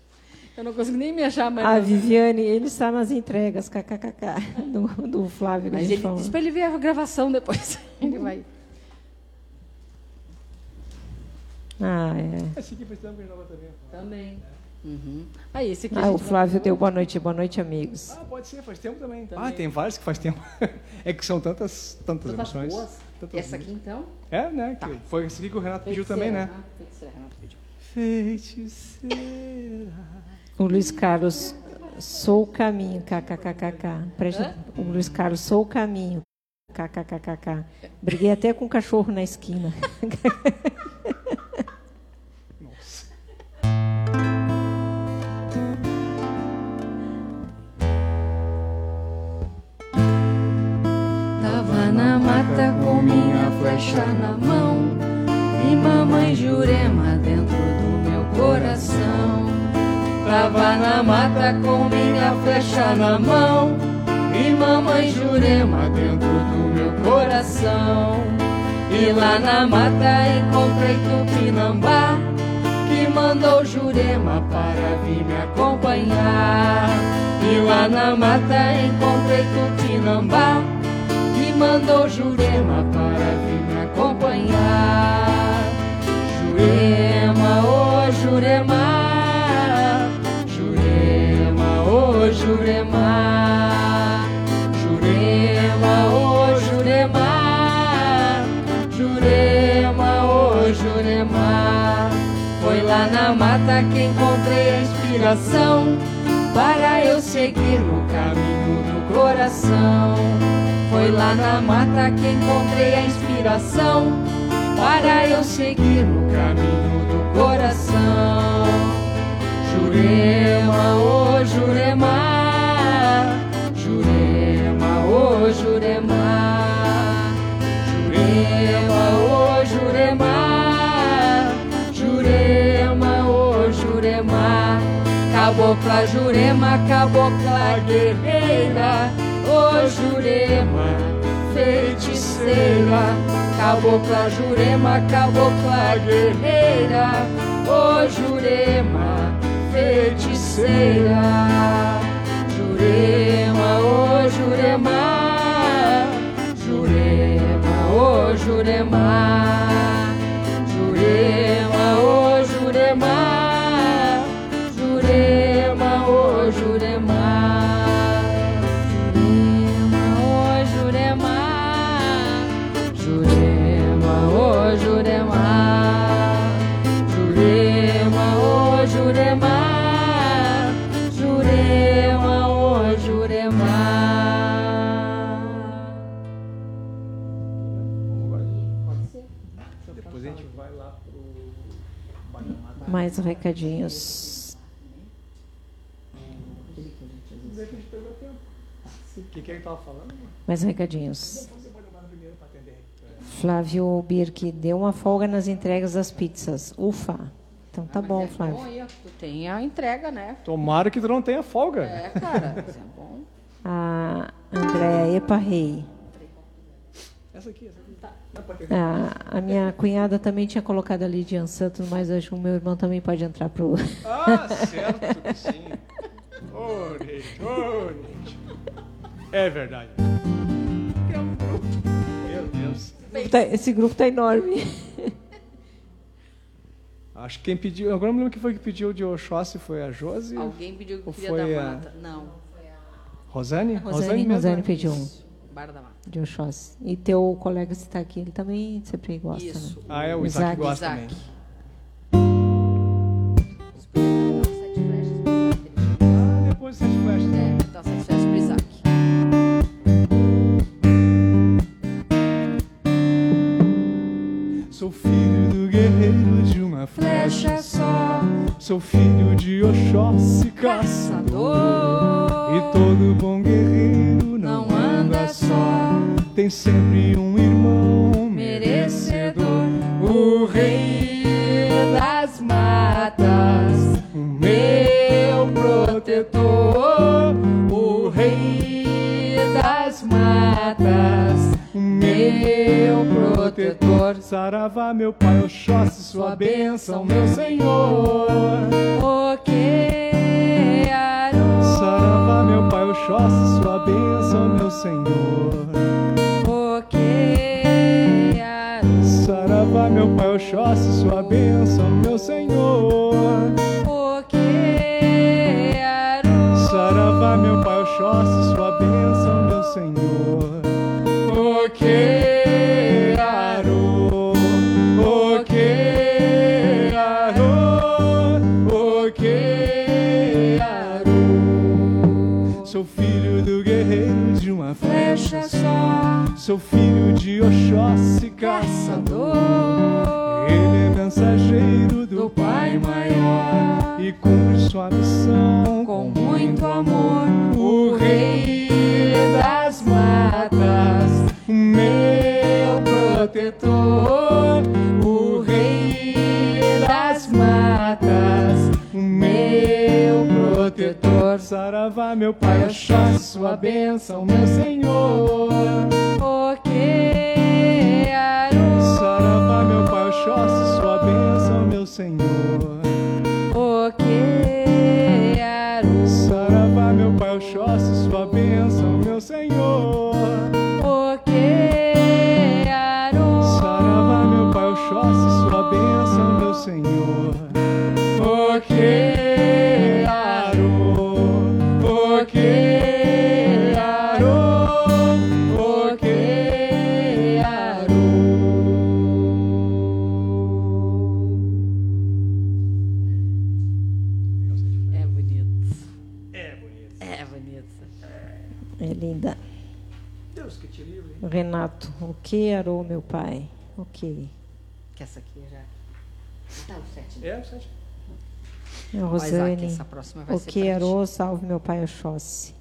Eu não consigo nem me achar mais. A Viviane, ele está nas entregas, kkkk, do, do Flávio Mas ele falou. disse pra ele ver a gravação depois. Ele vai. Ah, é. Esse aqui faz tempo que a gente não também. Também. Uhum. Aí, esse aqui. Ah, o vai- Flávio deu boa noite, boa noite, amigos. Ah, pode ser, faz tempo também. Também. Ah, tem vários que faz tempo. é que são tantas, tantas, Tantas emoções. boas. Tantas Essa aqui, então? É, né? Tá. Foi esse aqui que o Renato pediu também, né? Ah, feiticeira, Renato pediu. Feiticeira. O Luiz Carlos, sou o caminho, kkkk. Presta, o Luiz Carlos, sou o caminho, kkkk. Briguei até com o cachorro na esquina. Nossa. Tava na mata com minha flecha na mão E mamãe Jurema dentro do meu coração Tava na mata com minha flecha na mão E mamãe Jurema dentro do meu coração. E lá na mata encontrei Tupinambá Que mandou Jurema para vir me acompanhar. E lá na mata encontrei Tupinambá que mandou Jurema para vir me acompanhar. Jurema, ô Jurema, Jurema, Jurema, Jurema, ô Jurema, Jurema, ô Jurema. Foi lá na mata que encontrei a inspiração para eu seguir no caminho do coração. Foi lá na mata que encontrei a inspiração para eu seguir no caminho do coração. Jurema, ô Jurema, Jurema, ô Jurema, Jurema, ô Jurema, Jurema, ô Jurema, Cabocla Jurema, cabocla guerreira, ô Jurema, feiticeira, cabocla Jurema, cabocla guerreira, ô Jurema, feiticeira, Jurema, ô Jurema, Jurema, ô Jurema, Jurema, ô Jurema, Jurema, Mais recadinhos. O que, que ele estava falando? Mais recadinhos. Flávio Birk deu uma folga nas entregas das pizzas. Ufa. Então tá bom, Bom, Flávio. aí, ó, tu tem a entrega, né? Tomara que tu não tenha folga. É, cara, isso é bom. A Andréa Eparrei. Essa aqui, essa aqui. A, a minha cunhada também tinha colocado a Lidian Santos, mas acho que o meu irmão também pode entrar pro. Ah, certo que sim. Ô, Neide. É verdade. É um grupo. Meu Deus. Tá- Esse grupo tá enorme. Acho que quem pediu. Agora não me lembro quem foi que pediu de Oxóssi. Foi a Josi? Alguém pediu que Ou queria foi da a- mata. Não, Rosane? Rosane, mesmo, Rosane né? pediu um Bar da Mata. De Oxóssi. E teu colega se está aqui, ele também sempre gosta, Isso. né? Ah, é, o Isaac, Isaac. gosta Isaac. também. Ah, depois você flash. É, dá sete festas pro Isaac. Sou filho do guerreiro de uma Flecha flecha. só, Sou filho de Oxóssi, caçador. caçador. E todo bom guerreiro Tem sempre um irmão merecedor. O rei das matas, O meu protetor. O rei das matas, O meu protetor. Saravá, meu pai, Oxóssi, sua bênção, meu Senhor. O que Saravá, meu pai, Oxóssi, sua bênção, meu Senhor bloqueia. Saravá, meu pai, eu choço, sua bênção, meu Senhor. Bloqueia. Saravá, meu pai, eu choço, sua bênção, meu Senhor. Bloqueia. Sou filho de Oxóssi, caçador. Ele é mensageiro do Do Pai Pai maior e cumpre sua missão com muito amor, o rei das matas, meu protetor, o rei das matas, meu protetor. Saravá, meu pai, Oxóssi, sua bênção, meu Senhor. o que Saravá, meu pai, Oxóssi, sua bênção, meu Senhor. o que Saravá, meu pai, Oxóssi, sua bênção, meu Senhor. o que Saravá, meu pai, Oxóssi, sua bênção, meu Senhor. Renato, o que arou meu pai? O que? Que essa aqui já. Tá o sete. né? É, sete. A Rosane. Essa próxima vai o que erou, salve meu pai Oxóssi.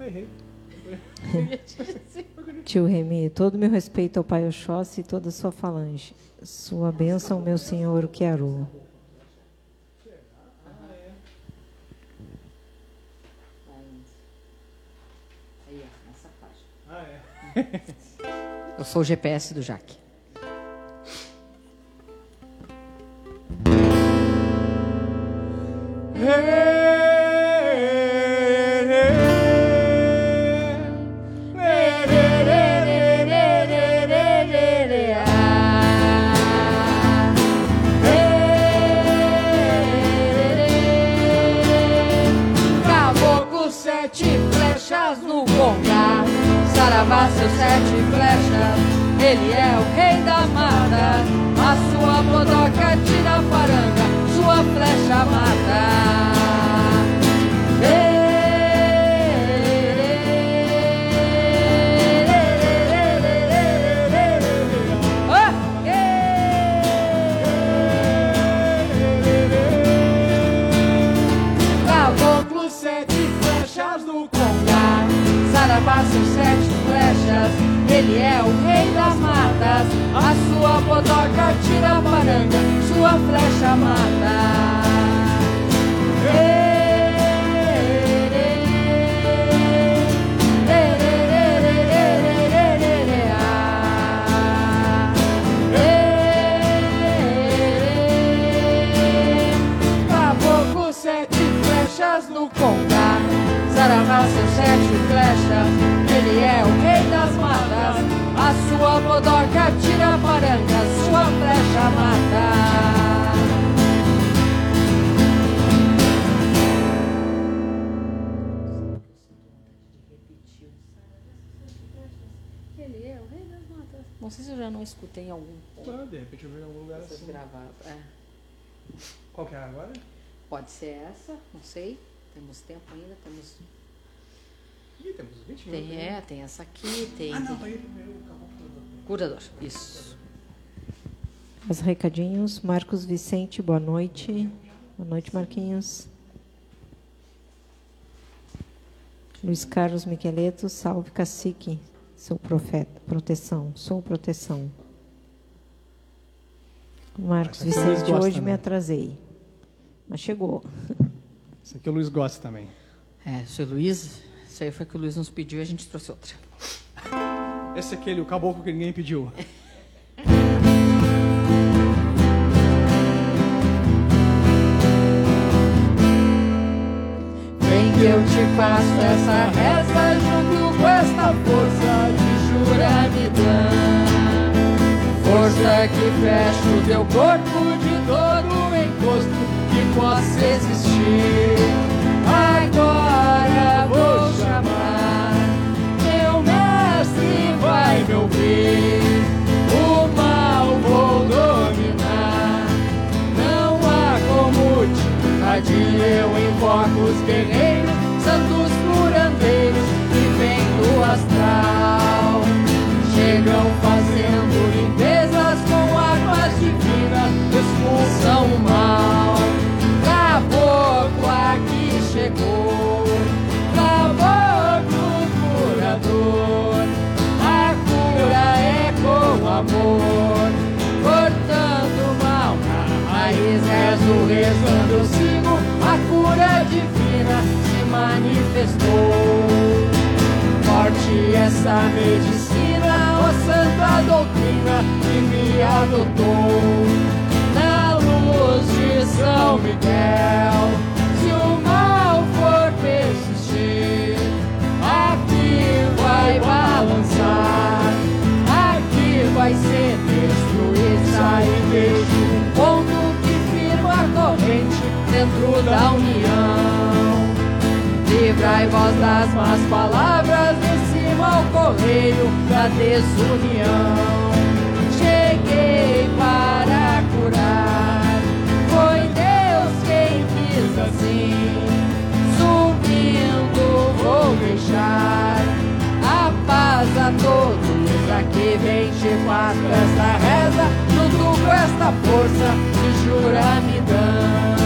Errei. Tio Remy, todo meu respeito ao Pai Oxóssi e toda a sua falange. Sua bênção, meu Senhor, o que arou. Eu sou o GPS do Jaque. Hey! Saravá, seus sete flechas, ele é o rei da mata. A sua bodoca tira a paranga, sua flecha mata. Saravá, sete ele é o rei das matas. A sua bodoca tira a paranga, sua flecha mata. Flechas no congar. Saravá, seus sete flechas ele é o rei das matas. A sua bodoca tira paranga, sua flecha mata. Ele é o rei das matas. Não sei se eu já não escutei em algum ponto. Ah, de repente eu vi em algum lugar assim. Gravado. É. Qual que é agora? Pode ser essa, não sei. Temos tempo ainda, temos Ih, temos 20 minutos. Tem, é, tem essa aqui, tem. Ah, não, tá aí o curador. Isso. Os recadinhos. Marcos Vicente, boa noite. Boa noite, Marquinhos. Luiz Carlos Miqueleto, salve cacique, sou profeta, proteção, sou proteção. Marcos Vicente, hoje também. me atrasei, mas chegou. Isso aqui o Luiz gosta também. É, seu Luiz, isso aí foi que o Luiz nos pediu e a gente trouxe outra. Esse é aquele, o caboclo que ninguém pediu. Vem que eu te faço essa reza junto com esta força de juramidão. Força que fecha o teu corpo de todo encosto que possa existir. Invadir. Eu invoco os guerreiros, santos curandeiros que vêm do astral. Chegam fazendo limpezas com águas divinas, expulsam o mal. Caboclo aqui chegou. Caboclo curador amor, cortando mal na raiz, rezo, rezando, divina se manifestou. Forte essa medicina, ó santa doutrina que me adotou. Na luz de São Miguel, se o mal for persistir, aqui vai balançar vai ser destruída e vejo um ponto que firma a corrente dentro da união livrai vós das más palavras de cima ao correio da desunião. Cheguei para curar, foi Deus quem fez assim. Subindo vou deixar a paz a todos aqui. Vem chegar esta reza, junto com esta força que jura me dão.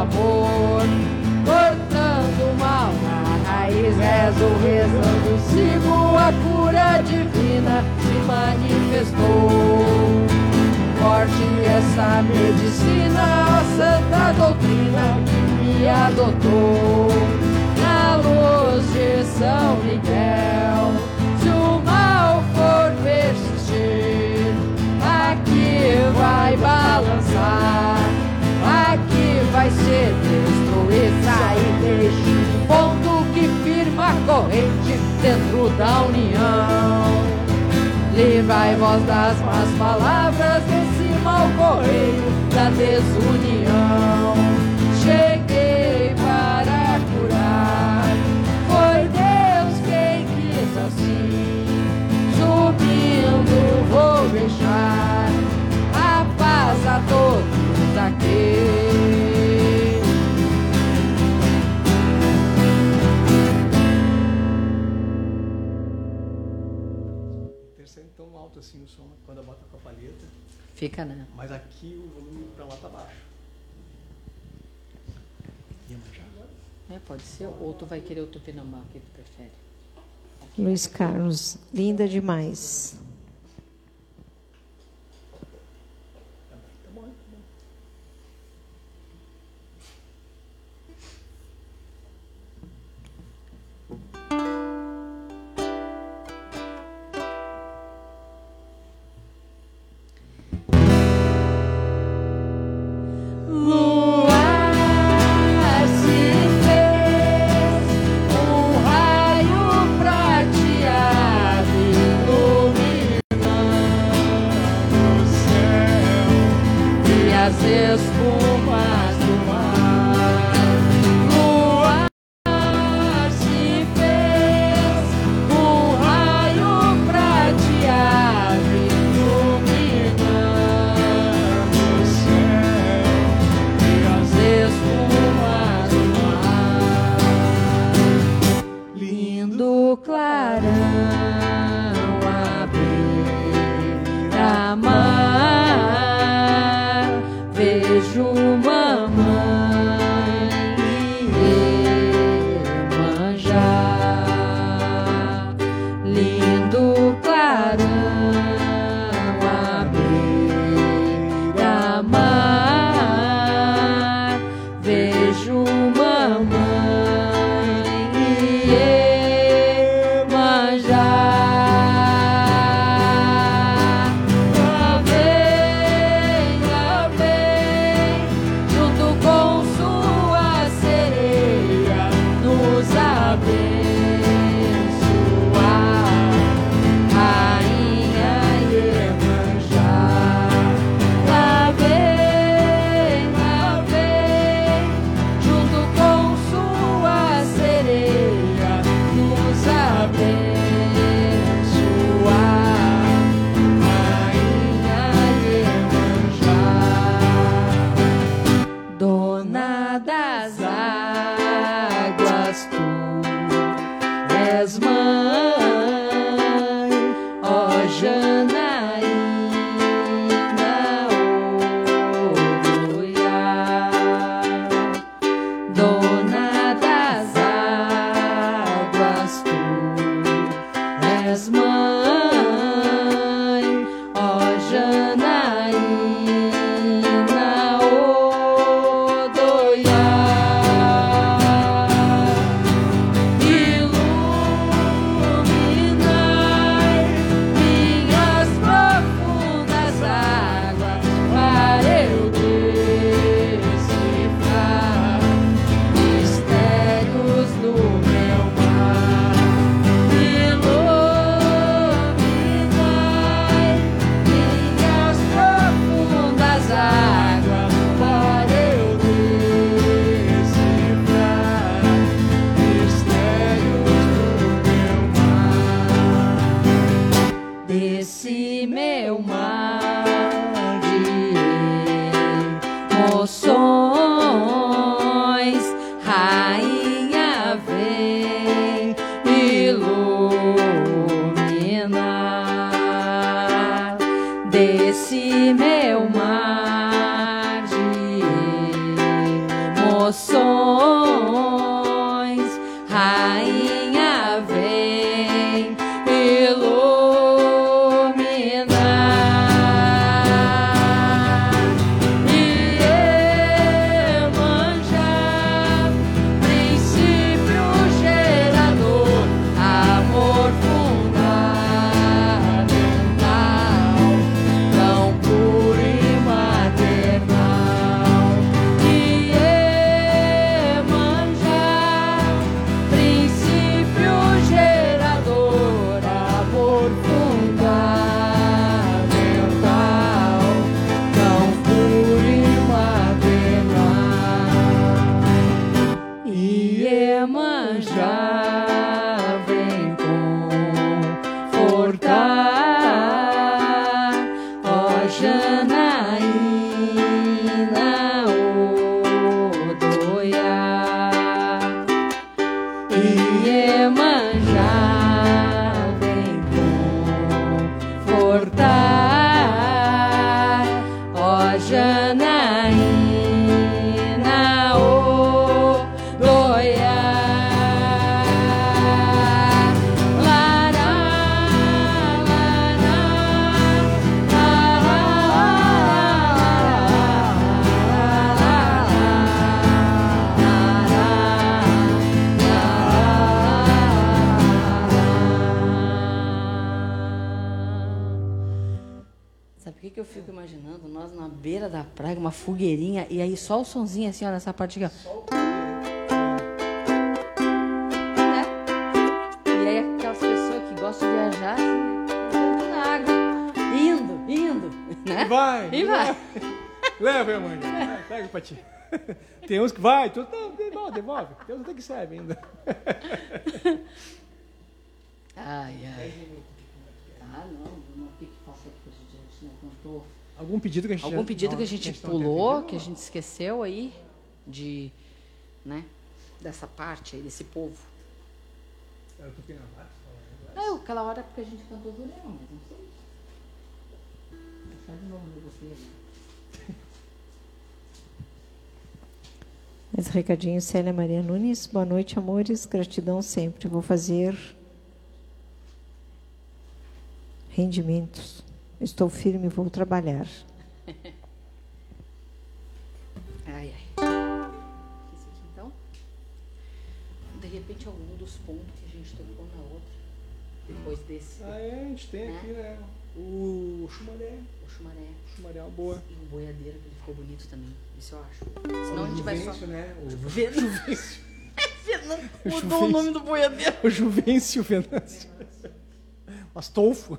amor, cortando o mal na raiz, rezo, rezando, sigo a cura divina se manifestou. Forte essa medicina, a santa doutrina me adotou São Miguel. Se o mal for persistir, aqui vai balançar vai ser destruída e deixe ponto que firma a corrente dentro da união. Livrai vós das más palavras desse mau correio da desunião. Vou deixar a paz a todos aqui. assim o som quando bota com a palheta. Fica, né? Mas aqui o volume para lá tá baixo. É, pode ser. Ou tu vai querer o Tupinambá, que tu prefere? Luiz Carlos, linda demais. Só o sonzinho assim, ó, nessa parte aqui, ó. Né? E aí aquelas pessoas que gostam de viajar, assim, na água, indo, indo, né? Vai! E vai. Leva mãe. Pega pra ti. Tem uns que vai, tu não, devolve, devolve. Tem uns até que serve ainda. Ai, ai. Ah, não, tem que passar aqui pra gente, não cantou. Algum pedido que a gente Algum pedido que a gente pulou, que a gente esqueceu aí de, né, dessa parte aí desse povo. Eu tô pegando Não, aquela hora é porque a gente cantou do leão, mas não sei. Vou deixar de novo no você. Mais recadinho, Célia Maria Nunes. Boa noite, amores. Gratidão sempre. Vou fazer rendimentos. Estou firme, vou trabalhar. ai, ai. Isso aqui então. De repente algum dos pontos que a gente tocou na outra. Depois desse. Ah, é, a gente tem né? aqui, né? O chumaré. O chumaré. O chumaré é uma boa. E o boiadeiro, que ele ficou bonito também. Isso eu acho. Senão a gente vai só. né? O Juvencio. Fernando O mudou o nome do boiadeiro. O Juvencio Venâncio. Astolfo.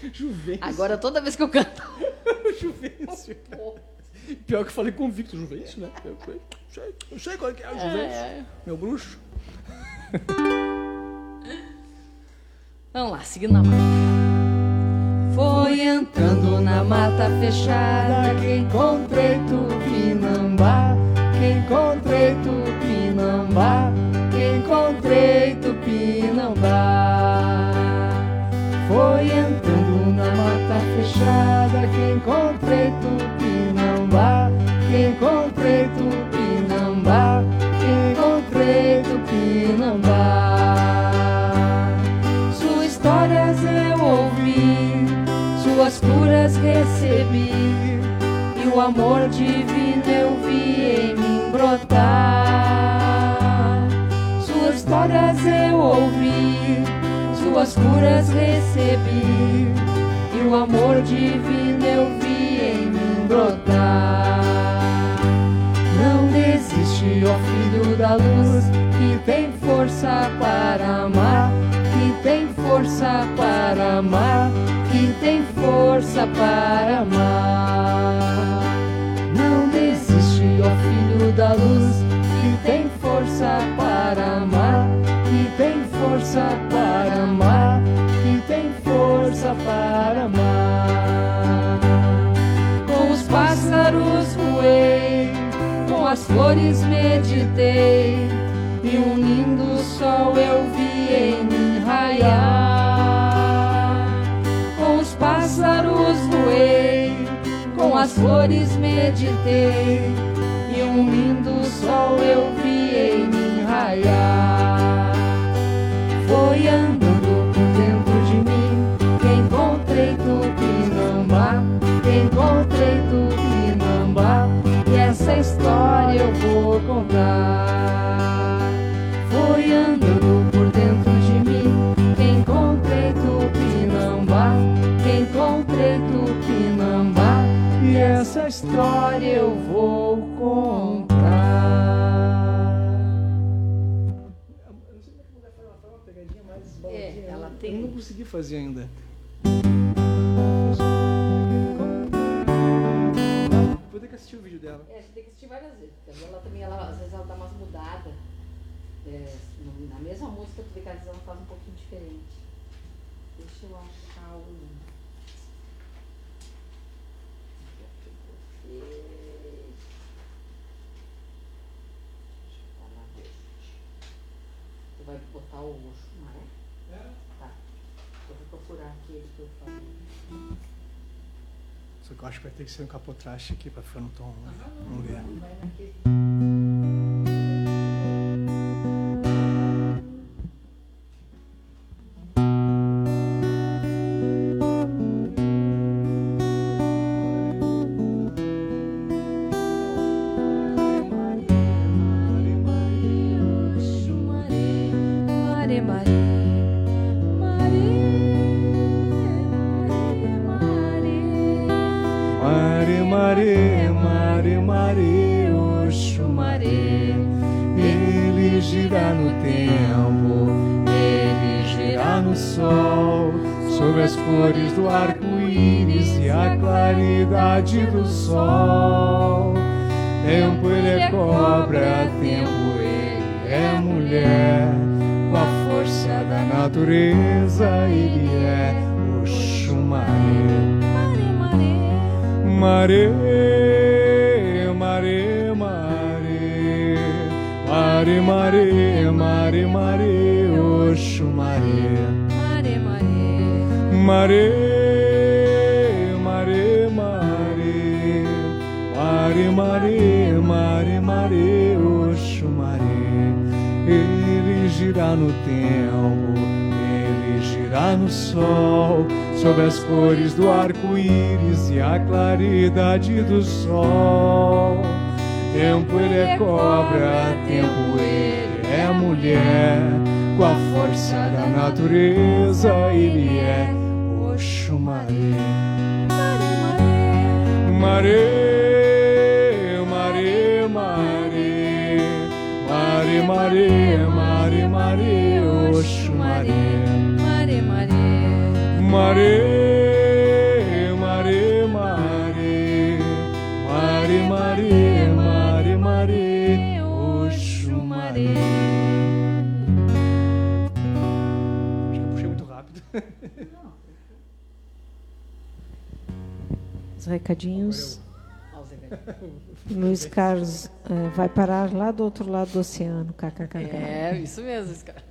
Juvencio. Agora toda vez que eu canto. Juvencio. Pior que eu falei convicto, Juvencio, né? Eu, eu, sei, eu sei qual é que é o Juvencio. Meu bruxo. Vamos lá, seguindo na mata. Foi entrando na mata fechada que encontrei Tupinambá, que encontrei Tupinambá, que encontrei Tupinambá. Foi entrando mata fechada que encontrei Tupinambá, que encontrei Tupinambá, que encontrei Tupinambá. Suas histórias eu ouvi, suas curas recebi, e o amor divino eu vi em mim brotar. Suas histórias eu ouvi, suas curas recebi, o amor divino eu vi em mim brotar. Não desiste, ó filho da luz, que tem força para amar, que tem força para amar, que tem força para amar. Não desiste, ó filho da luz, que tem força para amar, que tem força para amar, força para amar. Com os pássaros voei, com as flores meditei e um lindo sol eu vi em mim raiar. Com os pássaros voei, com as flores meditei e um lindo sol eu vi em mim raiar. Foi andando encontrei Tupinambá e essa história eu vou contar. Foi andando por dentro de mim que encontrei Tupinambá, que encontrei Tupinambá e essa história eu vou contar. É, ela Eu tem. não consegui fazer ainda. Assistir o vídeo dela. É, você tem que assistir várias vezes. Porque ela também, ela, às vezes ela dá umas mudadas. É, na mesma música, tu vê que às vezes ela faz um pouquinho diferente. Deixa eu achar o. Tu vai botar o Oxumaré? É? Tá. Eu vou procurar aqui ele que eu falo. Só que eu acho que vai ter que ser um capotraste aqui pra ficar no tom. né? Vamos ver. Luiz Carlos eh, vai parar lá do outro lado do oceano, kkkk. É, isso mesmo, esse cara.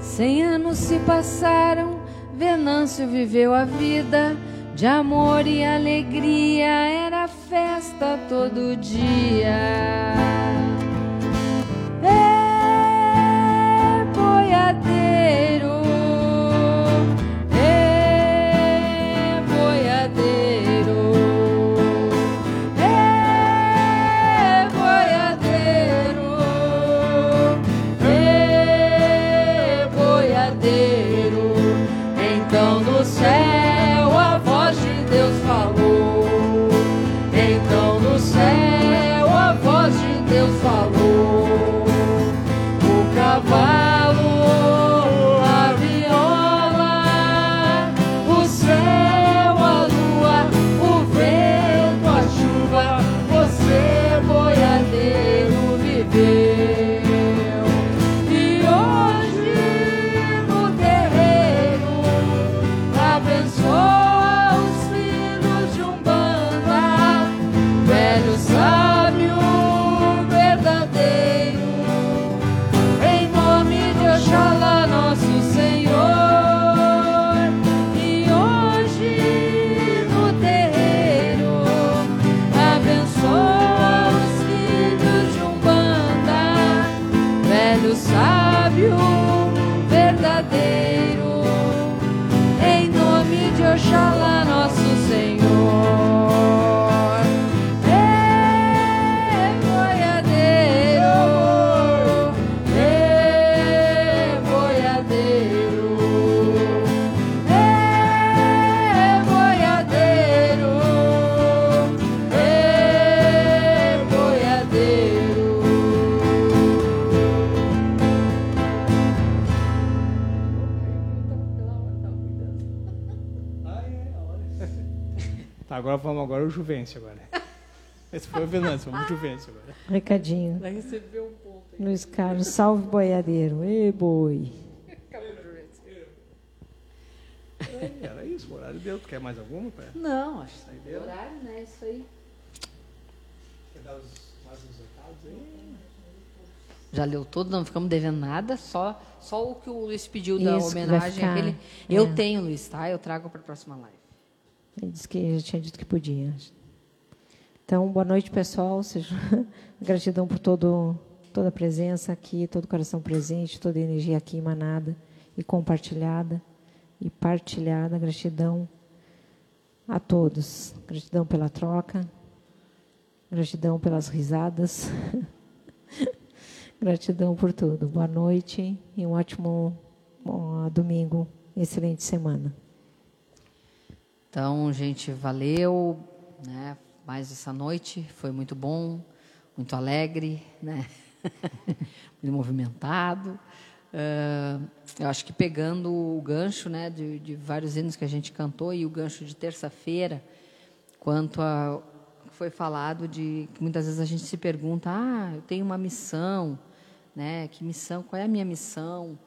Cem anos se passaram, Venâncio viveu a vida de amor e alegria, era festa todo dia. Juvencio agora. Esse foi o Venâncio, vamos Juvencio agora. Recadinho. Vai receber um ponto. Aí. Luiz Carlos, salve boiadeiro. Ê, boi. Era isso, o horário deu. Tu quer mais alguma? Pé? Não, acho que deu. horário, né? Isso aí. Quer dar os, mais uns recados aí? Já leu todo, não ficamos devendo nada, só, só o que o Luiz pediu da homenagem. Aquele, eu é. tenho, Luiz, tá? Eu trago para a próxima live. Ele disse que já tinha dito que podia. Então, boa noite, pessoal. Seja gratidão por todo, toda a presença aqui, todo o coração presente, toda a energia aqui emanada e compartilhada e partilhada. Gratidão a todos. Gratidão pela troca. Gratidão pelas risadas. Gratidão por tudo. Boa noite e um ótimo domingo. Excelente semana. Então, gente, valeu, né? Mais essa noite foi muito bom, muito alegre, né? muito movimentado. Uh, eu acho que pegando o gancho, né, de, de, vários hinos que a gente cantou e o gancho de terça-feira, quanto a foi falado de que muitas vezes a gente se pergunta, ah, eu tenho uma missão, né? Que missão? Qual é a minha missão?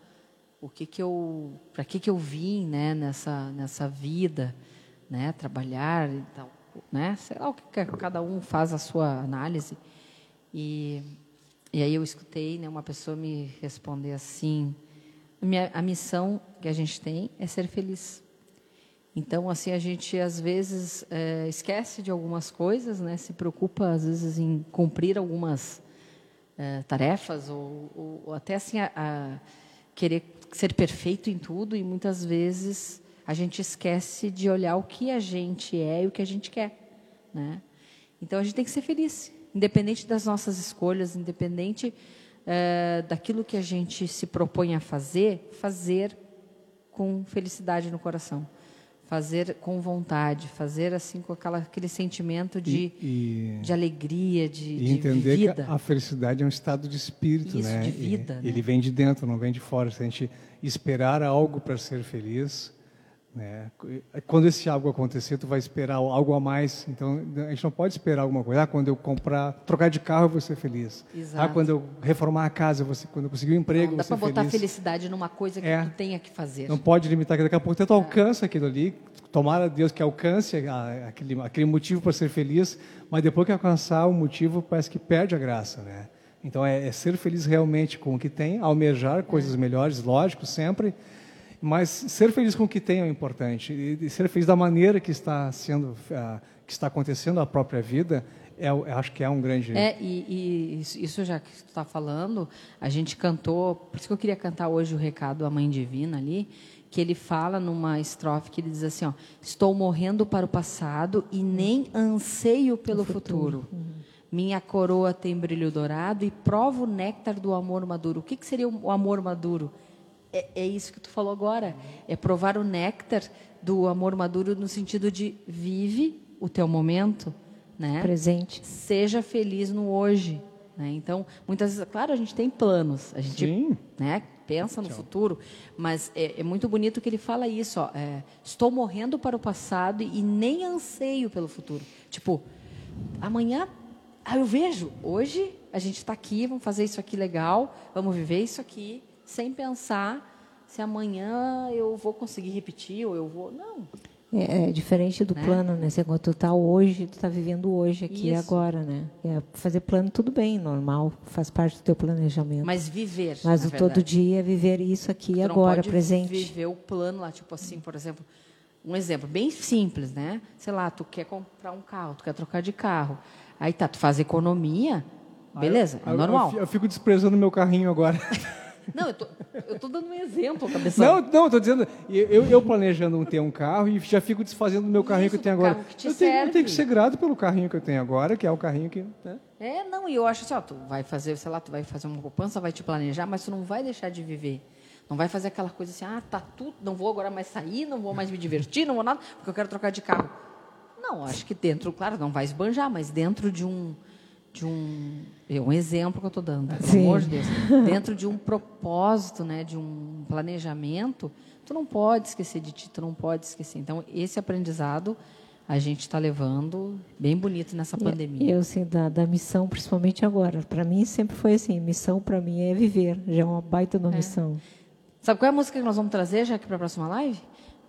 O que que eu, para que que eu vim, né? Nessa nessa vida? Né, trabalhar, então, né, sei lá o que cada um faz a sua análise. E, e aí eu escutei né, uma pessoa me responder assim: a, minha, a missão que a gente tem é ser feliz. Então, assim, a gente às vezes é, esquece de algumas coisas, né? Se preocupa às vezes em cumprir algumas é, tarefas ou, ou, ou, até assim a, a querer ser perfeito em tudo e muitas vezes a gente esquece de olhar o que a gente é e o que a gente quer, né? Então a gente tem que ser feliz, independente das nossas escolhas, independente é, daquilo que a gente se propõe a fazer, fazer com felicidade no coração, fazer com vontade, fazer assim com aquela, aquele sentimento de, e, e, de alegria, de, e entender de vida. que a felicidade é um estado de espírito, Isso, né? De vida, Ele né? vem de dentro, não vem de fora. Se a gente esperar algo para ser feliz, né? Quando esse algo acontecer, tu vai esperar algo a mais. Então, a gente não pode esperar alguma coisa. Ah, quando eu comprar, trocar de carro, eu vou ser feliz. Ah, Exato. Ah, quando eu reformar a casa, ser, quando eu conseguir um emprego, não, dá para botar felicidade numa coisa que é. tu tenha que fazer. Não pode limitar, que daqui a pouco tu é. alcança aquilo ali. Tomara Deus que alcance aquele, aquele motivo para ser feliz, mas depois que alcançar o motivo, parece que perde a graça, né? Então, é, é ser feliz realmente com o que tem, almejar coisas é. melhores, lógico, sempre, mas ser feliz com o que tem é importante. E ser feliz da maneira que está sendo, uh, que está acontecendo a própria vida, é, acho que é um grande. É, e, e isso já que tu está falando, a gente cantou, por isso que eu queria cantar hoje o recado à Mãe Divina ali, que ele fala numa estrofe que ele diz assim: ó, Estou morrendo para o passado e nem anseio pelo futuro. futuro. Uhum. Minha coroa tem brilho dourado e provo o néctar do amor maduro. O que, que seria o amor maduro? É, é isso que tu falou agora. É provar o néctar do amor maduro no sentido de vive o teu momento, né? Presente. Seja feliz no hoje. Né? Então, muitas vezes, claro, a gente tem planos, a gente Sim. Né, pensa no Tchau. futuro, mas é, é, muito bonito que ele fala isso. Ó, é, Estou morrendo para o passado e nem anseio pelo futuro. Tipo, amanhã, ah, eu vejo, hoje a gente está aqui, vamos fazer isso aqui legal, vamos viver isso aqui sem pensar se amanhã eu vou conseguir repetir ou eu vou. Não. É, é diferente do né? plano, né? Você, quando tu está hoje, tu está vivendo hoje, aqui e agora, né? É, fazer plano, tudo bem, normal, faz parte do teu planejamento. Mas viver. Mas o todo dia é viver isso aqui e agora, pode presente. viver o plano lá, tipo assim, por exemplo, um exemplo bem simples, né? Sei lá, tu quer comprar um carro, tu quer trocar de carro. Aí tá, tu faz economia, beleza, é normal. Eu, eu, eu fico desprezando meu carrinho agora. Não, eu tô, eu tô dando um exemplo, cabeção. Não, não, estou dizendo, eu, eu planejando ter um carro e já fico desfazendo do meu carrinho Isso, que eu tenho agora. te eu, tenho, eu tenho que ser grato pelo carrinho que eu tenho agora, que é o carrinho que. Né? É, não, e eu acho assim, ó, tu vai fazer, sei lá, tu vai fazer uma poupança, vai te planejar, mas tu não vai deixar de viver. Não vai fazer aquela coisa assim, ah, tá tudo, não vou agora mais sair, não vou mais me divertir, não vou nada, porque eu quero trocar de carro. Não, acho que dentro, claro, não vai esbanjar, mas dentro de um de um é um exemplo que eu estou dando, pelo Sim. amor de Deus, dentro de um propósito, né, de um planejamento, tu não pode esquecer de ti, tu não pode esquecer. Então esse aprendizado a gente está levando bem bonito nessa pandemia. Eu, assim, da, da missão, principalmente agora. Para mim, sempre foi assim: missão para mim é viver. Já é uma baita uma missão. Sabe qual é a música que nós vamos trazer já aqui para a próxima live?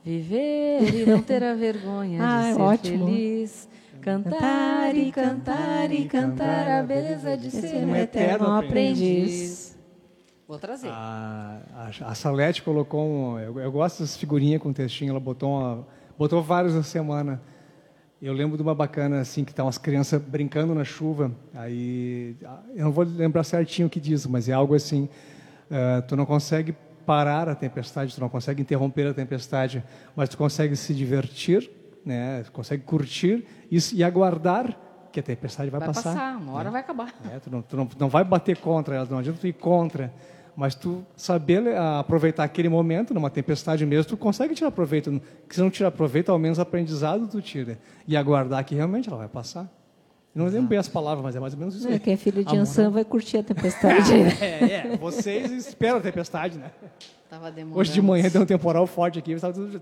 Viver e não ter a vergonha Ah, de ser ótimo. feliz. Cantar e cantar e cantar a beleza de ser um um eterno aprendiz. Vou trazer. A, a, a Salete colocou um. Eu, eu gosto dessas figurinhas com textinho, ela botou, uma, botou várias na semana. Eu lembro de uma bacana, assim, que tá umas crianças brincando na chuva. Aí. Eu não vou lembrar certinho o que diz, mas é algo assim. ah, tu não consegue parar a tempestade, tu não consegue interromper a tempestade, mas tu consegue se divertir, né? Consegue curtir isso, e aguardar que a tempestade vai, vai passar, uma hora vai acabar. é, tu não, tu não, não vai bater contra ela, não adianta tu ir contra. Mas tu saber eh, aproveitar aquele momento, numa tempestade mesmo, tu consegue tirar proveito. Se não tirar proveito, ao menos aprendizado tu tira. E aguardar que realmente ela vai passar. Não lembro bem as palavras, mas é mais ou menos isso aí. É, quem é filho de Amor, Ansan vai curtir a tempestade. É, é, vocês esperam a tempestade, né? Tava demorando. Hoje de manhã deu um temporal forte aqui, estava tudo...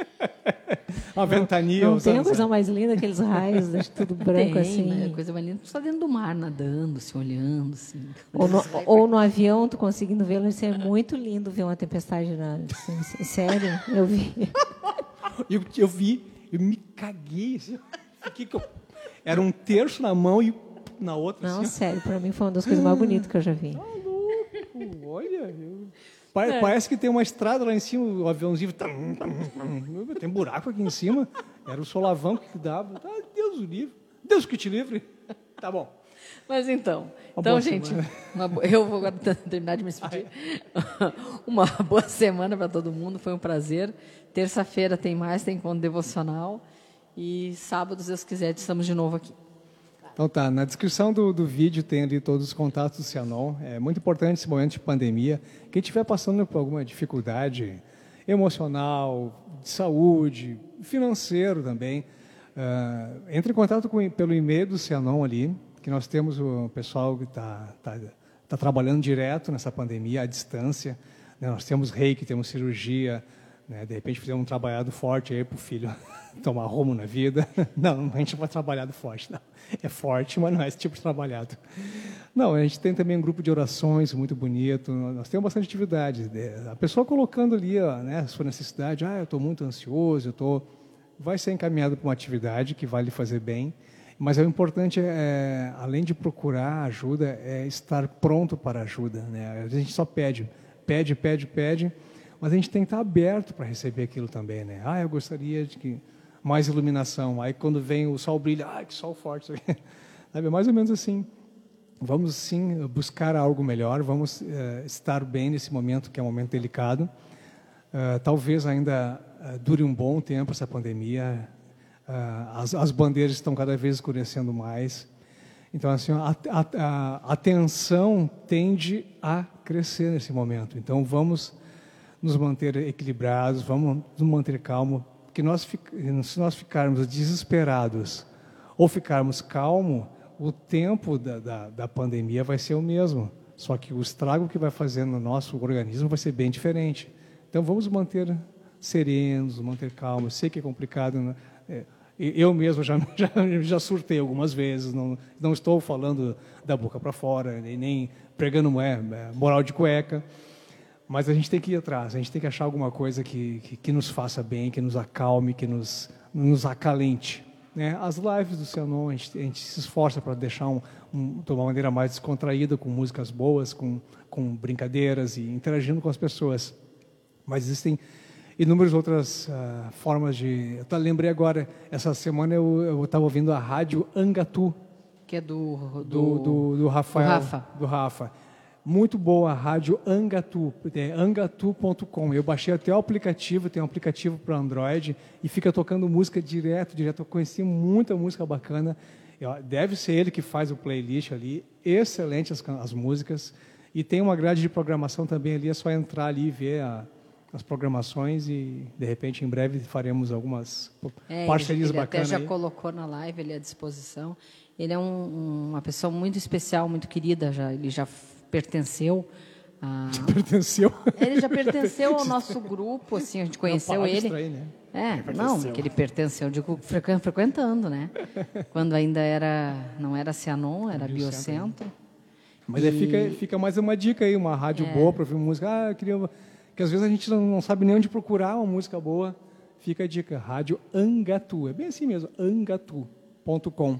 Uma ventania. Não os tem uma coisa mais linda, aqueles raios, deixa tudo branco Tem, assim. né? Coisa mais linda. Tu está dentro do mar, nadando, se olhando, assim. Ou no, ou no avião, tu conseguindo vê-lo, isso é muito lindo ver uma tempestade na. assim, sério, eu vi. Eu, eu vi, eu me caguei. Assim, fiquei com- era um terço na mão e na outra. Não, assim, sério, pra mim foi uma das coisas mais bonitas que eu já vi. ó. Olha, eu- Pa- parece que tem uma estrada lá em cima, o aviãozinho. tam, tam, tam. Tem buraco aqui em cima. Era o solavanco que dava. Ah, Deus o livre. Deus que te livre. Tá bom. Mas então, Uma então gente, bo- eu vou terminar de me despedir. uma boa semana para todo mundo, foi um prazer. Terça-feira tem mais, tem encontro devocional. E sábado, se Deus quiser, estamos de novo aqui. Então tá, na descrição do, do vídeo tem ali todos os contatos do Cianon. É muito importante esse momento de pandemia. Quem estiver passando por alguma dificuldade emocional, de saúde, financeiro também, ah, entre em contato com, pelo e-mail do Cianon ali, que nós temos o pessoal que está tá, tá trabalhando direto nessa pandemia, à distância. né? Nós temos reiki, temos cirurgia, né? de repente fizemos um trabalhado forte aí para o filho tomar rumo na vida. Não, a gente não vai trabalhado forte, não. É forte, mas não é esse tipo de trabalhado. Não, a gente tem também um grupo de orações muito bonito. Nós temos bastante atividade. A pessoa colocando ali ó, né, a sua necessidade, ah, eu estou muito ansioso, eu estou... Vai ser encaminhado para uma atividade que vai lhe fazer bem. Mas o importante, é, além de procurar ajuda, é estar pronto para ajuda. Né? A gente só pede, pede, pede, pede, mas a gente tem que estar aberto para receber aquilo também. Né? Ah, eu gostaria de que mais iluminação. Aí quando vem o sol brilha, ah, que sol forte. Sabe, é mais ou menos assim. Vamos sim buscar algo melhor, vamos eh, estar bem nesse momento que é um momento delicado. Ah, talvez ainda ah, dure um bom tempo essa pandemia. As, as bandeiras estão cada vez escurecendo mais. Então, assim, a, a, a, a tensão tende a crescer nesse momento. Então, vamos nos manter equilibrados, vamos nos manter calmos, porque nós, se nós ficarmos desesperados ou ficarmos calmos, o tempo da, da, da pandemia vai ser o mesmo. Só que o estrago que vai fazer no nosso organismo vai ser bem diferente. Então, vamos manter serenos, manter calmos. Sei que é complicado. Né? É, eu mesmo já, já, já surtei algumas vezes. Não, não estou falando da boca para fora, nem, nem pregando é, é, moral de cueca. Mas a gente tem que ir atrás, a gente tem que achar alguma coisa que, que, que nos faça bem, que nos acalme, que nos, nos acalente. Né? As lives do Cianon, a gente, a gente se esforça para deixar um, um, de uma maneira mais descontraída, com músicas boas, com, com brincadeiras e interagindo com as pessoas. Mas existem inúmeras outras uh, formas de. Eu tá, lembrei agora, essa semana eu estava ouvindo a rádio Angatu, Que é do. do, do, do Rafael. do Rafa. do Rafa. Muito boa a rádio Angatu, é angatu.com. Eu baixei até o aplicativo, tem um aplicativo para Android e fica tocando música direto, direto. Eu conheci muita música bacana. Deve ser ele que faz o playlist ali. Excelente as, as músicas. E tem uma grade de programação também ali, é só entrar ali e ver a, as programações e, de repente, em breve faremos algumas é, parcerias ele, ele bacanas. Ele até já aí. colocou na live, ele é à disposição. Ele é um, uma pessoa muito especial, muito querida, já, ele já pertenceu a... Já pertenceu? Ele já pertenceu ao nosso grupo, assim, a gente conheceu não, ele. Né? É, não, que ele pertenceu, eu digo frequentando, né? Quando ainda era, não era Cianon, era Biocentro. Mas e... fica, fica mais uma dica aí, uma rádio é. boa para ouvir música. Ah, eu queria. Que às vezes a gente não sabe nem onde procurar uma música boa. Fica a dica, Rádio Angatu. É bem assim mesmo, angatu.com.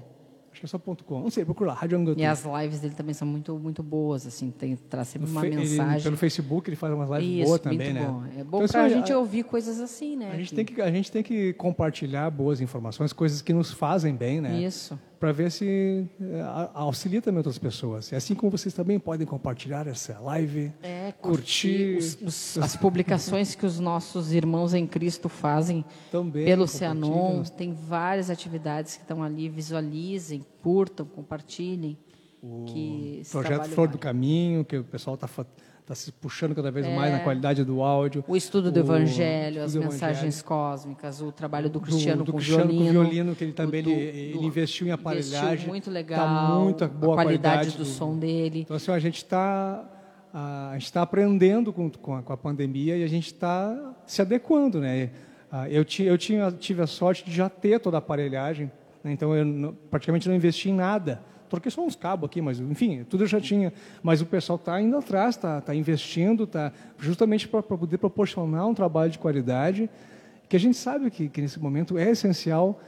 Acho que é só ponto .com. Não sei, procura lá, Rádio Angatu. E as lives dele também são muito, muito boas, assim, tem, traz sempre uma mensagem. Ele, pelo Facebook ele faz umas lives Isso, boas também, né? Bom. É bom então, para a gente ouvir coisas assim, né? A gente, tem que, a gente tem que compartilhar boas informações, coisas que nos fazem bem, né? Isso para ver se é, auxilia também outras pessoas. E assim como vocês também podem compartilhar essa live, é, curtir, curtir os, os, as publicações que os nossos irmãos em Cristo fazem também, pelo Cianon. Tem várias atividades que estão ali, visualizem, curtam, compartilhem. O projeto Flor do Caminho, que o pessoal está está se puxando cada vez é. mais na qualidade do áudio. O estudo do o, Evangelho, as mensagens evangelho. cósmicas, o trabalho do Cristiano, do, do com, Cristiano violino, com violino. que ele também do, ele, ele investiu em aparelhagem. Investiu muito tá legal. Tá muita boa a qualidade, qualidade do, som dele. Então, assim, a gente está a gente está aprendendo com, com a, com, a, pandemia e a gente está se adequando, né? Eu, tinha, eu tinha, tive a sorte de já ter toda a aparelhagem, né? então eu praticamente não investi em nada troquei só uns cabos aqui, mas enfim, tudo eu já tinha. Mas o pessoal está indo atrás, está tá investindo, tá justamente para poder proporcionar um trabalho de qualidade, que a gente sabe que, que nesse momento é essencial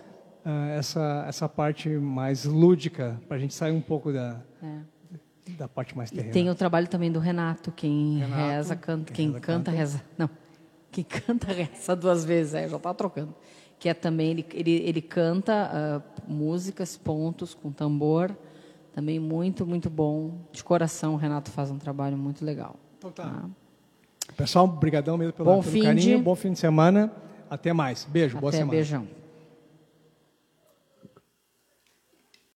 uh, essa, essa parte mais lúdica, para a gente sair um pouco da, é. da parte mais terrena. E tem o trabalho também do Renato, quem Renato, reza, canta, quem, quem reza, canta, canta, reza. Não, quem canta, reza duas vezes, é, já está trocando. Que é também, ele, ele, ele canta uh, músicas, pontos, com tambor, também muito, muito bom. De coração, o Renato faz um trabalho muito legal. Então tá. tá? Pessoal, brigadão mesmo pelo, bom pelo carinho. De... Bom fim de semana. Até mais. Beijo, Até boa semana. Beijão.